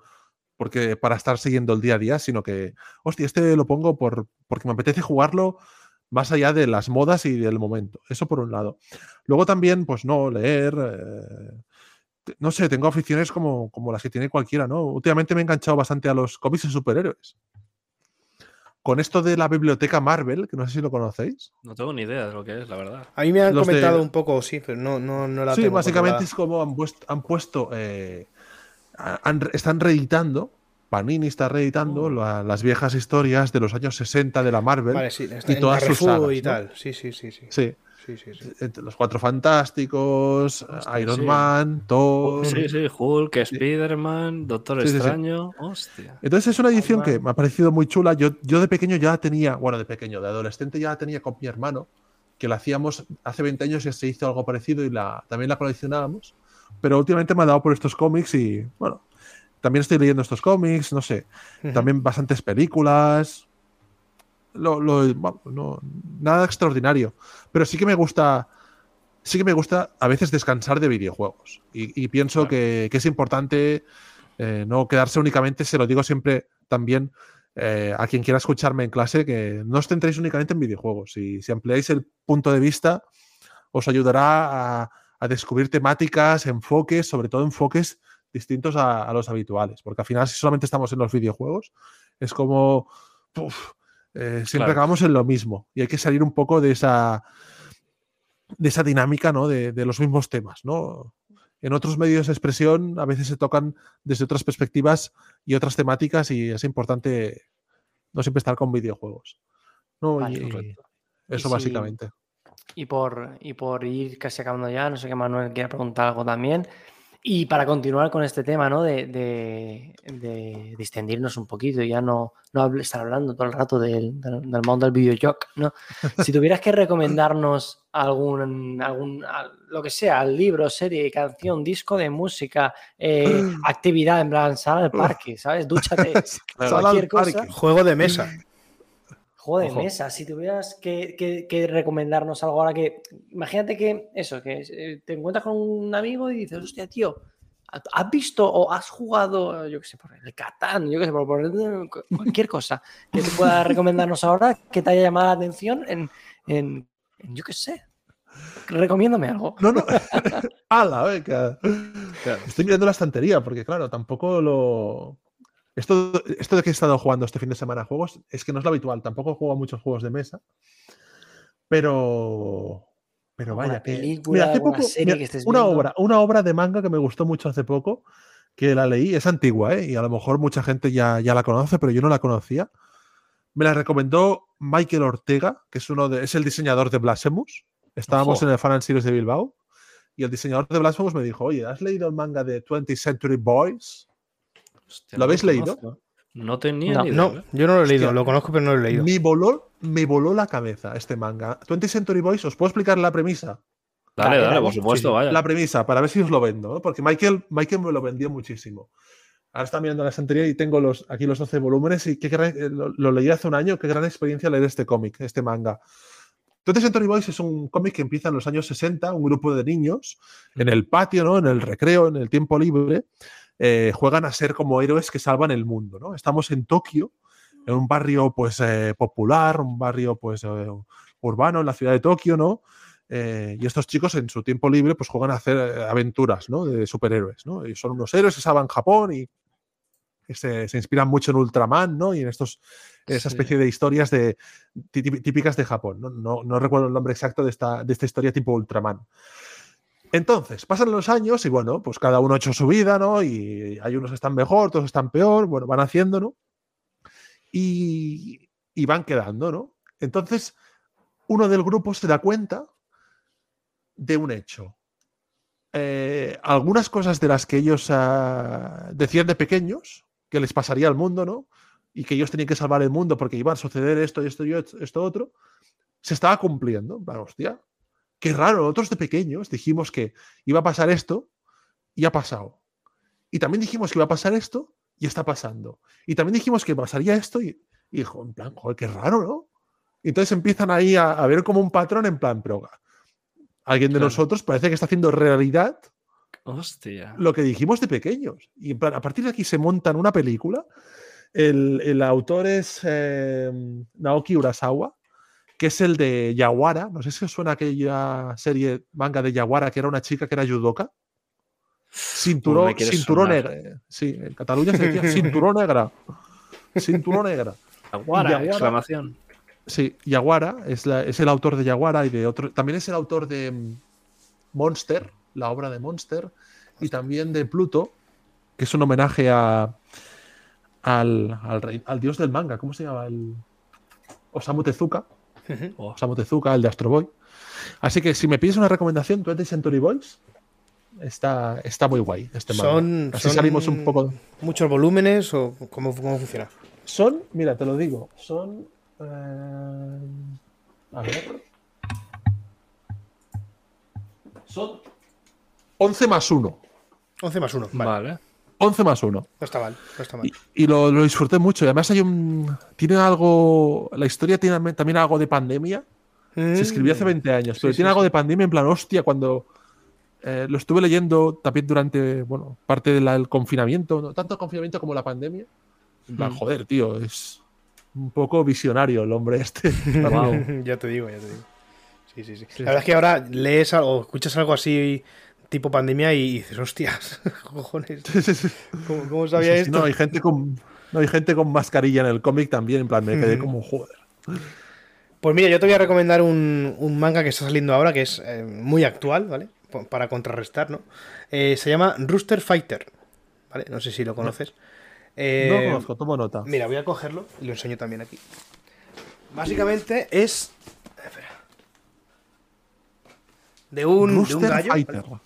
porque, para estar siguiendo el día a día, sino que, hostia, este lo pongo por, porque me apetece jugarlo más allá de las modas y del momento. Eso por un lado. Luego también, pues no, leer. eh, no sé, tengo aficiones como, como las que tiene cualquiera, ¿no? Últimamente me he enganchado bastante a los cómics de superhéroes. Con esto de la biblioteca Marvel, que no sé si lo conocéis. No tengo ni idea de lo que es, la verdad. A mí me han Los de- comentado un poco, sí, pero no, no, no la Sí, tengo básicamente controlada. es como han, puest- han puesto. eh, han están reeditando. Panini está reeditando la- las viejas historias de los años 60 de la Marvel. Vale, sí, está y en todas sus sagas, y ¿no? tal. Sí, sí, sí, sí. Sí, Sí, sí, sí. entre los cuatro fantásticos, Hostia, Iron sí. Man, Thor. Sí, sí, Hulk, Spider-Man, Doctor Sí, sí, sí. Extraño. Hostia. Entonces es una edición Batman. que me ha parecido muy chula. Yo, yo de pequeño ya tenía, bueno, de pequeño, de adolescente ya la tenía con mi hermano, que la hacíamos hace 20 años y se hizo algo parecido y la, también la coleccionábamos. Pero últimamente me ha dado por estos cómics y, bueno, también estoy leyendo estos cómics, no sé. También bastantes películas. Lo, lo- bueno, no- nada extraordinario. Pero sí que me gusta. Sí que me gusta a veces descansar de videojuegos. Y, y pienso que, que es importante eh, no quedarse únicamente, se lo digo siempre también eh, a quien quiera escucharme en clase, que no os centréis únicamente en videojuegos. Y si ampliáis el punto de vista, os ayudará a, a descubrir temáticas, enfoques, sobre todo enfoques distintos a, a los habituales. Porque al final, si solamente estamos en los videojuegos, es como. uf, eh, siempre Claro. acabamos en lo mismo. Y hay que salir un poco de esa. de esa dinámica, ¿no? De, de los mismos temas, ¿no? En otros medios de expresión a veces se tocan desde otras perspectivas y otras temáticas y es importante no siempre estar con videojuegos. ¿no? Vale, Y- correcto. eso Y si- básicamente. Y por, y por ir casi acabando ya, no sé que Manuel quiera preguntar algo también. Y para continuar con este tema, ¿no? De, de, de distendirnos un poquito y ya no, no estar hablando todo el rato del, del, del mundo del videojuego, ¿no? Si tuvieras que recomendarnos algún, algún lo que sea, libro, serie, canción, disco de música, eh, actividad, en plan, sal al parque, ¿sabes? Dúchate, al cualquier cosa. Juego de mesa. Juego de Ojo. mesa, si tuvieras que, que- que recomendarnos algo ahora que. Imagínate que eso, que eh, te encuentras con un amigo y dices, hostia, tío, ¿has visto o has jugado, yo qué sé, por el Catán, yo qué sé, por cualquier cosa que te pueda recomendarnos ahora que te haya llamado la atención en, en- en, yo qué sé? Recomiéndame algo. No, no. ¡Hala! venga! Estoy mirando la estantería porque, claro, tampoco lo. Esto, esto de que he estado jugando este fin de semana a juegos es que no es lo habitual. Tampoco juego a muchos juegos de mesa. Pero. Pero vaya, que- película, mira, hace alguna poco, serie mira, que estés una obra, una obra de manga que me gustó mucho hace poco, que la leí, es antigua, ¿eh? y a lo mejor mucha gente ya, ya la conoce, pero yo no la conocía. Me la recomendó Michael Ortega, que es uno de, es el diseñador de Blasphemous. Estábamos Ojo. en el Fan Series de Bilbao. Y el diseñador de Blasphemous me dijo, oye, ¿has leído el manga de 20th Century Boys? Hostia, ¿Lo habéis no leído? conozco. No tenía No, ni idea. No, yo no lo he leído, lo conozco, pero no lo he leído. Me voló, me voló la cabeza este manga. 20th Century Boys, ¿os puedo explicar la premisa? Dale, Dale, por supuesto, Sí, vaya. La premisa, para ver si os lo vendo, ¿no? Porque Michael, Michael me lo vendió muchísimo. Ahora está mirando la estantería y tengo los, aquí los 12 volúmenes y qué gran- eh, lo, lo leí hace un año, qué gran experiencia leer este cómic, este manga. Entonces, Century Boys es un cómic que empieza en los años 60, un grupo de niños en el patio, ¿no? En el recreo, en el tiempo libre, eh, juegan a ser como héroes que salvan el mundo, ¿no? Estamos en Tokio, en un barrio, pues, eh, popular, un barrio, pues, eh, urbano, en la ciudad de Tokio, ¿no? Eh, y estos chicos en su tiempo libre pues juegan a hacer eh, aventuras ¿no? de superhéroes. ¿no? Y son unos héroes que salvan Japón y se, se inspiran mucho en Ultraman ¿no? y en estos, esa Sí. especie de historias de, tí- típicas de Japón. ¿no? No, no recuerdo el nombre exacto de esta, de esta historia tipo Ultraman. Entonces, pasan los años y bueno, pues cada uno ha hecho su vida, ¿no? Y hay unos que están mejor, otros están peor, bueno, van haciendo, ¿no? Y, y van quedando, ¿no? Entonces, uno del grupo se da cuenta de un hecho. Eh, algunas cosas de las que ellos ah, decían de pequeños, que les pasaría al mundo, ¿no? y que ellos tenían que salvar el mundo porque iba a suceder esto y esto y esto otro, se estaba cumpliendo. Bueno, hostia, qué raro. Nosotros de pequeños dijimos que iba a pasar esto y ha pasado. Y también dijimos que iba a pasar esto y está pasando. Y también dijimos que pasaría esto y, y dijo, en plan, joder, qué raro, ¿no? Y entonces empiezan ahí a, a ver como un patrón en plan, pero alguien de Claro. nosotros parece que está haciendo realidad Hostia. lo que dijimos de pequeños. Y en plan, a partir de aquí se montan una película. El, el autor es eh, Naoki Urasawa, que es el de Yawara. No sé si os suena aquella serie manga de Yawara, que era una chica que era judoka. Cinturón, cinturón sonar. negro. Sí, en Cataluña se decía cinturón negra. Cinturón negra. Aguara, Yaguara. exclamación. Sí, Yaguara es, la- es el autor de Yaguara y de otro. También es el autor de mm, Monster, la obra de Monster, y también de Pluto, que es un homenaje a, al, al, rey- al dios del manga. ¿Cómo se llama? El Osamu Tezuka. Ujú. Osamu Tezuka, el de Astro Boy. Así que si me pides una recomendación, 20 Century Boys, está, está muy guay este. Son, Así son salimos un poco. muchos volúmenes o cómo, cómo funciona. Son, mira, te lo digo, son. eh, a ver. Son 11 más 1. 11 más 1. Vale. Vale. 11 más 1. No está mal. No está mal. Y, y lo, lo disfruté mucho. Y además hay un. Tiene algo. La historia tiene también algo de pandemia. Se escribió hace 20 años, pero Mm. Sí, tiene sí, algo sí. de pandemia en plan, hostia, cuando. eh, lo estuve leyendo también durante, bueno, parte del confinamiento, no tanto el confinamiento como la pandemia. En plan, Mm. joder, tío, es un poco visionario el hombre este. Wow. ya te digo, ya te digo. Sí, sí, sí. La verdad es que ahora lees algo, o escuchas algo así tipo pandemia y dices, hostias, cojones. ¿cómo, cómo sabía Sí, sí, esto? no, hay gente con, no, hay gente con mascarilla en el cómic también, en plan, me quedé Ujú. como, joder. Pues mira, yo te voy a recomendar un, un manga que está saliendo ahora, que es eh, muy actual, ¿vale? Para contrarrestar, ¿no? Eh, se llama Rooster Fighter, ¿vale? No sé si lo conoces. Eh, no lo conozco, tomo nota. Mira, voy a cogerlo y lo enseño también aquí. Básicamente es. Espera. De un, de un Rooster gallo. Fighter. ¿vale?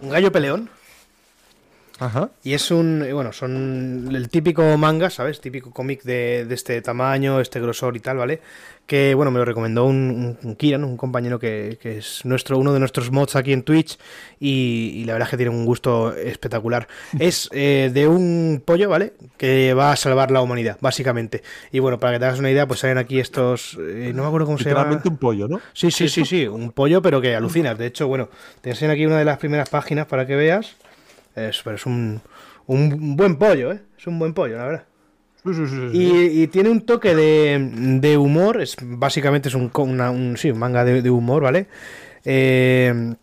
Un gallo peleón. Ajá. Y es un. eh, Bueno, son el típico manga, ¿sabes? Típico cómic de, de este tamaño, este grosor y tal, ¿vale? Que, bueno, me lo recomendó un, un Kiran, un compañero que, que es nuestro, uno de nuestros mods aquí en Twitch. Y, y la verdad es que tiene un gusto espectacular. Es eh, de un pollo, ¿vale? Que va a salvar la humanidad, básicamente. Y bueno, para que te hagas una idea, pues salen aquí estos. eh, no me acuerdo cómo se llama. Literalmente un pollo, ¿no? Sí, sí, sí, sí, un pollo, pero que alucinas. De hecho, bueno, te enseño aquí una de las primeras páginas para que veas. Es, pero es un, un buen pollo, ¿eh? Es un buen pollo, la verdad. Sí, sí, sí. Y, y tiene un toque de, de humor, es, básicamente es un, una- un, sí, un manga de, de humor, ¿vale? Eh,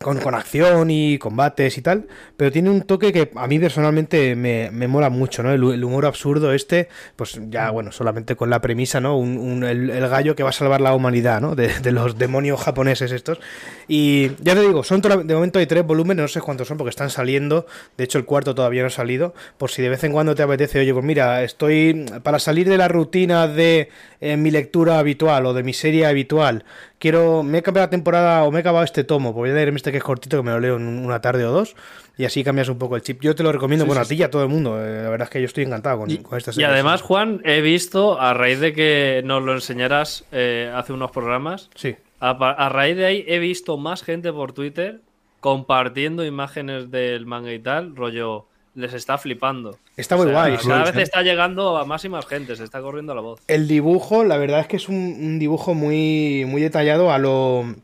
con, con acción y combates y tal, pero tiene un toque que a mí personalmente me, me mola mucho, ¿no? El, hu- el humor absurdo este, pues ya, bueno, solamente con la premisa, ¿no? Un, un- el, gallo que va a salvar la humanidad, ¿no? De, los demonios japoneses estos. Y ya te digo, son de momento hay tres volúmenes, no sé cuántos son porque están saliendo, de hecho el cuarto todavía no ha salido, por si de vez en cuando te apetece, oye, pues mira, estoy para salir de la rutina de eh, mi lectura habitual o de mi serie habitual, quiero, me he cambiado la temporada o me he acabado este tomo, voy a leerme este que es cortito, que me lo leo en un- una tarde o dos, y así cambias un poco el chip. Yo te lo recomiendo, bueno, a ti y a todo el mundo, eh, la verdad es que yo estoy encantado con, Y, con esta y serie. además, Juan, he visto, a raíz de que nos lo enseñaras eh, hace unos programas, Sí. a, a raíz de ahí he visto más gente por Twitter compartiendo imágenes del manga y tal, rollo, les está flipando. Está muy O sea, guay. Cada vez está llegando a más y más gente, se está corriendo la voz. El dibujo, la verdad es que es un, un dibujo muy, muy detallado a lo.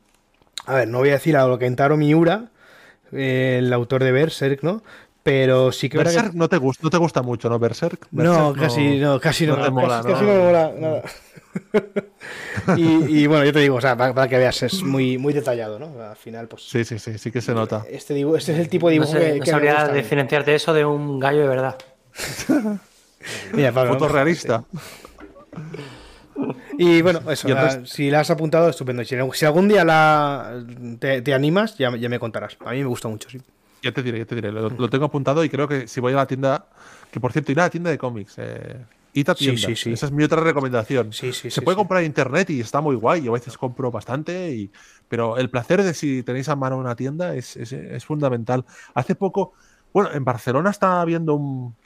A ver, no voy a decir a lo que Kentaro Miura, eh, el autor de Berserk, ¿no? Pero sí que. que- Berserk no te, gusta, no te gusta mucho, ¿no? Berserk. No, casi no, casi no. no te mola, casi, ¿no? casi no me mola nada. y, y bueno, yo te digo, o sea, para, para que veas, es muy, muy detallado, ¿no? Al final, pues. Sí, sí, sí, sí que se nota. Este, dibujo, este es el tipo de No, dibujo sé, que, no que me sabría gusta a mí. diferenciarte eso de un gallo de verdad. Mira, Pablo, Foto realista. Y bueno, eso, Y entonces- la- si la has apuntado, estupendo. Si, si algún día la, te, te animas, ya, ya me contarás. A mí me gusta mucho, sí. Ya te diré, ya te diré. Lo, lo tengo apuntado y creo que si voy a la tienda, que por cierto, ir a la tienda de cómics. Eh, Ita Sí, Tiendas. sí, sí. Esa es mi otra recomendación. Sí, sí, Se sí, puede sí. comprar en internet y está muy guay. Yo a veces compro bastante, y, pero el placer de si tenéis a mano una tienda es, es- es fundamental. Hace poco, bueno, en Barcelona está habiendo un,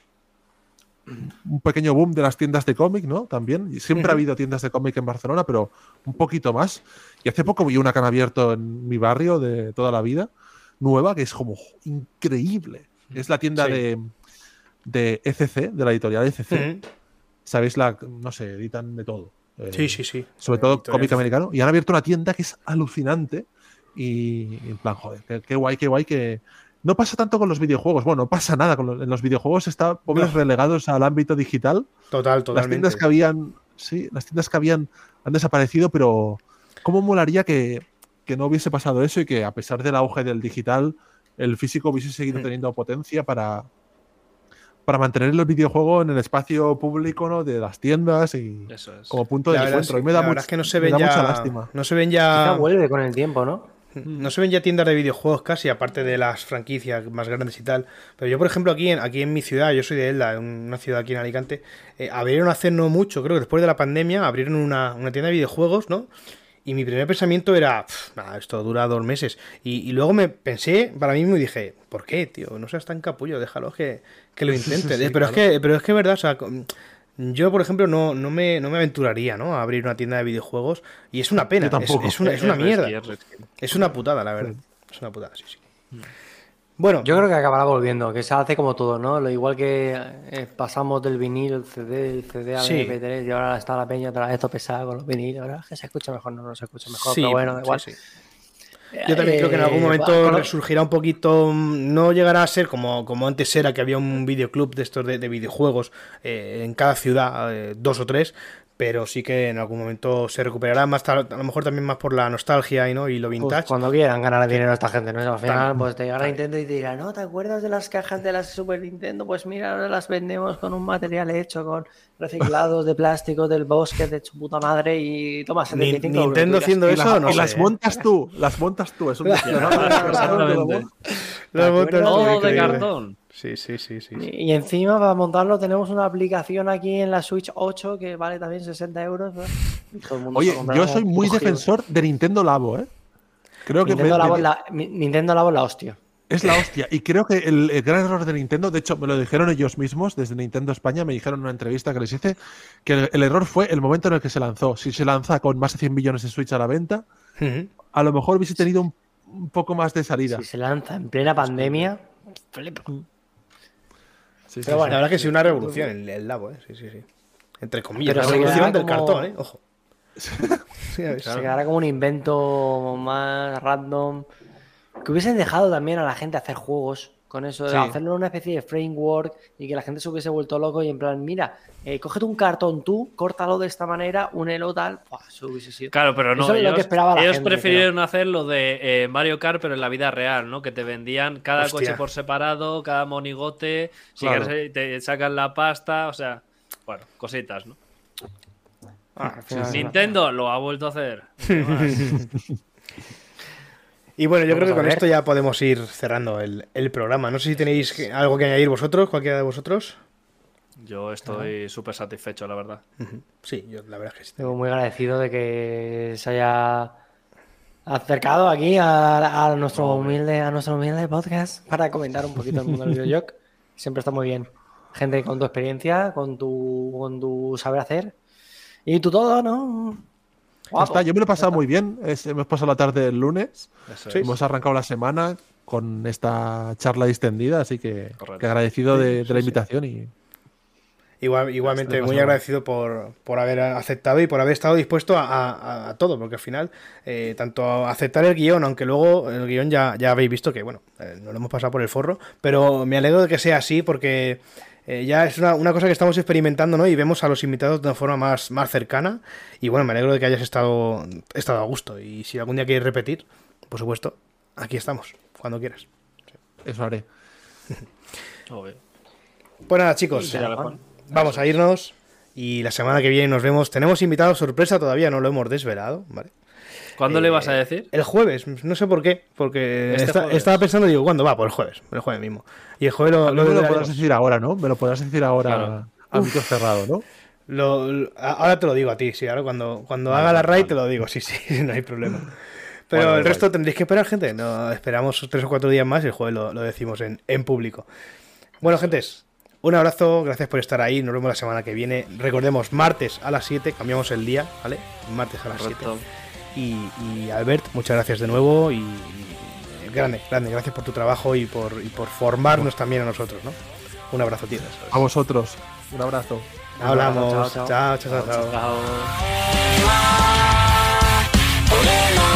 un pequeño boom de las tiendas de cómic, ¿no? También. Y siempre ha habido tiendas de cómic en Barcelona, pero un poquito más. Y hace poco vi una que han abierto en mi barrio de toda la vida, nueva, que es como increíble. Es la tienda Sí. de, de ECC, de la editorial ECC. Ujú. Sabéis, la, no sé, editan de todo. Eh, Sí, sí, sí. sobre todo cómic CC. americano. Y han abierto una tienda que es alucinante. Y en plan, joder, qué, qué guay, qué guay que. No pasa tanto con los videojuegos. Bueno, no pasa nada. Con los, en los videojuegos está pobres No. relegados al ámbito digital. Total, Las totalmente. tiendas que habían. Sí, las tiendas que habían han desaparecido, pero ¿cómo molaría que, que no hubiese pasado eso y que a pesar del auge del digital, el físico hubiese seguido Mm. teniendo potencia para, para mantener el videojuego en el espacio público ¿no? de las tiendas y Eso es. como punto de encuentro. Y me da, much- es que no se me ven da ya. mucha lástima. No se ven Quizá ya. vuelve con el tiempo, ¿no? No se ven ya tiendas de videojuegos casi, aparte de las franquicias más grandes y tal. Pero yo, por ejemplo, aquí en, aquí en mi ciudad, yo soy de Elda, en una ciudad aquí en Alicante, eh, abrieron hace no mucho, creo que después de la pandemia, abrieron una, una tienda de videojuegos, ¿no? Y mi primer pensamiento era, "Pff, nada, esto dura dos meses. Y, y luego me pensé para mí mismo y dije, ¿por qué, tío? No seas tan capullo, déjalo que, que lo intente. Sí, pero, claro. es que, pero es que es verdad, o sea, yo, por ejemplo, no, no, me, no me aventuraría, ¿no? A abrir una tienda de videojuegos. Y es una pena, es, tampoco. es una, es una mierda. es una putada, la verdad. Es una putada, sí, sí. Bueno, Yo creo que acabará volviendo, que se hace como todo, ¿no? Lo igual que eh, pasamos del vinil, el CD, el CD al Sí. MP3 y ahora está la peña otra vez esto pesado con los vinilos. Ahora es que se escucha mejor, no, no se escucha mejor, sí, pero bueno, igual. sí. Yo también creo que en algún Eh, momento lo- resurgirá un poquito, no llegará a ser como, como antes era, que había un videoclub de estos de, de videojuegos eh, en cada ciudad, eh, dos o tres, pero sí que en algún momento se recuperará más, a lo mejor también más por la nostalgia y, ¿no? y lo Pues vintage. cuando quieran ganar dinero esta gente, ¿no? Al final, pues te llegará Nintendo y te dirá, no, ¿te acuerdas de las cajas de las Super Nintendo? Pues mira, ahora las vendemos con un material hecho con reciclados de plástico del bosque de su puta madre y toma Ni- 75 euros. Nintendo haciendo Y, eso, las- no y las montas tú, las montas tú. Es un Exactamente. Las son Todo de cartón. Sí, sí, sí, sí. sí. Y y encima para montarlo tenemos una aplicación aquí en la Switch 8 que vale también 60 euros. ¿no? Y todo el mundo Oye, se compra yo soy muy cogido. defensor de Nintendo Labo, ¿eh? Creo que Nintendo me- Labo me- es la, Nintendo Labo es la hostia. es la hostia. Y creo que el, el gran error de Nintendo, de hecho, me lo dijeron ellos mismos desde Nintendo España, me dijeron en una entrevista que les hice, que el, el error fue el momento en el que se lanzó. Si se lanza con más de 100 millones de Switch a la venta, a lo mejor hubiese tenido un, un poco más de salida. Si se lanza en plena pandemia, flipa. Sí, sí, Pero sí. bueno. La verdad que sí, una revolución el, el labo, ¿eh? Sí, sí, sí. Entre comillas, Pero la revolución del como- cartón, ¿eh? Ojo. Sí, a ver. Se quedará como un invento más random. Que hubiesen dejado también a la gente hacer juegos con eso, de Sí. hacerlo una especie de framework y que la gente se hubiese vuelto loco y en plan, mira, eh, cógete un cartón tú, córtalo de esta manera, únelo tal. Buah, eso hubiese sido. Claro, pero no. Eso es lo ellos, que esperaba la ellos gente, prefirieron hacer lo de eh, Mario Kart, pero en la vida real, ¿no? Que te vendían cada Hostia. coche por separado, cada monigote, si Claro. quieres, eh, te sacan la pasta, o sea, bueno, cositas, ¿no? Ah, Nintendo lo ha vuelto a hacer. Y bueno, yo Vamos creo que con ver. esto ya podemos ir cerrando el, el programa. No sé si tenéis algo que añadir vosotros, cualquiera de vosotros. Yo estoy súper satisfecho, la verdad. Sí, yo la verdad es que sí. Estoy muy agradecido de que se haya acercado aquí a, a nuestro humilde, a nuestro humilde podcast para comentar un poquito el mundo del videojuego. Siempre está muy bien. Gente con tu experiencia, con tu, con tu saber hacer. Y tú todo, ¿no? Ya Guapo. está, yo me lo he pasado muy bien. Es- hemos pasado la tarde del lunes. Es. Hemos arrancado la semana con esta charla distendida, así que, agradecido de, de sí, la sí. invitación y Igual, igualmente, muy agradecido por, por haber aceptado y por haber estado dispuesto a, a- a todo, porque al final, eh, tanto aceptar el guion, aunque luego el guion ya, ya habéis visto que, bueno, eh, nos lo hemos pasado por el forro, pero me alegro de que sea así porque eh, ya es una, una cosa que estamos experimentando, ¿no? Y vemos a los invitados de una forma más, más cercana. Y bueno, me alegro de que hayas estado, estado a gusto. Y si algún día quieres repetir, por supuesto, aquí estamos, cuando quieras. eso haré. Pues nada, chicos, vamos a irnos. Y la semana que viene nos vemos. Tenemos invitado sorpresa todavía, no lo hemos desvelado, ¿vale? ¿Cuándo Eh, le vas a decir? El jueves, no sé por qué, porque Este estaba pensando, digo, ¿cuándo va? Pues el jueves, el jueves mismo. Y el jueves lo, lo me lo podrás decir ahora, ¿no? Me lo podrás decir ahora Claro. a micro cerrado, ¿no? Lo- lo- a- ahora te lo digo a ti, sí, ahora cuando, cuando Vale, haga la raid vale. te lo digo, sí, sí, no hay problema. Pero Vale, el resto vale. tendréis que esperar, gente. No, esperamos tres o cuatro días más y el jueves lo, lo decimos en, en público. Bueno, gentes, Un abrazo, gracias por estar ahí. Nos vemos la semana que viene. Recordemos, martes a las 7, cambiamos el día, ¿vale? Martes a las 7. Y, y Albert, muchas gracias de nuevo. Y, y grande, grande, gracias por tu trabajo y por, y por formarnos también a nosotros, ¿no? Un abrazo, tío. A vosotros. Un abrazo. Hablamos. Chao, chao. chao, chao. chao. chao. Chao. 俺